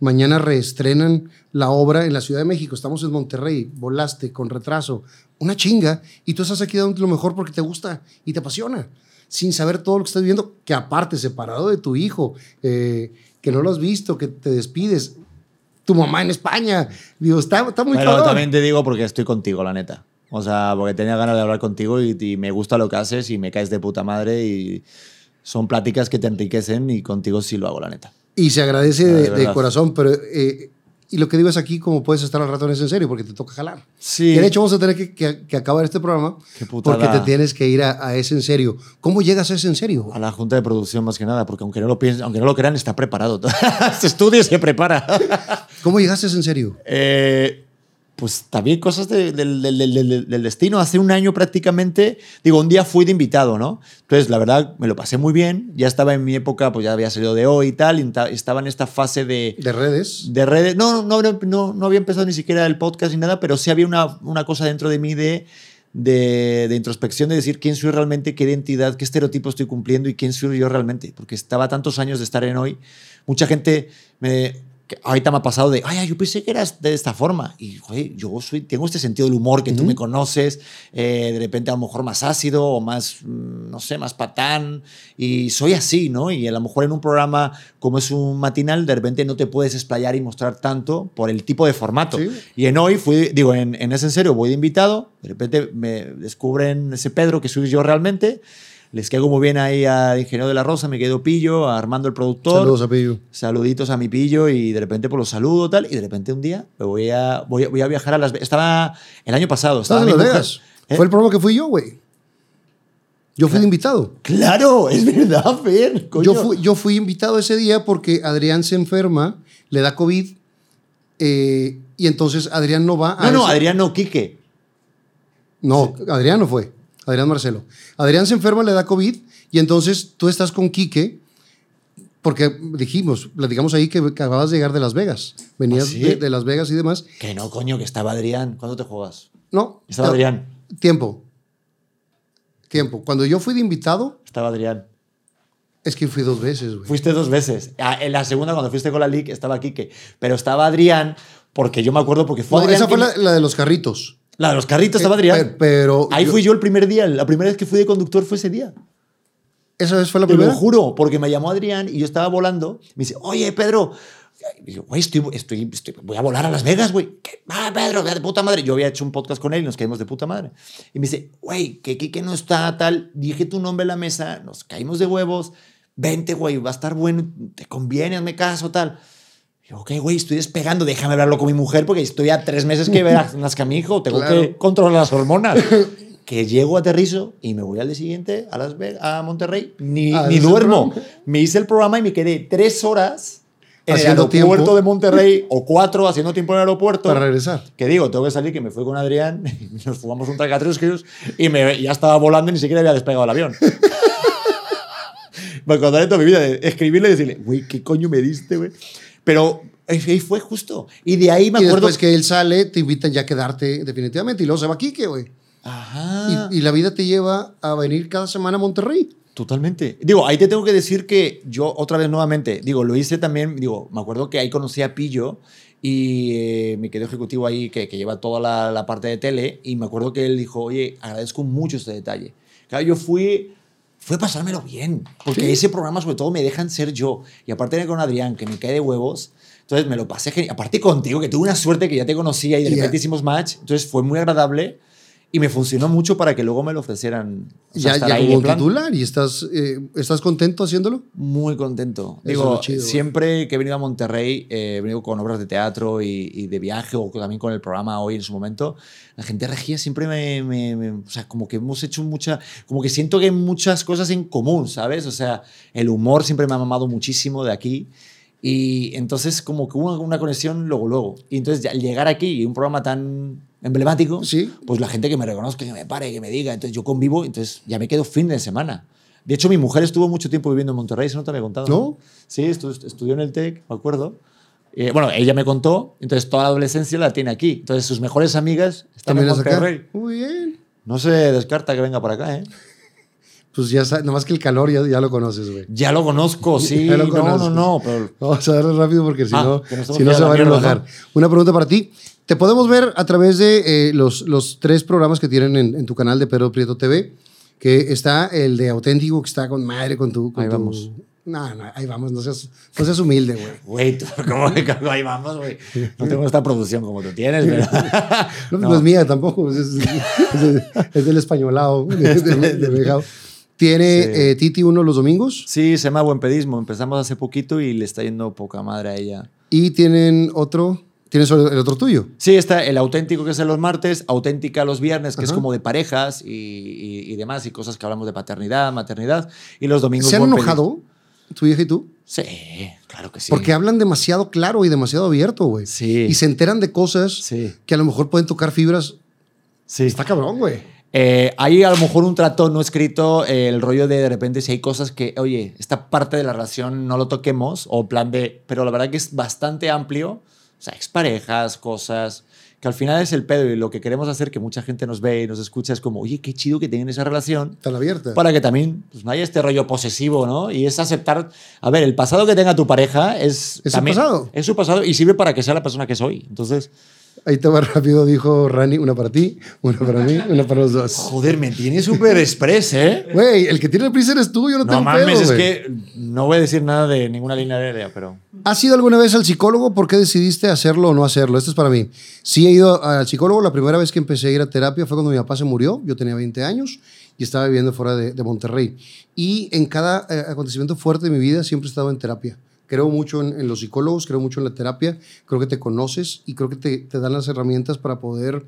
mañana reestrenan la obra en la Ciudad de México. Estamos en Monterrey, volaste con retraso. Una chinga. Y tú estás aquí dando lo mejor porque te gusta y te apasiona. Sin saber todo lo que estás viviendo, que aparte, separado de tu hijo, eh, que no lo has visto, que te despides tu mamá en España. Digo, está, está muy Pero cabrón. también te digo porque estoy contigo, la neta. O sea, porque tenía ganas de hablar contigo y, y me gusta lo que haces y me caes de puta madre y son pláticas que te enriquecen y contigo sí lo hago, la neta. Y se agradece de corazón, pero... eh, y lo que digo es aquí, como puedes estar al rato en en serio, porque te toca jalar. Sí. Que de hecho, vamos a tener que, que- que acabar este programa porque te tienes que ir a, a ese en serio. ¿Cómo llegas a ese en serio? A la junta de producción más que nada, porque aunque no lo piensen, aunque no lo crean, está preparado. *laughs* se estudia y se prepara. ¿Cómo llegaste a ese en serio? Eh, pues también cosas de- del, del- del- del- del destino. Hace un año prácticamente, digo, un día fui de invitado, ¿no? Entonces, la verdad, me lo pasé muy bien. Ya estaba en mi época, pues ya había salido de hoy y tal, y ta- estaba en esta fase de, De redes. de redes. No, no, no, no, no había empezado ni siquiera el podcast ni nada, pero sí había una, una cosa dentro de mí de, de, de introspección, de decir quién soy realmente, qué identidad, qué estereotipo estoy cumpliendo y quién soy yo realmente. Porque estaba tantos años de estar en hoy. Mucha gente me. Que ahorita me ha pasado de, ay, yo pensé que eras de esta forma. Y, joder, yo soy, tengo este sentido del humor que tú me conoces, eh, de repente a lo mejor más ácido o más, mm, no sé, más patán. Y soy así, ¿no? Y a lo mejor en un programa como es un matinal, de repente no te puedes explayar y mostrar tanto por el tipo de formato. Sí. Y en hoy fui, digo, en, en ese en serio, voy de invitado, de repente me descubren ese Pedro que soy yo realmente. Les caigo muy bien ahí al ingeniero de la Rosa, me quedo pillo, a Armando el productor. Saludos a Pillo. Saluditos a mi pillo y de repente pues los saludo tal y de repente un día me voy a, voy a, voy a viajar a Las Vegas. Estaba el año pasado. ¿Estás Estaba en Las Vegas? ¿Eh? Fue el programa que fui yo, güey. Yo fui de invitado. Claro, es verdad, Fer. coño. Yo fui, yo fui invitado ese día porque Adrián se enferma, le da COVID, eh, y entonces Adrián no va a... No, no, ese- Adrián no, Quique. No, Adrián no fue. Adrián Marcelo. Adrián se enferma, le da COVID y entonces tú estás con Quique porque dijimos, platicamos ahí que acababas de llegar de Las Vegas. Venías ¿Ah, sí? de, de Las Vegas y demás. Que no, coño, que estaba Adrián. ¿Cuándo te juegas? No. Estaba no, Adrián. Tiempo. Tiempo. Cuando yo fui de invitado, Estaba Adrián. es que fui dos veces, güey. Fuiste dos veces. Ah, En la segunda, cuando fuiste con la Lic, estaba Quique. Pero estaba Adrián, porque yo me acuerdo porque fue No, Adrián. esa fue la de los carritos. La de los carritos, estaba Eh, Adrián. pe- pero Ahí yo- fui yo el primer día. La primera vez que fui de conductor fue ese día. ¿Esa vez fue la Te primera? lo juro, porque me llamó Adrián y yo estaba volando. Me dice, oye, Pedro. Y güey, estoy, estoy, estoy- voy a volar a Las Vegas, güey. ¿Qué? Ah, Pedro, de puta madre. Yo había hecho un podcast con él y nos caímos de puta madre. Y me dice, güey, que Kike no está tal. Dije tu nombre en la mesa, nos caímos de huevos. Vente, güey, va a estar bueno, te conviene, hazme caso, tal. Yo, ok, güey, estoy despegando, déjame hablarlo con mi mujer porque estoy a tres meses que ver *laughs* a nazca mi hijo, tengo Claro. que controlar las hormonas. *laughs* que llego, aterrizo y me voy al día siguiente a, Las a Monterrey. Ni, Ah, ni ¿ese duermo. Me hice el programa y me quedé tres horas en el aeropuerto tiempo. de Monterrey o cuatro haciendo tiempo en el aeropuerto. Para regresar. Que digo, tengo que salir, que me fui con Adrián, *laughs* nos fumamos un tracatrusquios y me, ya estaba volando y ni siquiera había despegado el avión. me acordaré toda mi vida de escribirle y decirle, güey, ¿qué coño me diste, güey? Pero ahí fue justo. Y de ahí me Y acuerdo... después que él sale, te invitan ya a quedarte definitivamente. Y luego se va Quique, güey. Ajá. Y, y la vida te lleva a venir cada semana a Monterrey. Totalmente. Digo, ahí te tengo que decir que yo otra vez nuevamente, digo, lo hice también, digo, me acuerdo que ahí conocí a Pillo y eh, me quedé ejecutivo ahí que, que lleva toda la, la parte de tele y me acuerdo que él dijo, oye, agradezco mucho este detalle. Claro, yo fui, fue pasármelo bien, porque ese programa sobre todo me dejan ser yo. Y aparte de con Adrián, que me cae de huevos, entonces me lo pasé genial. Aparte contigo, que tuve una suerte que ya te conocía y de repente hicimos match, entonces fue muy agradable y me funcionó mucho para que luego me lo ofrecieran. o sea, ya ya ahí como plan. titular. ¿Y estás, eh, estás contento haciéndolo? Muy contento. Eso es Digo, chido, siempre que he venido a Monterrey, eh, he venido con obras de teatro y, y de viaje o también con el programa hoy en su momento, la gente regía siempre me, me- me- O sea, como que hemos hecho mucha... Como que siento que hay muchas cosas en común, ¿sabes? O sea, el humor siempre me ha mamado muchísimo de aquí. Y entonces como que hubo una conexión luego, luego. Y entonces al llegar aquí y un programa tan emblemático, Sí. pues la gente que me reconozca, que me pare, que me diga, entonces yo convivo, entonces ya me quedo fin de semana. De hecho, mi mujer estuvo mucho tiempo viviendo en Monterrey, eso no te había contado. ¿No? Sí, estu- estudió en el TEC, me acuerdo. Eh, bueno, ella me contó, entonces toda la adolescencia la tiene aquí. Entonces sus mejores amigas están en es acá. Monterrey. Muy bien. No se descarta que venga para acá, ¿eh? Pues ya sabes, nomás que el calor ya, ya lo conoces, güey. Ya lo conozco, *laughs* sí. Lo no, no, no, pero Vamos a darle rápido porque si Ah, no, si no se van a enojar. Una pregunta para ti. Te podemos ver a través de eh, los, los tres programas que tienen en, en tu canal de Pedro Prieto TV, que está el de Auténtico, que está con madre, con tu... Con Ahí tu- vamos. No, no, ahí vamos, no seas, no seas humilde, güey. Güey, tú, *laughs* ¿cómo que ahí vamos, güey? No tengo esta producción como tú tienes, pero... *laughs* No, No. *laughs* no es mía tampoco, es, es- es- es del españolado, de, de- de Bejao. Tiene Sí. eh, Titi uno los domingos Sí, se llama Buen Pedismo. Empezamos hace poquito y le está yendo poca madre a ella. y tienen otro, tienes el otro tuyo. Sí, está el auténtico que es los martes, auténtica los viernes, que es Ajá. como de parejas y, y- y demás, y cosas que hablamos de paternidad, maternidad. Y los domingos. ¿Se han enojado tu vieja y tú? Sí, claro que sí. Porque hablan demasiado claro y demasiado abierto, güey. Sí. Y se enteran de cosas Sí. que a lo mejor pueden tocar fibras. Sí. Está cabrón, güey. Eh, hay a lo mejor un trato no escrito, eh, el rollo de de repente si hay cosas que, oye, esta parte de la relación no lo toquemos, o plan de, pero la verdad que es bastante amplio, sea, exparejas, cosas, que al final es el pedo y lo que queremos hacer, que mucha gente nos ve y nos escucha, es como, oye, qué chido que tienen esa relación, Tan abierta. para que también pues, no haya este rollo posesivo, ¿no? Y es aceptar, a ver, el pasado que tenga tu pareja es... Es su también- pasado. Es su pasado y sirve para que sea la persona que soy. Entonces, Ahí te va rápido, dijo Rani. Una para ti, una para mí, una para los dos. joder, me tiene súper express, ¿eh? Güey, el que tiene prisa eres tú, yo no, No tengo mames, pedo, es que no voy a decir nada de ninguna línea aérea, pero. ¿Has ido alguna vez al psicólogo? ¿Por qué decidiste hacerlo o no hacerlo? Esto es para mí. Sí he ido al psicólogo. La primera vez que empecé a ir a terapia fue cuando mi papá se murió. Yo tenía 20 años y estaba viviendo fuera de, de Monterrey. Y en cada eh, acontecimiento fuerte de mi vida siempre he estado en terapia. Creo mucho en, en los psicólogos, creo mucho en la terapia. Creo que te conoces y creo que te, te dan las herramientas para poder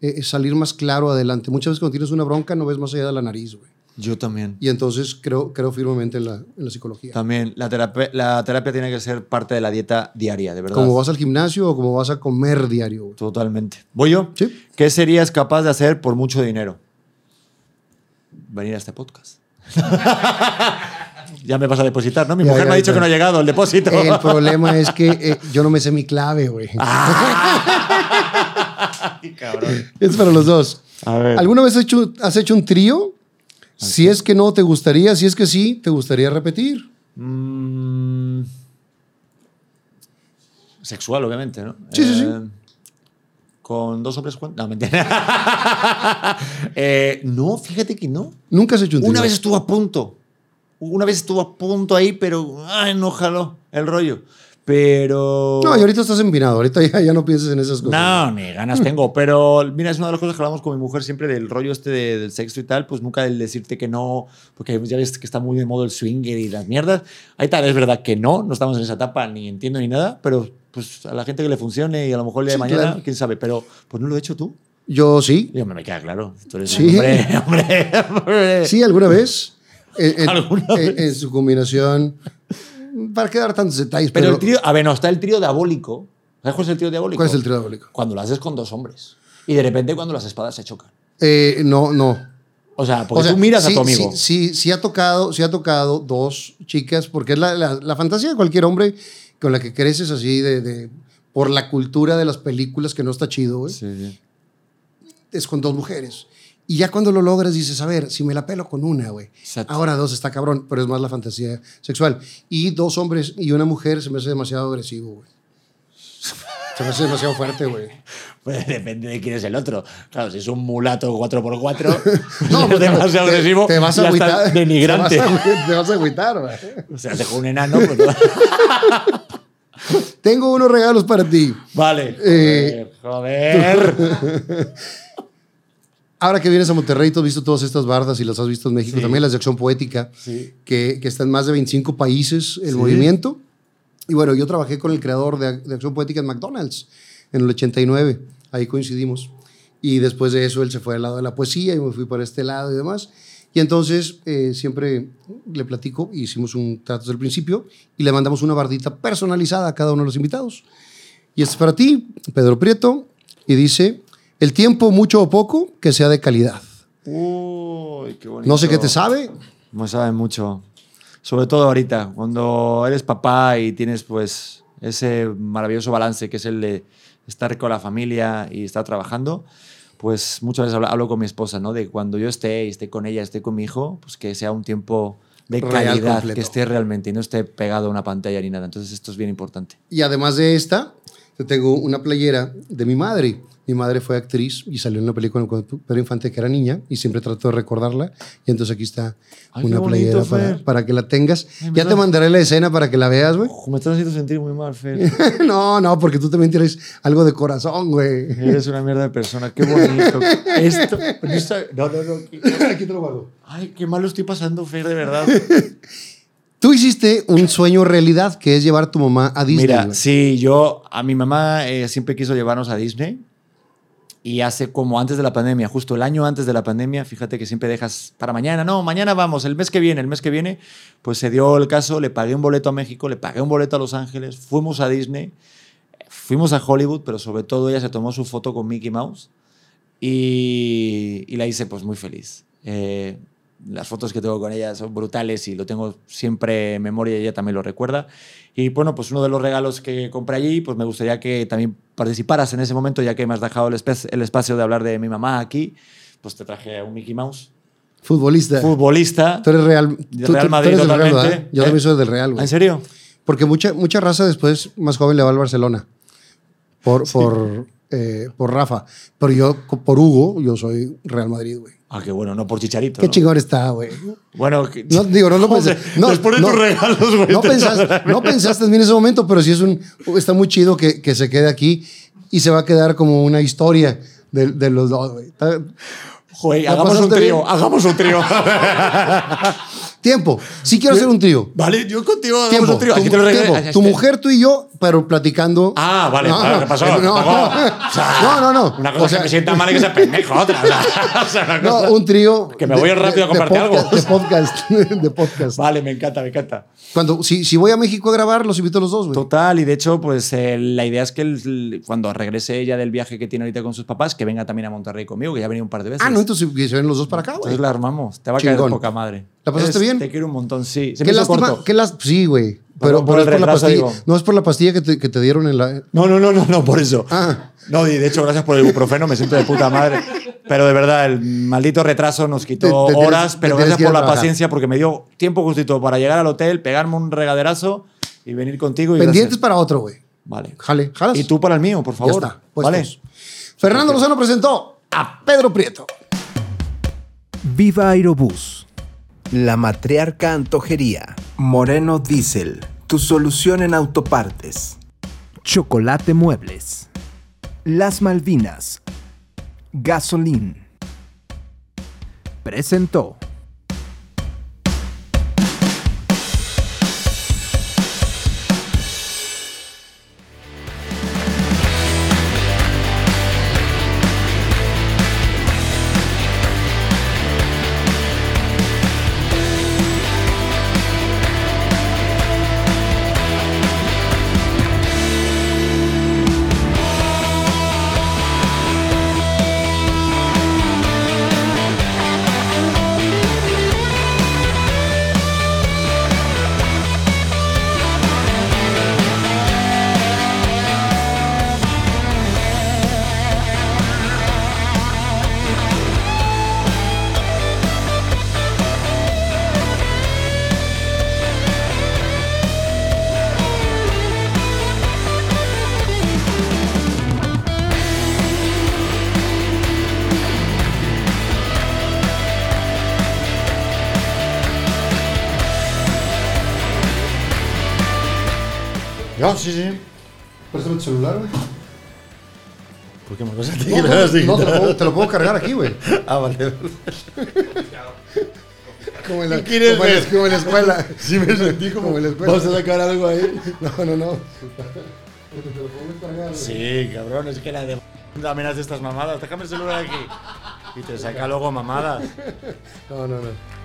eh, salir más claro adelante. Muchas veces cuando tienes una bronca no ves más allá de la nariz, güey. Yo también. Y entonces creo, creo firmemente en la, en la psicología. También, la terapia, la terapia tiene que ser parte de la dieta diaria, de verdad. Como vas al gimnasio o como vas a comer diario. güey. Totalmente. ¿Voy yo? Sí. ¿Qué serías capaz de hacer por mucho dinero? Venir a este podcast. *laughs* ya me vas a depositar, ¿no? Mi Ya, mujer ya, me ha dicho que no ha llegado el depósito. El *laughs* problema es que eh, yo no me sé mi clave, güey. *laughs* Ay, cabrón. Es para los dos. A ver. ¿Alguna vez has hecho, has hecho un trío? Si es que no, ¿te gustaría? Si es que sí, ¿te gustaría repetir? Mm, Sexual, obviamente, ¿no? Sí, sí, sí. Eh, ¿Con dos hombres? cuán- No, mentira. *laughs* Eh, no, fíjate que no. Nunca has hecho un trío. Una vez estuvo a punto. Una vez estuvo a punto ahí, pero ay, no jaló el rollo. Pero. No, y ahorita estás empinado. Ahorita ya, ya no pienses en esas cosas. No, ni ganas tengo. *laughs* Pero mira, es una de las cosas que hablamos con mi mujer siempre del rollo este de- del sexo y tal. Pues nunca el decirte que no, porque ya ves que está muy de modo el swinger y las mierdas. Ahí tal, es verdad que no, no estamos en esa etapa, ni entiendo ni nada. Pero pues a la gente que le funcione y a lo mejor el día de Sí, mañana, claro. quién sabe. Pero pues no lo he hecho tú. Yo sí. Y, hombre, me queda claro. Tú eres Sí. un hombre, *laughs* hombre, hombre. Sí, alguna vez. En, en- *laughs* ¿Alguna en- vez? en su combinación. Para quedar tantos detalles. Pero Pero, el trío, a ver, no, está el trío diabólico. ¿Sabes cuál es el trío diabólico? ¿Cuál es el trío diabólico? Cuando lo haces con dos hombres. Y de repente cuando las espadas se chocan. Eh, no, no. O sea, porque O sea, tú miras sí, a tu amigo. Sí, sí, sí ha tocado, sí ha tocado dos chicas, porque es la, la- la fantasía de cualquier hombre con la que creces así de, de- por la cultura de las películas que no está chido, güey. Sí, sí. Es con dos mujeres. Y ya cuando lo logras dices, a ver, si me la pelo con una, güey. Ahora dos está cabrón, pero es más la fantasía sexual. Y dos hombres y una mujer se me hace demasiado agresivo, güey. Se me hace demasiado fuerte, güey. *laughs* Pues depende de quién es el otro. Claro, si es un mulato 4x4, *laughs* No, *laughs* es demasiado te- agresivo. Te vas a agüitar. Denigrante. Te vas a, agüitar, güey. O sea, dejó un enano. Pues. Tengo unos regalos para ti. vale. Eh, Joder. joder. Ahora que vienes a Monterrey, tú has visto todas estas bardas y las has visto en México, Sí. también las de Acción Poética, Sí. que, que está en más de 25 países el Sí. movimiento. Y bueno, yo trabajé con el creador de, de Acción Poética en McDonald's en el 89, ahí coincidimos. Y después de eso él se fue al lado de la poesía y me fui para este lado y demás. Y entonces eh, siempre le platico, hicimos un trato desde el principio y le mandamos una bardita personalizada a cada uno de los invitados. Y este es para ti, Pedro Prieto, y dice, el tiempo, mucho o poco, que sea de calidad. Uy, qué bonito. No sé qué te sabe. Me sabe mucho. Sobre todo ahorita, cuando eres papá y tienes pues ese maravilloso balance que es el de estar con la familia y estar trabajando, pues muchas veces hablo, hablo con mi esposa, ¿no? De cuando yo esté y esté con ella, esté con mi hijo, pues que sea un tiempo de calidad, que esté realmente y no esté pegado a una pantalla ni nada. Entonces esto es bien importante. Y además de esta, yo tengo una playera de mi madre. Mi madre fue actriz y salió en una película con Pedro Infante que era niña y siempre trato de recordarla. Y entonces aquí está Ay, una playera para, para que la tengas. Ay, ya te da- mandaré la escena para que la veas, güey. Me estás haciendo sentir muy mal, Fer. *laughs* no, no, porque tú también tienes algo de corazón, güey. Eres una mierda de persona. Qué bonito. *laughs* Esto. No, no, no. Aquí te lo guardo. Ay, qué malo estoy pasando, Fer, de verdad. *laughs* Tú hiciste un sueño realidad que es llevar a tu mamá a Disney. Mira, güey. sí, yo, a mi mamá eh, siempre quiso llevarnos a Disney. Y hace como antes de la pandemia, justo el año antes de la pandemia, fíjate que siempre dejas para mañana, no, mañana vamos, el mes que viene, el mes que viene, pues se dio el caso, le pagué un boleto a México, le pagué un boleto a Los Ángeles, fuimos a Disney, fuimos a Hollywood, pero sobre todo ella se tomó su foto con Mickey Mouse y, y la hice pues muy feliz. Eh, las fotos que tengo con ella son brutales y lo tengo siempre en memoria y ella también lo recuerda. Y bueno, pues uno de los regalos que compré allí, pues me gustaría que también participaras en ese momento, ya que me has dejado el, espe- el espacio de hablar de mi mamá aquí, pues te traje a un Mickey Mouse, Futbolista. futbolista. Tú eres Real. Tú- Real tú- tú Madrid eres del Real. ¿verdad? Yo ¿Eh? también soy del Real, güey. ¿En serio? Porque mucha, mucha raza después, más joven, le va al Barcelona. Por, por, eh, por Rafa. Pero yo, por Hugo, yo soy Real Madrid, güey. Ah, qué bueno, no por Chicharito. Qué ¿no? chingón está, güey. Bueno, que- *laughs* No, digo, no lo pensé. No, después de no, tus regalos, güey. No te- pensaste, no pensaste en mí en ese momento, pero sí es un. Está muy chido que, que se quede aquí y se va a quedar como una historia de, de los dos, güey. Está- Joder, ¿La hagamos un trío, hagamos un trío. *laughs* Tiempo. Sí quiero hacer un trío. vale, yo contigo Tiempo. un trío. Tu, Aquí te lo tiempo. Tu mujer, tú y yo, pero platicando. Ah, vale, No, no, ¿qué pasó? no, no. No, no, no. Una cosa O sea- que me sienta mal y que sea pendejo, otra. O sea, *laughs* una No, cosa- un trío. Que me voy rápido a comprarte algo. De podcast. *laughs* De podcast. Vale, me encanta, me encanta. Cuando, si, si voy a México a grabar, los invito a los dos, güey. Total, y de hecho, pues eh, la idea es que el- cuando regrese ella del viaje que tiene ahorita con sus papás, que venga también a Monterrey conmigo, que ya ha venido un par de veces. Ah, no, entonces se ven los dos para acá, güey. Entonces la armamos. Te va a caer Chingón. de poca madre. ¿La pasaste bien? Te quiero un montón, sí. Se Qué me hizo lástima, corto. qué lástima. Sí, güey. Pero, por pero es por la retraso, pastilla. digo. No es por la pastilla que te, que te dieron en la. No, no, no, no, no, por eso. Ah. No, y de hecho, gracias por el ibuprofeno, me siento de puta madre. Pero de verdad, el maldito retraso nos quitó Te- te tienes- horas, pero gracias por la trabajar. paciencia, porque me dio tiempo justito para llegar al hotel, pegarme un regaderazo y venir contigo. Y Pendientes gracias. para otro, güey. Vale. Jale, jalas. Y tú para el mío, por Ya favor. está. puestos. vale. Fernando Lozano presentó a Pedro Prieto. Viva Aerobús. La matriarca antojería. Moreno Diesel. Tu solución en autopartes. Chocolate Muebles. Las Malvinas. Gasolín. Presentó. No, te, lo puedo, te lo puedo cargar aquí, güey. *laughs* Ah, vale. Como en la, ¿Qué quieres como en la- como en la escuela. Sí, me sentí *laughs* Como en la escuela. ¿Vas a sacar algo ahí? No, no, no. Te lo puedo cargar. Sí, cabrón, es que la de amenazas de estas mamadas. Déjame el celular aquí. Y te saca luego mamadas. No, no, no.